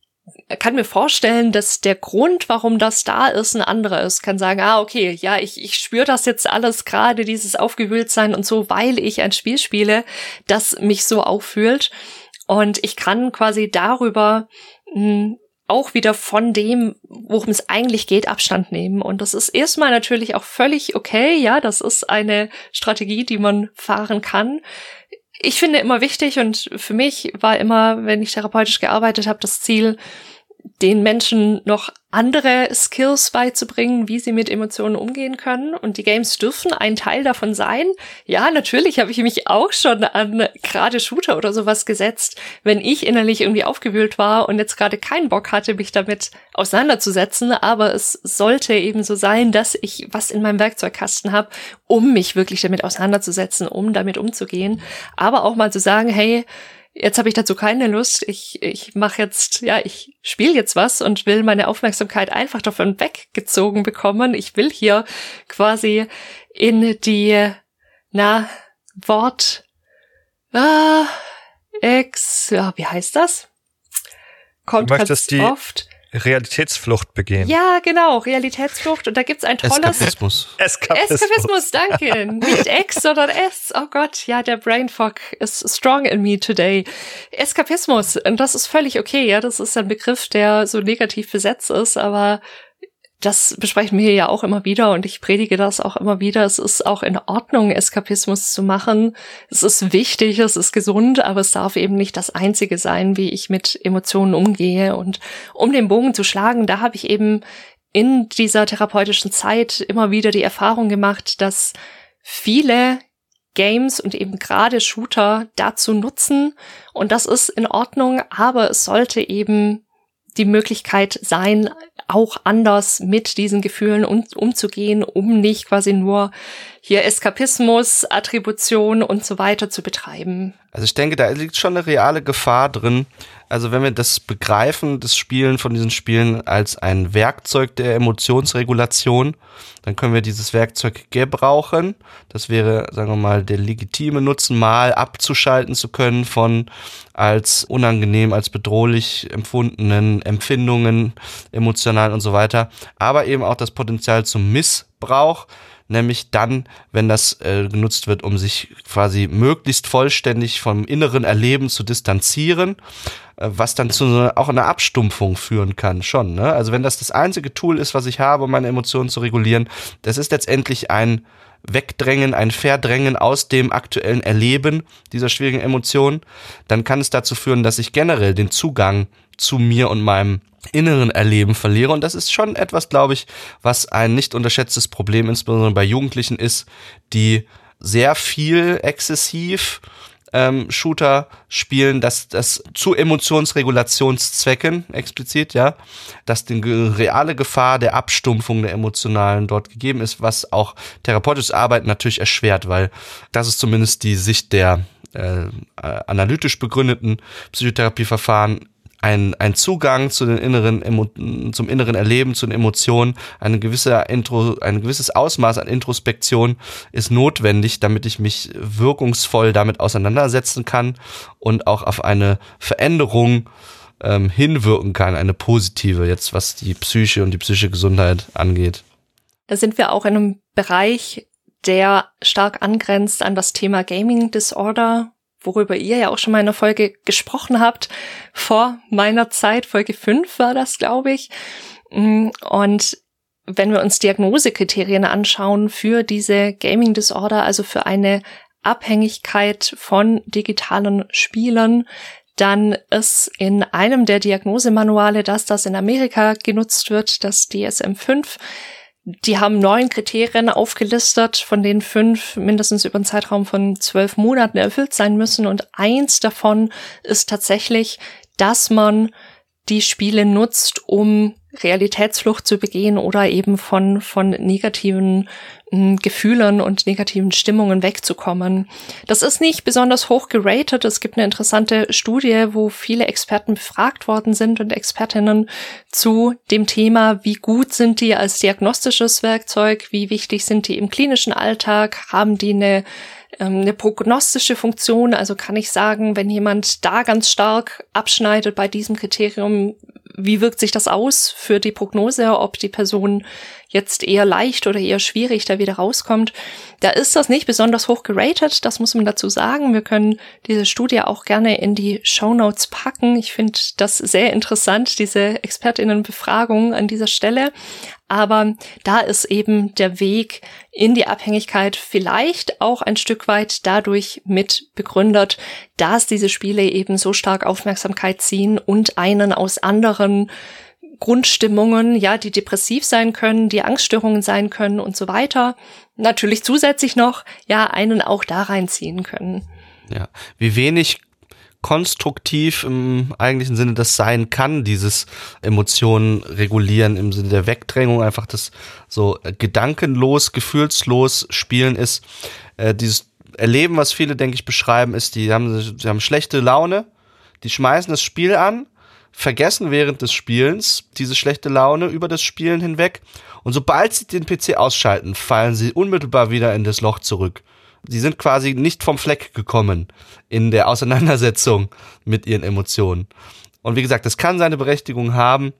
kann mir vorstellen, dass der Grund, warum das da ist, ein anderer ist. Kann sagen, ah, okay, ja, ich, ich spüre das jetzt alles gerade, dieses Aufgewühltsein und so, weil ich ein Spiel spiele, das mich so auffühlt. Und ich kann quasi darüber mh, hm, auch wieder von dem, worum es eigentlich geht, Abstand nehmen. Und das ist erstmal natürlich auch völlig okay. Ja, das ist eine Strategie, die man fahren kann. Ich finde immer wichtig und für mich war immer, wenn ich therapeutisch gearbeitet habe, das Ziel, den Menschen noch andere Skills beizubringen, wie sie mit Emotionen umgehen können. Und die Games dürfen ein Teil davon sein. Ja, natürlich habe ich mich auch schon an gerade Shooter oder sowas gesetzt, wenn ich innerlich irgendwie aufgewühlt war und jetzt gerade keinen Bock hatte, mich damit auseinanderzusetzen. Aber es sollte eben so sein, dass ich was in meinem Werkzeugkasten habe, um mich wirklich damit auseinanderzusetzen, um damit umzugehen. Aber auch mal zu sagen, hey, jetzt habe ich dazu keine Lust. Ich, ich mache jetzt, ja, ich spiele jetzt was und will meine Aufmerksamkeit einfach davon weggezogen bekommen. Ich will hier quasi in die, na, Wort, ah, ex, ja, wie heißt das? Kommt ganz oft. Realitätsflucht begehen. Ja, genau, Realitätsflucht. Und da gibt's ein tolles Eskapismus. Eskapismus. Eskapismus, danke. Nicht X, sondern S. Oh Gott, ja, der Brainfuck ist strong in me today. Eskapismus. Und das ist völlig okay, ja. Das ist ein Begriff, der so negativ besetzt ist, aber das besprechen wir ja auch immer wieder und ich predige das auch immer wieder. Es ist auch in Ordnung, Eskapismus zu machen. Es ist wichtig, es ist gesund, aber es darf eben nicht das Einzige sein, wie ich mit Emotionen umgehe. Und um den Bogen zu schlagen, da habe ich eben in dieser therapeutischen Zeit immer wieder die Erfahrung gemacht, dass viele Games und eben gerade Shooter dazu nutzen. Und das ist in Ordnung, aber es sollte eben die Möglichkeit sein, auch anders mit diesen Gefühlen um, umzugehen, um nicht quasi nur hier Eskapismus, Attribution und so weiter zu betreiben. Also ich denke, da liegt schon eine reale Gefahr drin. Also wenn wir das begreifen, das Spielen von diesen Spielen als ein Werkzeug der Emotionsregulation, dann können wir dieses Werkzeug gebrauchen. Das wäre, sagen wir mal, der legitime Nutzen, mal abzuschalten zu können von als unangenehm, als bedrohlich empfundenen Empfindungen, emotional und so weiter. Aber eben auch das Potenzial zum Missbrauch, nämlich dann, wenn das äh, genutzt wird, um sich quasi möglichst vollständig vom inneren Erleben zu distanzieren, äh, was dann zu so, auch einer Abstumpfung führen kann, schon. Ne? Also wenn das das einzige Tool ist, was ich habe, um meine Emotionen zu regulieren, das ist letztendlich ein Wegdrängen, ein Verdrängen aus dem aktuellen Erleben dieser schwierigen Emotionen, dann kann es dazu führen, dass ich generell den Zugang zu mir und meinem inneren Erleben verliere. Und das ist schon etwas, glaube ich, was ein nicht unterschätztes Problem insbesondere bei Jugendlichen ist, die sehr viel exzessiv ähm, Shooter spielen, dass das zu Emotionsregulationszwecken explizit, ja, dass die reale Gefahr der Abstumpfung der emotionalen dort gegeben ist, was auch therapeutisches Arbeiten natürlich erschwert, weil das ist zumindest die Sicht der äh, analytisch begründeten Psychotherapieverfahren ein, ein Zugang zu den inneren, zum inneren Erleben, zu den Emotionen, eine gewisse Intro, ein gewisses Ausmaß an Introspektion ist notwendig, damit ich mich wirkungsvoll damit auseinandersetzen kann und auch auf eine Veränderung ähm, hinwirken kann, eine positive, jetzt was die Psyche und die psychische Gesundheit angeht. Da sind wir auch in einem Bereich, der stark angrenzt an das Thema Gaming Disorder, worüber ihr ja auch schon mal in einer Folge gesprochen habt. Vor meiner Zeit, Folge 5 war das, glaube ich. Mm, und wenn wir uns Diagnosekriterien anschauen für diese Gaming Disorder, also für eine Abhängigkeit von digitalen Spielern, dann ist in einem der Diagnosemanuale, dass das in Amerika genutzt wird, das DSM-5, die haben neun Kriterien aufgelistet, von denen fünf mindestens über einen Zeitraum von zwölf Monaten erfüllt sein müssen. Und eins davon ist tatsächlich, dass man die Spiele nutzt, um Realitätsflucht zu begehen oder eben von, von negativen hm, Gefühlen und negativen Stimmungen wegzukommen. Das ist nicht besonders hoch geratet. Es gibt eine interessante Studie, wo viele Experten befragt worden sind und Expertinnen zu dem Thema, wie gut sind die als diagnostisches Werkzeug, wie wichtig sind die im klinischen Alltag, haben die eine ähm, eine prognostische Funktion. Also kann ich sagen, wenn jemand da ganz stark abschneidet bei diesem Kriterium, wie wirkt sich das aus für die Prognose, ob die Person jetzt eher leicht oder eher schwierig da wieder rauskommt. Da ist das nicht besonders hoch geratet, das muss man dazu sagen. Wir können diese Studie auch gerne in die Show Notes packen. Ich finde das sehr interessant, diese Expertinnenbefragung an dieser Stelle. Aber da ist eben der Weg in die Abhängigkeit vielleicht auch ein Stück weit dadurch mit begründet, dass diese Spiele eben so stark Aufmerksamkeit ziehen und einen aus anderen Grundstimmungen, ja, die depressiv sein können, die Angststörungen sein können und so weiter. Natürlich zusätzlich noch, ja, einen auch da reinziehen können. Ja, wie wenig konstruktiv im eigentlichen Sinne das sein kann, dieses Emotionen regulieren im Sinne der Wegdrängung, einfach das so gedankenlos, gefühlslos spielen ist. Äh, dieses Erleben, was viele, denke ich, beschreiben, ist, die haben, sie haben schlechte Laune, die schmeißen das Spiel an vergessen während des Spielens diese schlechte Laune über das Spielen hinweg und sobald sie den PC ausschalten, fallen sie unmittelbar wieder in das Loch zurück. Sie sind quasi nicht vom Fleck gekommen in der Auseinandersetzung mit ihren Emotionen. Und wie gesagt, das kann seine Berechtigung haben,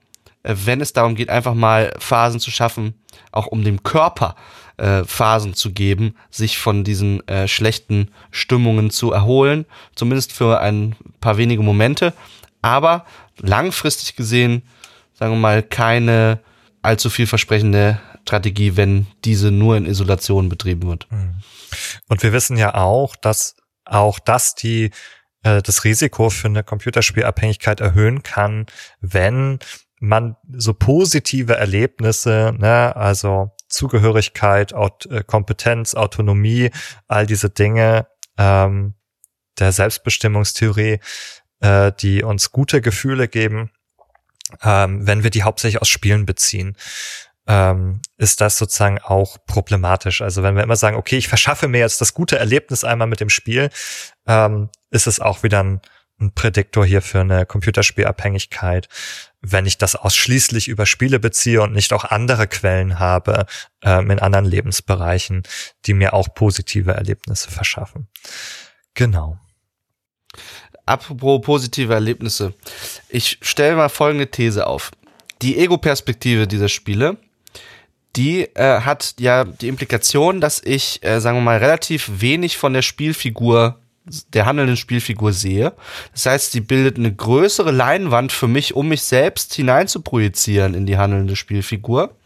äh, wenn es darum geht, einfach mal Phasen zu schaffen, auch um dem Körper äh, Phasen zu geben, sich von diesen äh, schlechten Stimmungen zu erholen, zumindest für ein paar wenige Momente. Aber langfristig gesehen, sagen wir mal, keine allzu vielversprechende Strategie, wenn diese nur in Isolation betrieben wird. Hm. Und wir wissen ja auch, dass auch das die äh, das Risiko für eine Computerspielabhängigkeit erhöhen kann, wenn man so positive Erlebnisse, ne, also Zugehörigkeit, Aut äh, Kompetenz, Autonomie, all diese Dinge ähm, der Selbstbestimmungstheorie, äh, die uns gute Gefühle geben, ähm, wenn wir die hauptsächlich aus Spielen beziehen, ähm, ist das sozusagen auch problematisch. Also wenn wir immer sagen, okay, ich verschaffe mir jetzt das gute Erlebnis einmal mit dem Spiel, ähm, ist es auch wieder ein, ein Prädiktor hier für eine Computerspielabhängigkeit, wenn ich das ausschließlich über Spiele beziehe und nicht auch andere Quellen habe ähm, in anderen Lebensbereichen, die mir auch positive Erlebnisse verschaffen. Genau. Apropos positive Erlebnisse. Ich stelle mal folgende These auf. Die Ego-Perspektive dieser Spiele, die äh, hat ja die Implikation, dass ich, äh, sagen wir mal, relativ wenig von der Spielfigur, der handelnden Spielfigur sehe. Das heißt, sie bildet eine größere Leinwand für mich, um mich selbst hinein zu projizieren in die handelnde Spielfigur.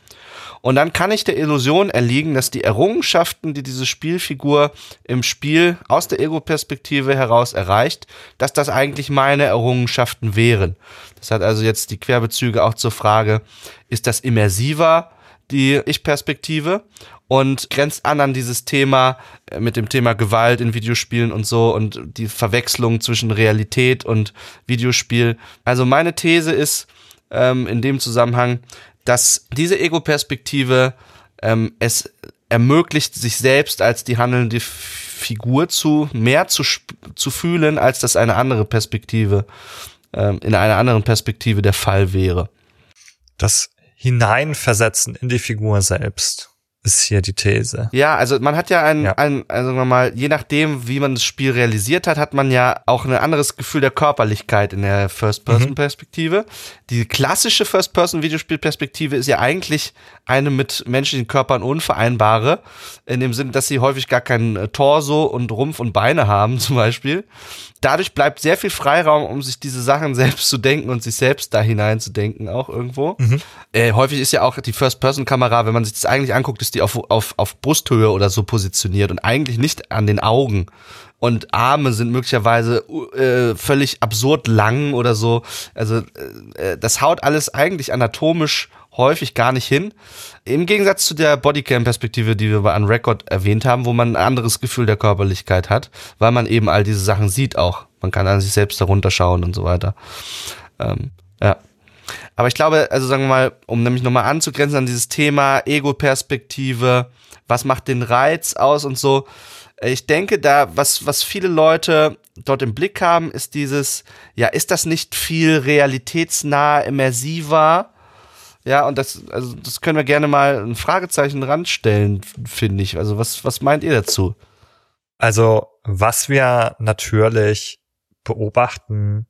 Und dann kann ich der Illusion erliegen, dass die Errungenschaften, die diese Spielfigur im Spiel aus der Ego-Perspektive heraus erreicht, dass das eigentlich meine Errungenschaften wären. Das hat also jetzt die Querbezüge auch zur Frage, ist das immersiver, die Ich-Perspektive? und grenzt an an dieses Thema äh, mit dem Thema Gewalt in Videospielen und so und die Verwechslung zwischen Realität und Videospiel. Also meine These ist ähm, in dem Zusammenhang, dass diese Ego-Perspektive ähm, es ermöglicht, sich selbst als die handelnde Figur zu mehr zu, zu fühlen, als das eine andere Perspektive ähm, in einer anderen Perspektive der Fall wäre. Das Hineinversetzen in die Figur selbst ist hier die These. Ja, also man hat ja ein, ja. ein also sagen wir mal, je nachdem, wie man das Spiel realisiert hat, hat man ja auch ein anderes Gefühl der Körperlichkeit in der First-Person-Perspektive. Mhm. Die klassische First-Person-Videospiel-Perspektive ist ja eigentlich eine mit menschlichen Körpern unvereinbare, in dem Sinne, dass sie häufig gar keinen äh, Torso und Rumpf und Beine haben, zum Beispiel. Dadurch bleibt sehr viel Freiraum, um sich diese Sachen selbst zu denken und sich selbst da hineinzudenken, auch irgendwo. Mhm. Äh, häufig ist ja auch die First-Person-Kamera, wenn man sich das eigentlich anguckt, ist die auf, auf, auf Brusthöhe oder so positioniert und eigentlich nicht an den Augen. Und Arme sind möglicherweise äh, völlig absurd lang oder so. Also äh, äh, das haut alles eigentlich anatomisch häufig gar nicht hin. Im Gegensatz zu der Bodycam-Perspektive, die wir bei Unrecord erwähnt haben, wo man ein anderes Gefühl der Körperlichkeit hat, weil man eben all diese Sachen sieht auch. Man kann an sich selbst darunter schauen und so weiter. Ähm. Aber ich glaube, also sagen wir mal, um nämlich nochmal anzugrenzen an dieses Thema Ego-Perspektive, was macht den Reiz aus und so. Ich denke, da, was, was viele Leute dort im Blick haben, ist dieses, ja, ist das nicht viel realitätsnah, immersiver? Ja, und das, also das können wir gerne mal ein Fragezeichen ranstellen, finde ich. Also was, was meint ihr dazu? Also, was wir natürlich beobachten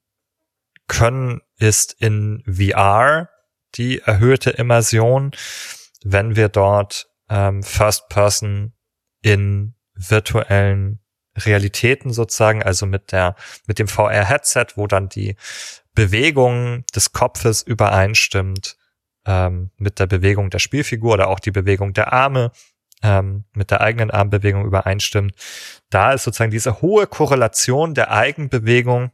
können, ist in VR die erhöhte Immersion, wenn wir dort ähm, First Person in virtuellen Realitäten sozusagen, also mit der, mit dem VR-Headset, wo dann die Bewegung des Kopfes übereinstimmt ähm, mit der Bewegung der Spielfigur oder auch die Bewegung der Arme ähm, mit der eigenen Armbewegung übereinstimmt. Da ist sozusagen diese hohe Korrelation der Eigenbewegung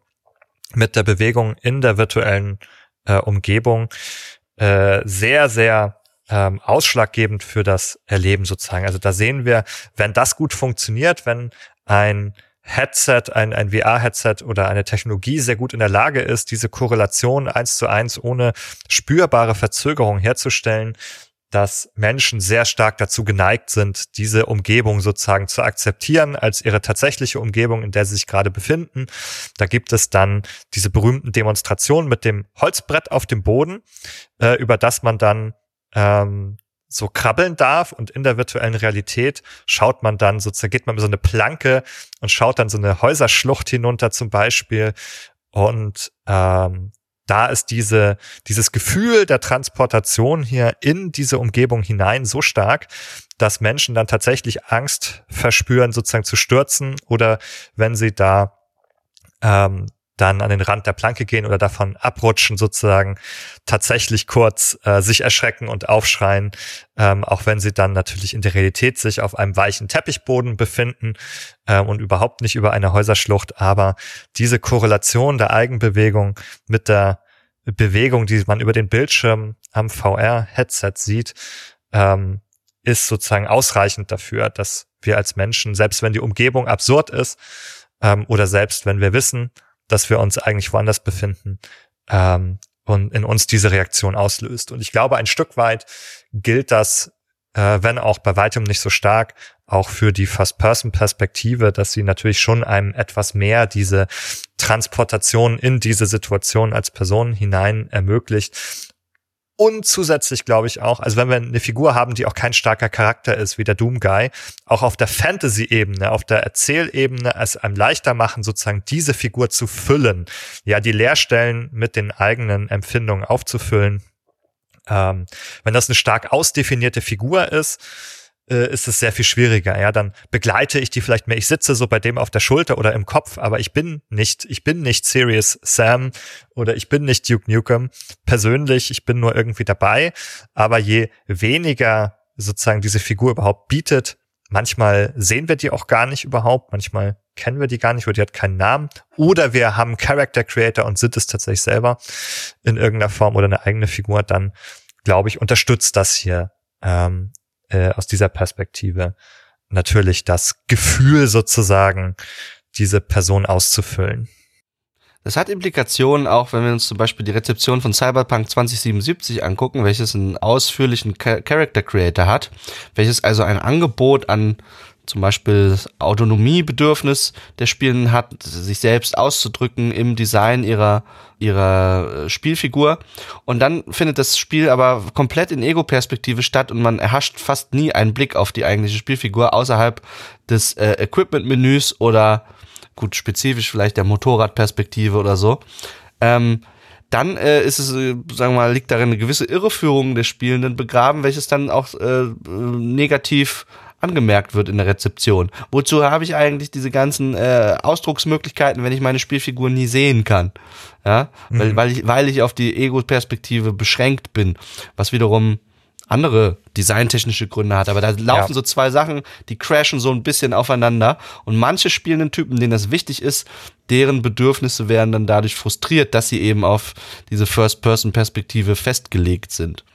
mit der Bewegung in der virtuellen äh, Umgebung äh, sehr, sehr ähm, ausschlaggebend für das Erleben sozusagen. Also da sehen wir, wenn das gut funktioniert, wenn ein Headset, ein, ein VR-Headset oder eine Technologie sehr gut in der Lage ist, diese Korrelation eins zu eins ohne spürbare Verzögerung herzustellen, dass Menschen sehr stark dazu geneigt sind, diese Umgebung sozusagen zu akzeptieren als ihre tatsächliche Umgebung, in der sie sich gerade befinden. Da gibt es dann diese berühmten Demonstrationen mit dem Holzbrett auf dem Boden, äh, über das man dann ähm, so krabbeln darf und in der virtuellen Realität schaut man dann sozusagen, geht man mit so eine Planke und schaut dann so eine Häuserschlucht hinunter zum Beispiel und ähm, da ist diese, dieses Gefühl der Transportation hier in diese Umgebung hinein so stark, dass Menschen dann tatsächlich Angst verspüren, sozusagen zu stürzen oder wenn sie da ähm, dann an den Rand der Planke gehen oder davon abrutschen sozusagen, tatsächlich kurz äh, sich erschrecken und aufschreien, ähm, auch wenn sie dann natürlich in der Realität sich auf einem weichen Teppichboden befinden äh, und überhaupt nicht über eine Häuserschlucht. Aber diese Korrelation der Eigenbewegung mit der Bewegung, die man über den Bildschirm am VR-Headset sieht, ähm, ist sozusagen ausreichend dafür, dass wir als Menschen, selbst wenn die Umgebung absurd ist, ähm, oder selbst wenn wir wissen, dass wir uns eigentlich woanders befinden ähm, und in uns diese Reaktion auslöst. Und ich glaube, ein Stück weit gilt das, äh, wenn auch bei weitem nicht so stark, auch für die First-Person-Perspektive, dass sie natürlich schon einem etwas mehr diese Transportation in diese Situation als Person hinein ermöglicht und zusätzlich glaube ich auch, also wenn wir eine Figur haben, die auch kein starker Charakter ist, wie der Doom Guy, auch auf der Fantasy-Ebene, auf der Erzählebene es einem leichter machen, sozusagen diese Figur zu füllen. Ja, die Leerstellen mit den eigenen Empfindungen aufzufüllen. Ähm, wenn das eine stark ausdefinierte Figur ist, ist es sehr viel schwieriger. Ja, dann begleite ich die vielleicht mehr. Ich sitze so bei dem auf der Schulter oder im Kopf, aber ich bin nicht, ich bin nicht Serious Sam oder ich bin nicht Duke Nukem persönlich. Ich bin nur irgendwie dabei. Aber je weniger sozusagen diese Figur überhaupt bietet, manchmal sehen wir die auch gar nicht überhaupt. Manchmal kennen wir die gar nicht oder die hat keinen Namen. Oder wir haben Character Creator und sind es tatsächlich selber in irgendeiner Form oder eine eigene Figur. Dann glaube ich, unterstützt das hier ähm, äh, aus dieser Perspektive natürlich das Gefühl sozusagen, diese Person auszufüllen. Das hat Implikationen auch, wenn wir uns zum Beispiel die Rezeption von Cyberpunk 2077 angucken, welches einen ausführlichen Character Creator hat, welches also ein Angebot an zum Beispiel das Autonomiebedürfnis der Spielenden hat, sich selbst auszudrücken im Design ihrer, ihrer äh, Spielfigur. Und dann findet das Spiel aber komplett in Ego-Perspektive statt und man erhascht fast nie einen Blick auf die eigentliche Spielfigur außerhalb des äh, Equipment-Menüs oder gut, spezifisch vielleicht der Motorradperspektive oder so. Ähm, dann äh, ist es, äh, sagen wir mal, liegt darin eine gewisse Irreführung des Spielenden begraben, welches dann auch äh, negativ angemerkt wird in der Rezeption. Wozu habe ich eigentlich diese ganzen äh, Ausdrucksmöglichkeiten, wenn ich meine Spielfigur nie sehen kann? Ja, mhm. weil, weil, ich, weil ich auf die Ego-Perspektive beschränkt bin, was wiederum andere designtechnische Gründe hat. Aber da laufen ja. so zwei Sachen, die crashen so ein bisschen aufeinander. Und manche spielenden Typen, denen das wichtig ist, deren Bedürfnisse werden dann dadurch frustriert, dass sie eben auf diese First-Person-Perspektive festgelegt sind.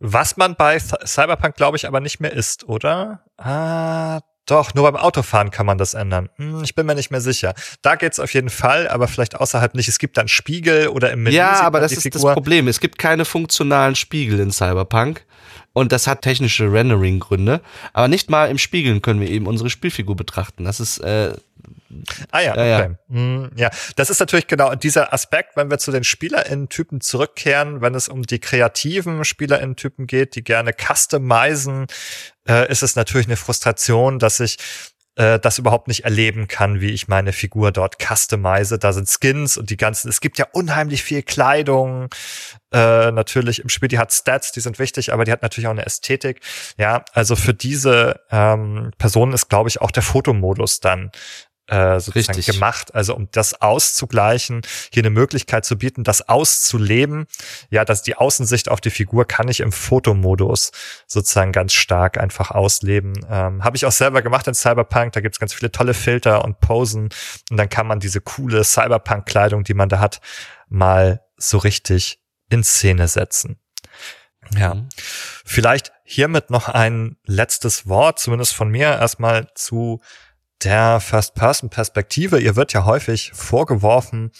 Was man bei Cyberpunk, glaube ich, aber nicht mehr ist, oder? Ah, doch, nur beim Autofahren kann man das ändern. Hm, ich bin mir nicht mehr sicher. Da geht's auf jeden Fall, aber vielleicht außerhalb nicht. Es gibt dann Spiegel oder im Menü. Ja, aber das ist Figur. das Problem. Es gibt keine funktionalen Spiegel in Cyberpunk. Und das hat technische Rendering-Gründe. Aber nicht mal im Spiegeln können wir eben unsere Spielfigur betrachten. Das ist äh, Ah ja, okay. Ja, ja. Hm, ja, das ist natürlich genau dieser Aspekt, wenn wir zu den SpielerInnen-Typen zurückkehren, wenn es um die kreativen SpielerInnen-Typen geht, die gerne customizen, äh, ist es natürlich eine Frustration, dass ich äh, das überhaupt nicht erleben kann, wie ich meine Figur dort customize. Da sind Skins und die ganzen, es gibt ja unheimlich viel Kleidung, äh, natürlich im Spiel, die hat Stats, die sind wichtig, aber die hat natürlich auch eine Ästhetik. Ja, also für diese ähm, Personen ist, glaube ich, auch der Fotomodus dann äh, sozusagen Richtig. gemacht. Also um das auszugleichen, hier eine Möglichkeit zu bieten, das auszuleben. Ja, dass die Außensicht auf die Figur kann ich im Fotomodus sozusagen ganz stark einfach ausleben. Ähm, Habe ich auch selber gemacht in Cyberpunk. Da gibt's ganz viele tolle Filter und Posen. Und dann kann man diese coole Cyberpunk-Kleidung, die man da hat, mal so richtig in Szene setzen. Ja. Mhm. Vielleicht hiermit noch ein letztes Wort, zumindest von mir erstmal zu der First-Person-Perspektive, ihr wird ja häufig vorgeworfen,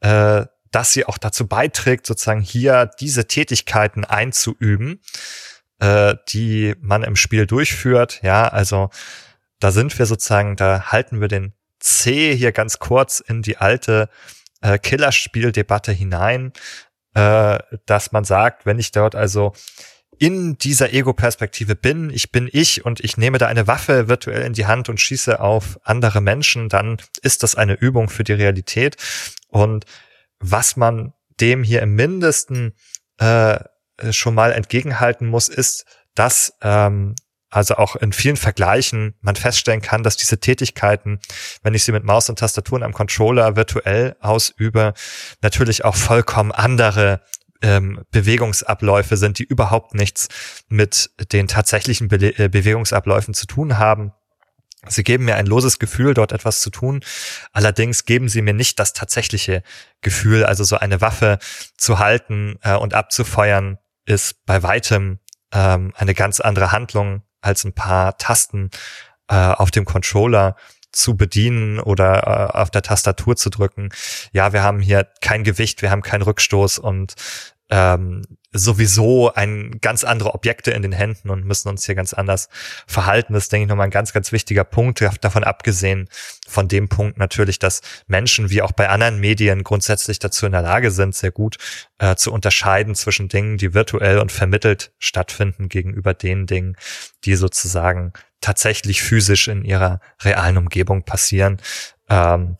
äh, dass sie auch dazu beiträgt, sozusagen hier diese Tätigkeiten einzuüben, äh, die man im Spiel durchführt. Ja, also da sind wir sozusagen, da halten wir den C hier ganz kurz in die alte äh, Killerspieldebatte hinein, äh, dass man sagt, wenn ich dort also in dieser Ego-Perspektive bin, ich bin ich und ich nehme da eine Waffe virtuell in die Hand und schieße auf andere Menschen, dann ist das eine Übung für die Realität. Und was man dem hier im Mindesten äh, schon mal entgegenhalten muss, ist, dass ähm, also auch in vielen Vergleichen man feststellen kann, dass diese Tätigkeiten, wenn ich sie mit Maus und Tastatur und einem Controller virtuell ausübe, natürlich auch vollkommen andere ähm, Bewegungsabläufe sind, die überhaupt nichts mit den tatsächlichen Be äh, Bewegungsabläufen zu tun haben. Sie geben mir ein loses Gefühl, dort etwas zu tun. Allerdings geben sie mir nicht das tatsächliche Gefühl, also so eine Waffe zu halten äh, und abzufeuern, ist bei weitem ähm, eine ganz andere Handlung als ein paar Tasten äh, auf dem Controller zu bedienen oder äh, auf der Tastatur zu drücken. Ja, wir haben hier kein Gewicht, wir haben keinen Rückstoß und ähm, sowieso ein ganz andere Objekte in den Händen und müssen uns hier ganz anders verhalten. Das ist, denke ich, nochmal ein ganz, ganz wichtiger Punkt. Davon abgesehen von dem Punkt natürlich, dass Menschen wie auch bei anderen Medien grundsätzlich dazu in der Lage sind, sehr gut äh, zu unterscheiden zwischen Dingen, die virtuell und vermittelt stattfinden gegenüber den Dingen, die sozusagen tatsächlich physisch in ihrer realen Umgebung passieren. Ähm,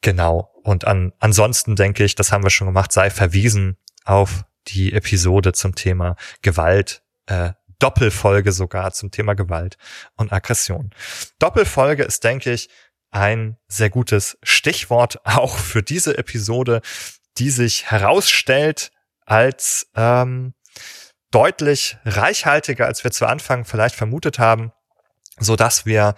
genau. Und an, ansonsten denke ich, das haben wir schon gemacht, sei verwiesen auf die Episode zum Thema Gewalt, äh, Doppelfolge sogar zum Thema Gewalt und Aggression. Doppelfolge ist, denke ich, ein sehr gutes Stichwort auch für diese Episode, die sich herausstellt als ähm, deutlich reichhaltiger, als wir zu Anfang vielleicht vermutet haben so dass wir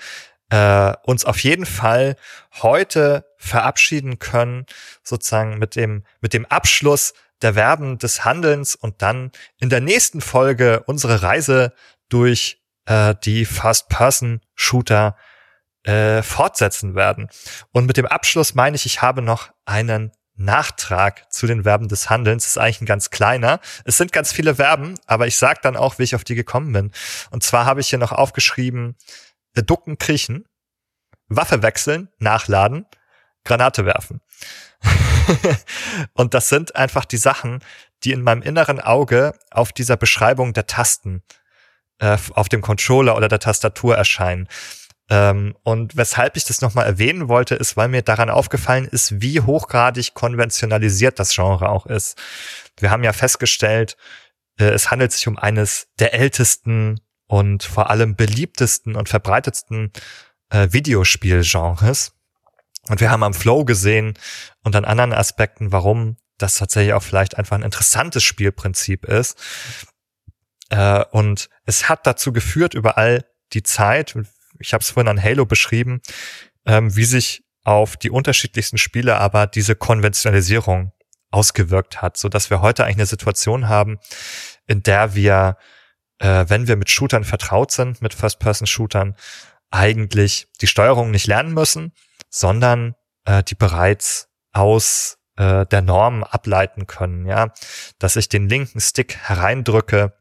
äh, uns auf jeden Fall heute verabschieden können, sozusagen mit dem, mit dem Abschluss der Verben des Handelns und dann in der nächsten Folge unsere Reise durch äh, die First-Person-Shooter äh, fortsetzen werden. Und mit dem Abschluss meine ich, ich habe noch einen Nachtrag zu den Verben des Handelns. Ist eigentlich ein ganz kleiner. Es sind ganz viele Verben, aber ich sage dann auch, wie ich auf die gekommen bin. Und zwar habe ich hier noch aufgeschrieben, ducken, kriechen, Waffe wechseln, nachladen, Granate werfen. und das sind einfach die Sachen, die in meinem inneren Auge auf dieser Beschreibung der Tasten äh, auf dem Controller oder der Tastatur erscheinen. Ähm, und weshalb ich das nochmal erwähnen wollte, ist, weil mir daran aufgefallen ist, wie hochgradig konventionalisiert das Genre auch ist. Wir haben ja festgestellt, äh, es handelt sich um eines der ältesten und vor allem beliebtesten und verbreitetsten äh, Videospielgenres. Und wir haben am Flow gesehen und an anderen Aspekten, warum das tatsächlich auch vielleicht einfach ein interessantes Spielprinzip ist. Äh, und es hat dazu geführt, überall die Zeit, ich habe es vorhin an Halo beschrieben, ähm, wie sich auf die unterschiedlichsten Spiele aber diese Konventionalisierung ausgewirkt hat, so dass wir heute eigentlich eine Situation haben, in der wir, äh, wenn wir mit Shootern vertraut sind, mit First-Person-Shootern, eigentlich die Steuerung nicht lernen müssen, sondern äh, die bereits aus äh, der Norm ableiten können, ja, dass ich den linken Stick hereindrücke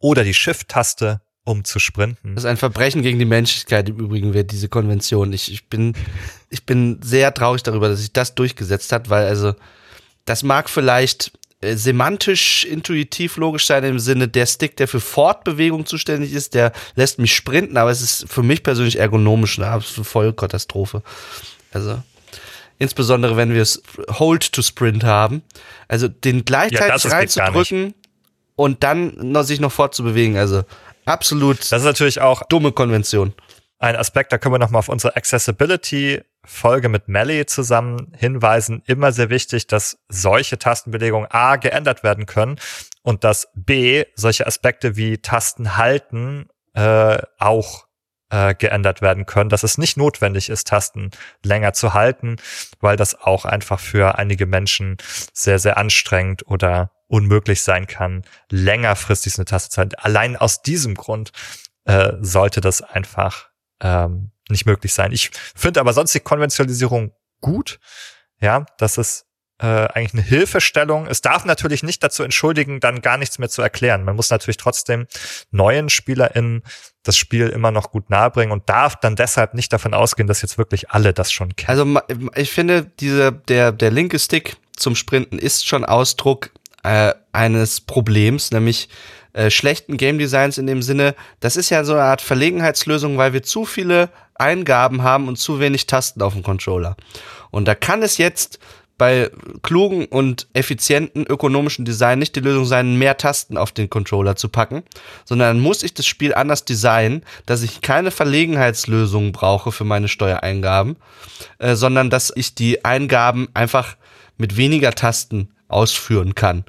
oder die Shift-Taste, um zu sprinten. Das ist ein Verbrechen gegen die Menschlichkeit im Übrigen wird diese Konvention. Ich, ich bin ich bin sehr traurig darüber, dass sich das durchgesetzt hat, weil also das mag vielleicht äh, semantisch intuitiv logisch sein im Sinne der Stick, der für Fortbewegung zuständig ist, der lässt mich sprinten, aber es ist für mich persönlich ergonomisch eine absolute Vollkatastrophe. Also insbesondere wenn wir es Hold to Sprint haben, also den gleichzeitig ja, reinzudrücken und dann noch, sich noch fortzubewegen, also absolut. Das ist natürlich auch dumme Konvention. Ein Aspekt, da können wir nochmal auf unsere Accessibility Folge mit Melly zusammen hinweisen. Immer sehr wichtig, dass solche Tastenbelegungen A geändert werden können und dass B solche Aspekte wie Tasten halten äh, auch äh, geändert werden können, dass es nicht notwendig ist, Tasten länger zu halten, weil das auch einfach für einige Menschen sehr, sehr anstrengend oder unmöglich sein kann, längerfristig eine Taste zu halten. Allein aus diesem Grund äh, sollte das einfach ähm, nicht möglich sein. Ich finde aber sonst die Konventionalisierung gut. Ja, das ist äh, eigentlich eine Hilfestellung. Es darf natürlich nicht dazu entschuldigen, dann gar nichts mehr zu erklären. Man muss natürlich trotzdem neuen SpielerInnen das Spiel immer noch gut nahebringen und darf dann deshalb nicht davon ausgehen, dass jetzt wirklich alle das schon kennen. Also ich finde, diese, der, der linke Stick zum Sprinten ist schon Ausdruck äh, eines Problems, nämlich äh, schlechten Game Designs in dem Sinne, das ist ja so eine Art Verlegenheitslösung, weil wir zu viele Eingaben haben und zu wenig Tasten auf dem Controller. Und da kann es jetzt bei klugen und effizienten ökonomischen Design nicht die Lösung sein, mehr Tasten auf den Controller zu packen, sondern muss ich das Spiel anders designen, dass ich keine Verlegenheitslösungen brauche für meine Steuereingaben, äh, sondern dass ich die Eingaben einfach mit weniger Tasten ausführen kann.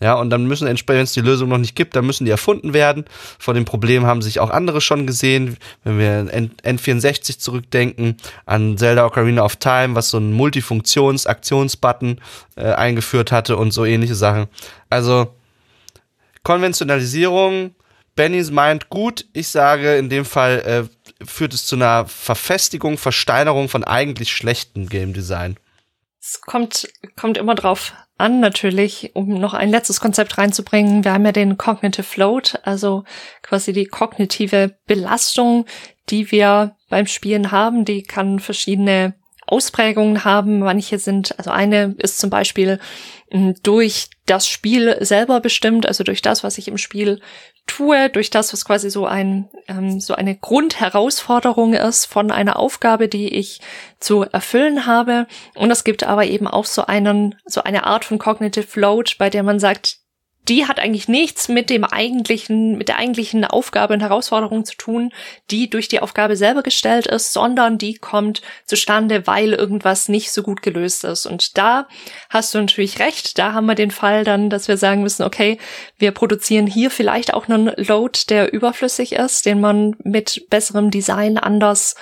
Ja, und dann müssen entsprechend, wenn es die Lösung noch nicht gibt, dann müssen die erfunden werden. Vor dem Problem haben sich auch andere schon gesehen. Wenn wir an N64 zurückdenken, an Zelda Ocarina of Time, was so ein Multifunktions-Aktionsbutton äh, eingeführt hatte und so ähnliche Sachen. Also Konventionalisierung, Bennys meint gut. Ich sage, in dem Fall äh, führt es zu einer Verfestigung, Versteinerung von eigentlich schlechtem Game Design. Es kommt, kommt immer drauf an, natürlich, um noch ein letztes Konzept reinzubringen. Wir haben ja den Cognitive Float, also quasi die kognitive Belastung, die wir beim Spielen haben. Die kann verschiedene Ausprägungen haben. Manche sind, also eine ist zum Beispiel durch das Spiel selber bestimmt, also durch das, was ich im Spiel tue, durch das, was quasi so ein ähm, so eine Grundherausforderung ist von einer Aufgabe, die ich zu erfüllen habe. Und es gibt aber eben auch so einen so eine Art von cognitive load, bei der man sagt, die hat eigentlich nichts mit dem eigentlichen, mit der eigentlichen Aufgabe und Herausforderung zu tun, die durch die Aufgabe selber gestellt ist, sondern die kommt zustande, weil irgendwas nicht so gut gelöst ist. Und da hast du natürlich recht. Da haben wir den Fall dann, dass wir sagen müssen, okay, wir produzieren hier vielleicht auch einen Load, der überflüssig ist, den man mit besserem Design anders,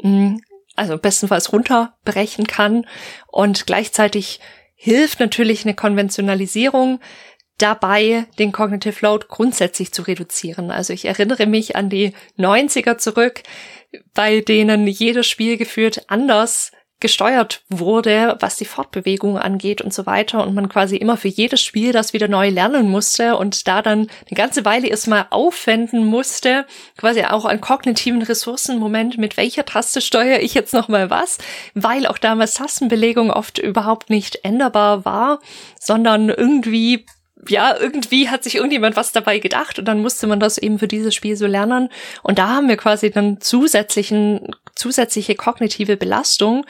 mm, also bestenfalls runterbrechen kann. Und gleichzeitig hilft natürlich eine Konventionalisierung, dabei, den Cognitive Load grundsätzlich zu reduzieren. Also ich erinnere mich an die 90er zurück, bei denen jedes Spiel geführt anders gesteuert wurde, was die Fortbewegung angeht und so weiter und man quasi immer für jedes Spiel das wieder neu lernen musste und da dann eine ganze Weile erstmal aufwenden musste, quasi auch an kognitiven Ressourcen, Moment, mit welcher Taste steuere ich jetzt nochmal was, weil auch damals Tastenbelegung oft überhaupt nicht änderbar war, sondern irgendwie ja, irgendwie hat sich irgendjemand was dabei gedacht und dann musste man das eben für dieses Spiel so lernen. Und da haben wir quasi dann zusätzlichen, zusätzliche kognitive Belastung,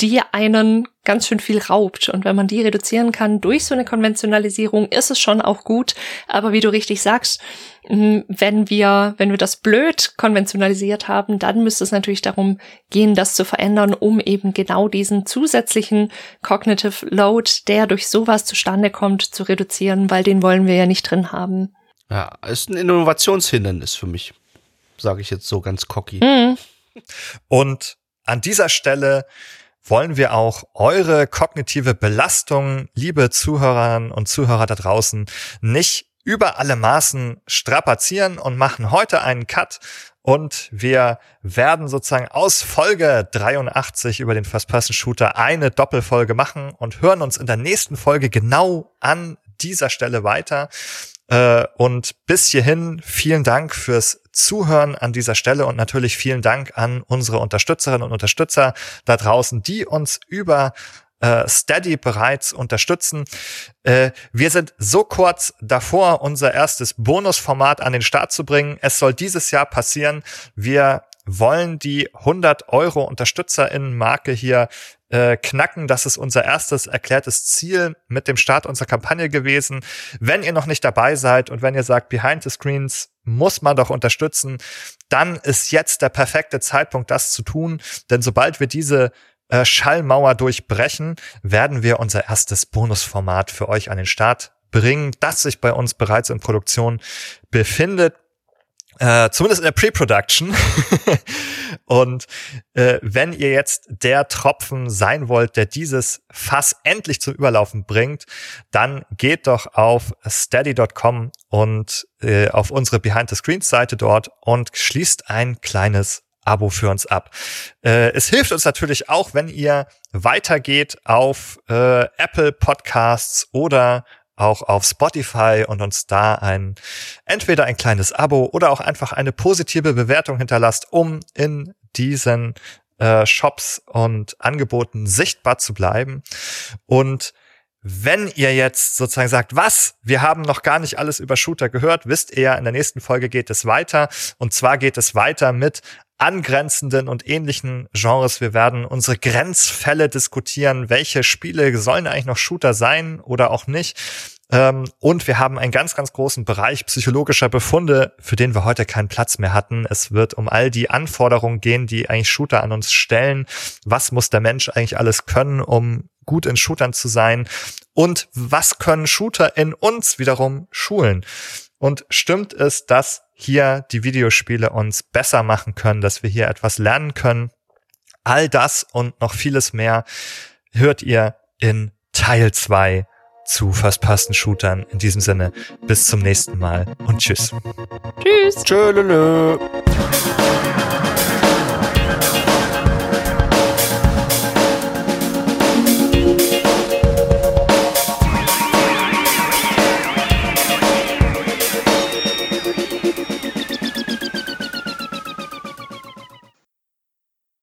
die einen ganz schön viel raubt. Und wenn man die reduzieren kann durch so eine Konventionalisierung, ist es schon auch gut. Aber wie du richtig sagst, wenn wir, wenn wir das blöd konventionalisiert haben, dann müsste es natürlich darum gehen, das zu verändern, um eben genau diesen zusätzlichen Cognitive Load, der durch sowas zustande kommt, zu reduzieren, weil den wollen wir ja nicht drin haben. Ja, ist ein Innovationshindernis für mich, sage ich jetzt so ganz cocky. Mhm. Und an dieser Stelle wollen wir auch eure kognitive Belastung, liebe Zuhörerinnen und Zuhörer da draußen, nicht über alle Maßen strapazieren und machen heute einen Cut und wir werden sozusagen aus Folge 83 über den First-Person-Shooter eine Doppelfolge machen und hören uns in der nächsten Folge genau an dieser Stelle weiter. Äh, und bis hierhin vielen Dank fürs Zuhören an dieser Stelle und natürlich vielen Dank an unsere Unterstützerinnen und Unterstützer da draußen, die uns über äh, Steady bereits unterstützen. Äh, wir sind so kurz davor, unser erstes Bonusformat an den Start zu bringen. Es soll dieses Jahr passieren. Wir wollen die 100 Euro UnterstützerInnen-Marke hier äh, knacken. Das ist unser erstes erklärtes Ziel mit dem Start unserer Kampagne gewesen. Wenn ihr noch nicht dabei seid und wenn ihr sagt, Behind the Screens muss man doch unterstützen, dann ist jetzt der perfekte Zeitpunkt, das zu tun. Denn sobald wir diese äh, Schallmauer durchbrechen, werden wir unser erstes Bonusformat für euch an den Start bringen, das sich bei uns bereits in Produktion befindet. Äh, zumindest in der Pre-Production. und äh, wenn ihr jetzt der Tropfen sein wollt, der dieses Fass endlich zum Überlaufen bringt, dann geht doch auf steady.com und äh, auf unsere Behind-the-Screens-Seite dort und schließt ein kleines Abo für uns ab. Äh, es hilft uns natürlich auch, wenn ihr weitergeht auf äh, Apple Podcasts oder auch auf Spotify und uns da ein entweder ein kleines Abo oder auch einfach eine positive Bewertung hinterlasst, um in diesen äh, Shops und Angeboten sichtbar zu bleiben. Und wenn ihr jetzt sozusagen sagt, was, wir haben noch gar nicht alles über Shooter gehört, wisst ihr, in der nächsten Folge geht es weiter. Und zwar geht es weiter mit angrenzenden und ähnlichen Genres. Wir werden unsere Grenzfälle diskutieren. Welche Spiele sollen eigentlich noch Shooter sein oder auch nicht? Ähm, und wir haben einen ganz, ganz großen Bereich psychologischer Befunde, für den wir heute keinen Platz mehr hatten. Es wird um all die Anforderungen gehen, die eigentlich Shooter an uns stellen. Was muss der Mensch eigentlich alles können, um gut in Shootern zu sein? Und was können Shooter in uns wiederum schulen? Und stimmt es, dass hier die Videospiele uns besser machen können, dass wir hier etwas lernen können? All das und noch vieles mehr hört ihr in Teil 2 zu First-Person-Shootern. In diesem Sinne, bis zum nächsten Mal und tschüss. Tschüss. Tschö,